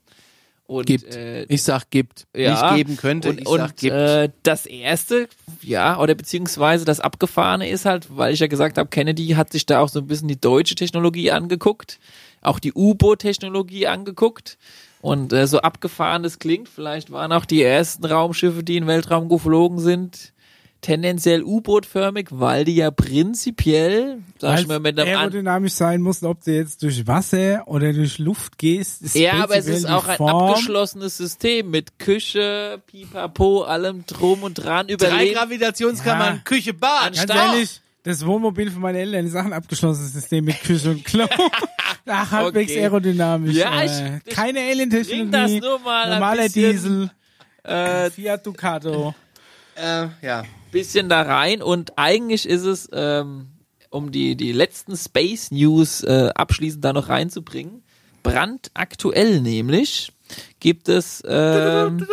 Und, Gibt. Äh, Ich sag gibt. ja, Nicht geben könnte, Und, ich und sag gibt. Äh, das erste, ja, oder beziehungsweise das Abgefahrene ist halt, weil ich ja gesagt habe, Kennedy hat sich da auch so ein bisschen die deutsche Technologie angeguckt, auch die U-Boot-Technologie angeguckt. Und äh, so abgefahren das klingt, vielleicht waren auch die ersten Raumschiffe, die in den Weltraum geflogen sind, tendenziell U-Boot-förmig, weil die ja prinzipiell, sag ich mal, mit einem aerodynamisch sein mussten, ob du jetzt durch Wasser oder durch Luft gehst. Ist Ja, aber es ist auch ein Form. abgeschlossenes System mit Küche, Pipapo, allem drum und dran Drei überleben. Gravitationskammern, Ja. Küche, Bad. Ganz Stau. ehrlich, das Wohnmobil von meinen Eltern ist auch ein abgeschlossenes System mit Küche und Klo. Ach, halbwegs Okay. aerodynamisch. Ja, äh, ich- ich keine Alien-Technologie. bring das nur mal ein Normaler bisschen, Diesel. Äh, Fiat Ducato. Äh, ja. Bisschen da rein und eigentlich ist es, ähm, um die, die letzten Space News äh, abschließend da noch reinzubringen, brandaktuell nämlich gibt es ähm,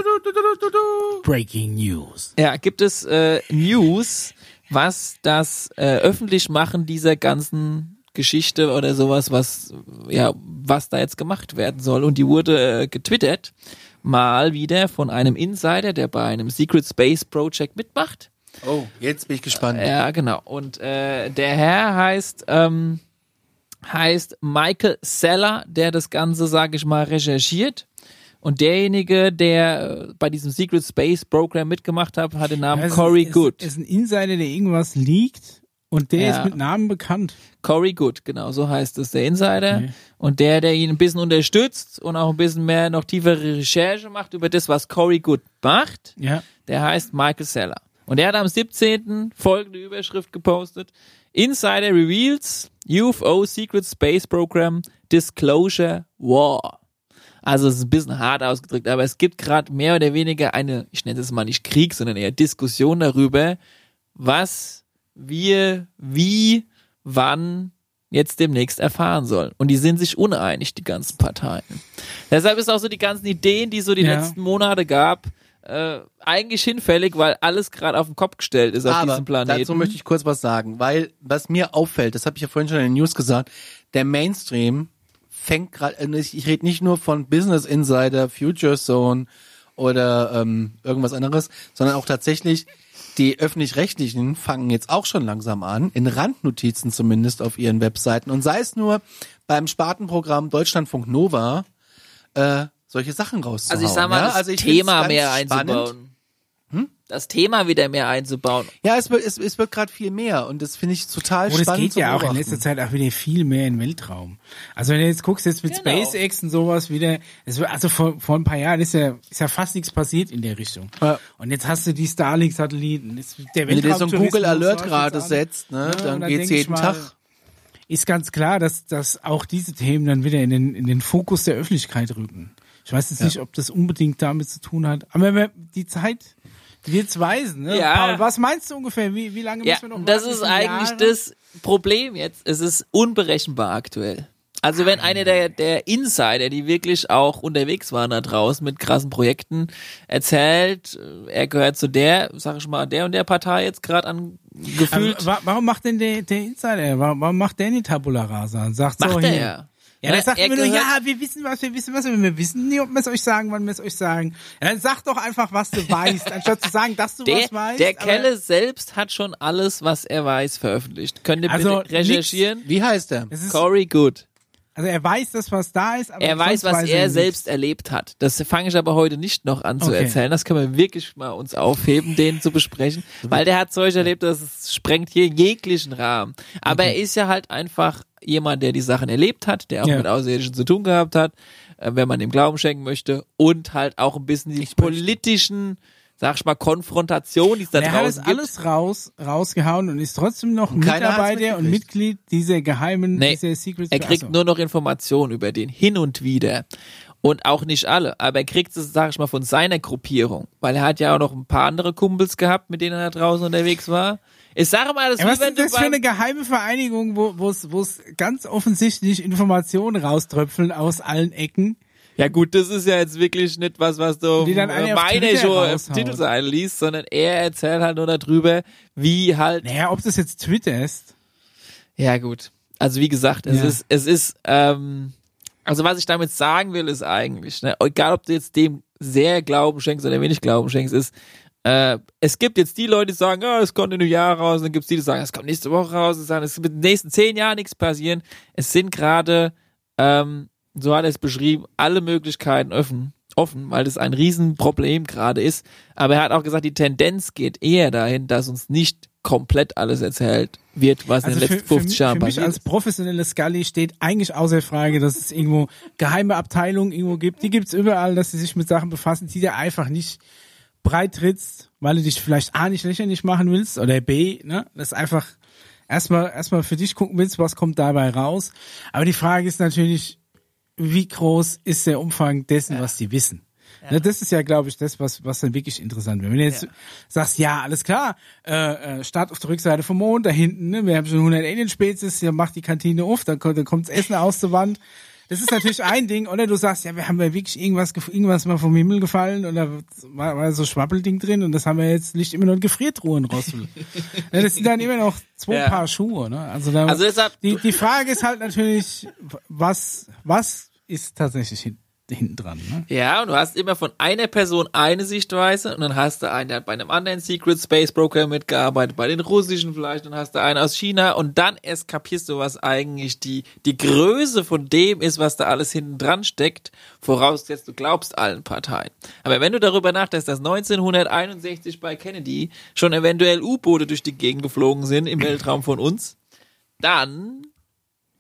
Breaking News. ja, gibt es äh, News, was das äh, Öffentlichmachen dieser ganzen Geschichte oder sowas, was ja, was da jetzt gemacht werden soll. Und die wurde äh, getwittert, mal wieder von einem Insider, der bei einem Secret Space Project mitmacht. Oh, jetzt bin ich gespannt. Ja, genau. Und äh, der Herr heißt ähm, heißt Michael Seller, der das Ganze, sage ich mal, recherchiert. Und derjenige, der äh, bei diesem Secret Space Program mitgemacht hat, hat den Namen Also, Corey Good. Es ist ein Insider, der irgendwas liegt und der Ja. ist mit Namen bekannt. Corey Good, genau, so heißt es, der Insider. Okay. Und der, der ihn ein bisschen unterstützt und auch ein bisschen mehr noch tiefere Recherche macht über das, was Corey Good macht, Ja. der heißt Michael Seller. Und der hat am 17. folgende Überschrift gepostet. Insider reveals UFO Secret Space Program Disclosure War. Also es ist ein bisschen hart ausgedrückt, aber es gibt gerade mehr oder weniger eine, ich nenne es mal nicht Krieg, sondern eher Diskussion darüber, was wir wie, wann jetzt demnächst erfahren sollen. Und die sind sich uneinig, die ganzen Parteien. Deshalb ist auch so die ganzen Ideen, die so die Ja. letzten Monate gab, äh, eigentlich hinfällig, weil alles gerade auf den Kopf gestellt ist auf Aber diesem Planeten. dazu möchte ich kurz was sagen, weil was mir auffällt, das habe ich ja vorhin schon in den News gesagt, der Mainstream fängt gerade, ich, ich rede nicht nur von Business Insider, Future Zone oder ähm, irgendwas anderes, sondern auch tatsächlich die öffentlich-rechtlichen fangen jetzt auch schon langsam an, in Randnotizen zumindest auf ihren Webseiten und sei es nur beim Spartenprogramm Deutschlandfunk Nova äh, solche Sachen rauszuhauen. also ich sag mal, ja? das also Thema mehr spannend. einzubauen. Das Thema wieder mehr einzubauen. Ja, es wird, es, es wird gerade viel mehr und das finde ich total Und es spannend geht zu ja auch in letzter Zeit auch wieder viel mehr in den Weltraum. Also wenn du jetzt guckst, jetzt mit Genau. SpaceX und sowas wieder, es wird, also vor, vor ein paar Jahren ist ja, ist ja fast nichts passiert in der Richtung. Ja. Und jetzt hast du die Starlink-Satelliten. Wenn du dir so ein Weltraumtourismus Google Alert gerade setzt, ne, Ja, dann dann geht's jeden mal, Tag. Ist ganz klar, dass, dass auch diese Themen dann wieder in den, in den Fokus der Öffentlichkeit rücken. Ich weiß jetzt nicht, ob das unbedingt damit zu tun hat. Aber die Zeit wird's weisen. Ne? Ja. Paul, was meinst du ungefähr? Wie, wie lange Ja, müssen wir noch das ist eigentlich Jahre? das Problem jetzt. Es ist unberechenbar aktuell. Also wenn einer der, der Insider, die wirklich auch unterwegs waren da draußen mit krassen Projekten, erzählt, äh, er gehört zu der, sag ich mal, der und der Partei jetzt gerade an gefühlt, Also, wa- warum macht denn der, der Insider, warum, macht der die Tabula Rasa und sagt macht so er hier, ja. Ja, der sagt er nur, ja, wir wissen was, wir wissen was, aber wir wissen nie, ob wir es euch sagen, wann wir es euch sagen. Ja, dann sag doch einfach, was du weißt, anstatt zu sagen, dass du Der, was weißt. der Kelle selbst hat schon alles, was er weiß, veröffentlicht. Könnt ihr Also bitte recherchieren? Wie heißt ist, Corey Good. Also er weiß das, was da ist, aber Er weiß, was er nichts. selbst erlebt hat. Das fange ich aber heute nicht noch an zu Okay. erzählen. Das können wir wirklich mal uns aufheben, den zu besprechen. Weil der hat Zeug erlebt, das sprengt hier jeglichen Rahmen. Aber er ist ja halt einfach jemand, der die Sachen erlebt hat, der auch Ja. mit Außerirdischen zu tun gehabt hat, äh, wenn man ihm Glauben schenken möchte. Und halt auch ein bisschen die politischen, sag ich mal, Konfrontationen, die es da Er hat das draußen gibt. alles raus, rausgehauen und ist trotzdem noch Und Mitarbeiter und. Mitglied dieser geheimen, Nee, dieser Secret Er kriegt nur noch Informationen über den hin und wieder. Und auch nicht alle, aber er kriegt es, sag ich mal, von seiner Gruppierung. Weil er hat ja auch noch ein paar andere Kumpels gehabt, mit denen er da draußen unterwegs war. Ich sage mal, das Ja, ist was das für eine geheime Vereinigung, wo wo es wo es ganz offensichtlich Informationen rauströpfeln aus allen Ecken? Ja gut, das ist ja jetzt wirklich nicht was, was du Die dann auf meine schon im raushauen. Titel sein liest, sondern er erzählt halt nur darüber, wie halt Naja, ob das jetzt Twitter ist. Ja, gut. Also wie gesagt, es Ja. ist, es ist, ähm, also was ich damit sagen will, ist eigentlich, ne, egal ob du jetzt dem sehr Glauben schenkst oder wenig Glauben schenkst, ist, äh, es gibt jetzt die Leute, die sagen, ja, es kommt in einem Jahr raus, und dann gibt es die, die sagen, es kommt nächste Woche raus, und sagen, es wird in den nächsten zehn Jahren nichts passieren. Es sind gerade, ähm, so hat er es beschrieben, alle Möglichkeiten offen, offen, weil das ein Riesenproblem gerade ist. Aber er hat auch gesagt, die Tendenz geht eher dahin, dass uns nicht komplett alles erzählt wird, was in Also den für, letzten für, 50 mich- Jahren für mich passiert als professionelle Scully steht eigentlich außer Frage, dass es irgendwo geheime Abteilungen irgendwo gibt. Die gibt's überall, dass sie sich mit Sachen befassen, die dir einfach nicht breit trittst, weil du dich vielleicht A nicht lächerlich machen willst oder B, ne? Das ist einfach erstmal erstmal für dich gucken willst, was kommt dabei raus. Aber die Frage ist natürlich, wie groß ist der Umfang dessen, was die wissen? Ne, das ist ja, glaube ich, das, was, was dann wirklich interessant wird. Wenn du jetzt sagst, ja, alles klar, äh, äh, Start auf der Rückseite vom Mond, da hinten, ne, wir haben schon 100 Alien-Spezies, ja, macht die Kantine auf, dann kommt, dann kommt's Essen aus der Wand. Das ist natürlich ein Ding. Oder du sagst, ja, wir haben ja wirklich irgendwas, irgendwas mal vom Himmel gefallen oder war, war so Schwappelding drin und das haben wir jetzt liegt immer noch in Gefriertruhen raus. ja, das sind dann immer noch zwei Ja. Paar Schuhe, ne? Also, da, Also deshalb- die, die Frage ist halt natürlich, was, was ist tatsächlich hin, hinten dran, ne? Ja, und du hast immer von einer Person eine Sichtweise und dann hast du einen, der hat bei einem anderen Secret Space Broker mitgearbeitet, bei den russischen vielleicht, dann hast du einen aus China und dann erst kapierst du, was eigentlich die, die Größe von dem ist, was da alles hinten dran steckt, vorausgesetzt du glaubst allen Parteien. Aber wenn du darüber nachdenkst, dass 1961 bei Kennedy schon eventuell U-Boote durch die Gegend geflogen sind im Weltraum von uns, dann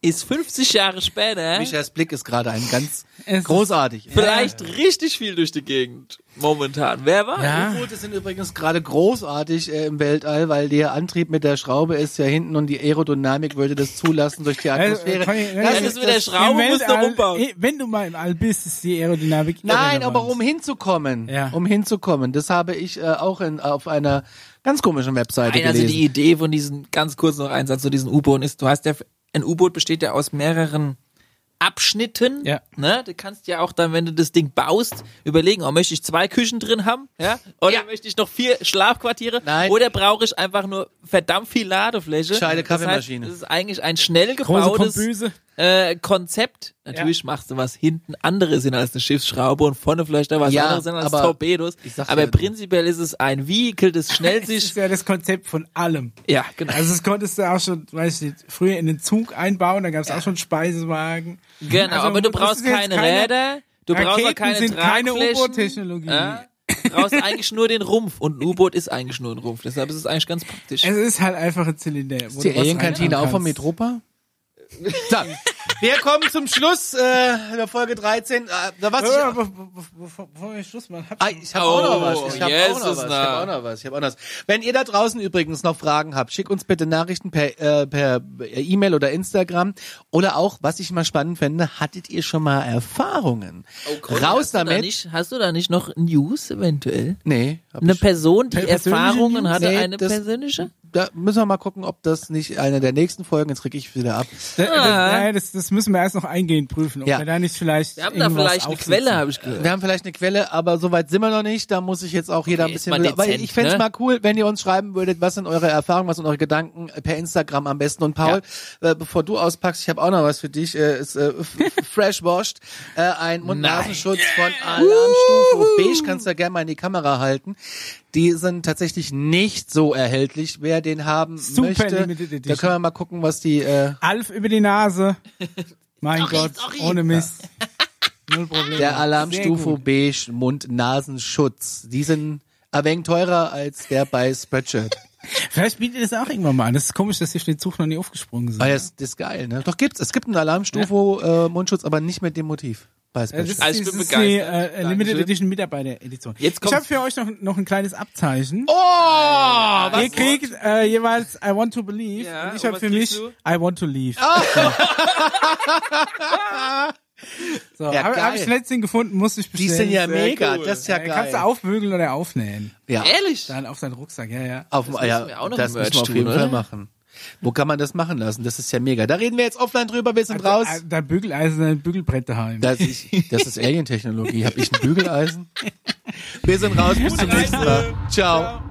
ist 50 Jahre später Michaels Blick ist gerade ein ganz Es- großartig. vielleicht richtig viel durch die Gegend momentan. Wer war? Ja. U-Boote sind übrigens gerade großartig äh, im Weltall, weil der Antrieb mit der Schraube ist ja hinten und die Aerodynamik würde das zulassen durch die Atmosphäre. Conny, wenn Das du- ist mit der Schraube, musst du Weltall, rumbauen. eh, Wenn du mal im All bist, ist die Aerodynamik Nein, aber um hinzukommen, Ja. um hinzukommen, das habe ich äh, auch in, auf einer ganz komischen Webseite Nein, also gelesen. die Idee von diesen, ganz kurz noch ein Satz zu diesen U-Booten ist, du hast ja, ein U-Boot besteht ja aus mehreren Abschnitten, Ja. ne? Du kannst ja auch dann, wenn du das Ding baust, überlegen, oh, möchte ich zwei Küchen drin haben, ja? Oder Ja. möchte ich noch vier Schlafquartiere? Nein. Oder brauche ich einfach nur verdammt viel Ladefläche? Gescheite Das heißt, Kaffeemaschine. Das ist eigentlich ein schnell gebautes. Äh, Konzept. Natürlich machst du was hinten anderes hin als eine Schiffsschraube und vorne vielleicht noch was Ja, anderes hin als aber Torpedos. Aber ja prinzipiell ist es ein Vehikel, das schnell Das ist sich, ja das Konzept von allem. ja, genau. Also das konntest du auch schon, weiß ich nicht, früher in den Zug einbauen, da gab es auch schon Speisewagen. Genau, Also, aber du brauchst keine, keine- Räder, du brauchst auch Raketen keine sind keine Tragflächen. U-Boot-Technologie. Ja? Du brauchst eigentlich nur den Rumpf und ein U-Boot ist eigentlich nur ein Rumpf, deshalb ist es eigentlich ganz praktisch. Es ist halt einfach ein Zylinder. Ist die Alienkantine auch vom kannst. Metropa? So, wir kommen zum Schluss äh, der Folge 13. Äh, da was Ja, ich, be- be- bevor bevor wir Schluss machen, hab Ah, ich habe auch noch was. Ich habe yes, auch noch was. Ich habe auch noch was. Ich habe auch noch was. Wenn ihr da draußen übrigens noch Fragen habt, schickt uns bitte Nachrichten per äh, per E-Mail oder Instagram oder auch, was ich mal spannend fände, hattet ihr schon mal Erfahrungen? Raus hast Du da damit. nicht, hast du da nicht noch News eventuell? Nee, hab Eine ich. Person, die Erfahrungen News? hatte, Nee, eine persönliche? Da müssen wir mal gucken, ob das nicht eine der nächsten Folgen, jetzt krieg ich wieder ab. Da, da, nein, das, das müssen wir erst noch eingehend prüfen, ob Ja. wir da nicht vielleicht Wir haben da vielleicht eine aufsitzen. Quelle, habe ich gehört. Wir haben vielleicht eine Quelle, aber soweit sind wir noch nicht. Da muss ich jetzt auch jeder Okay, ein ist bisschen. dezent, ich fände es ne? mal cool, wenn ihr uns schreiben würdet, was sind eure Erfahrungen, was sind eure Gedanken äh, per Instagram am besten. Und Paul, äh, bevor du auspackst, ich habe auch noch was für dich. Äh, ist äh, fresh washed, äh, ein Mund-Nasenschutz von Alarmstufe Beige. Kannst du ja gerne mal in die Kamera halten. Die sind tatsächlich nicht so erhältlich. Wer den haben Super möchte, Limited da können wir mal gucken, was die. Äh, Alf über die Nase. Mein Gott, ohne Mist. Null Problem. Der Alarmstufe. Beige Mund-Nasenschutz. Die sind ein wenig teurer als der bei Spreadshirt. Vielleicht bietet ihr das auch irgendwann mal an. Das ist komisch, dass ihr auf den Zug noch nie aufgesprungen sind. Ah, das, das ist geil, ne? Doch gibt's. Es gibt einen Alarmstufe äh, Mundschutz, aber nicht mit dem Motiv. Bei Äh. Das Also ist, ich bin ist die begeistert. äh, Limited Dankeschön. Edition Mitarbeiter-Edition. Jetzt ich kommt's. habe für euch noch, noch ein kleines Abzeichen. oh, Ihr kriegt äh, jeweils I want to believe Ja, und ich habe was für mich kriegst I want to leave. so, Ja, habe hab ich letztens gefunden, muss ich Die bestellen. sind ja Sehr mega. cool. Das ist ja geil. Kannst du aufbügeln oder aufnähen. ja. Ehrlich? Dann auf deinen Rucksack, ja, ja. Auf, Das ja, müssen wir auch noch das müssen wir auf jeden tun, Fall oder? machen. Wo kann man das machen lassen? Das ist ja mega. Da reden wir jetzt offline drüber. Wir sind raus. Äh, Dein Bügeleisen, dein Bügelbrett daheim. Das ist, das ist Alien-Technologie. Hab ich ein Bügeleisen? Wir sind raus. Bis zum nächsten Mal. Ciao.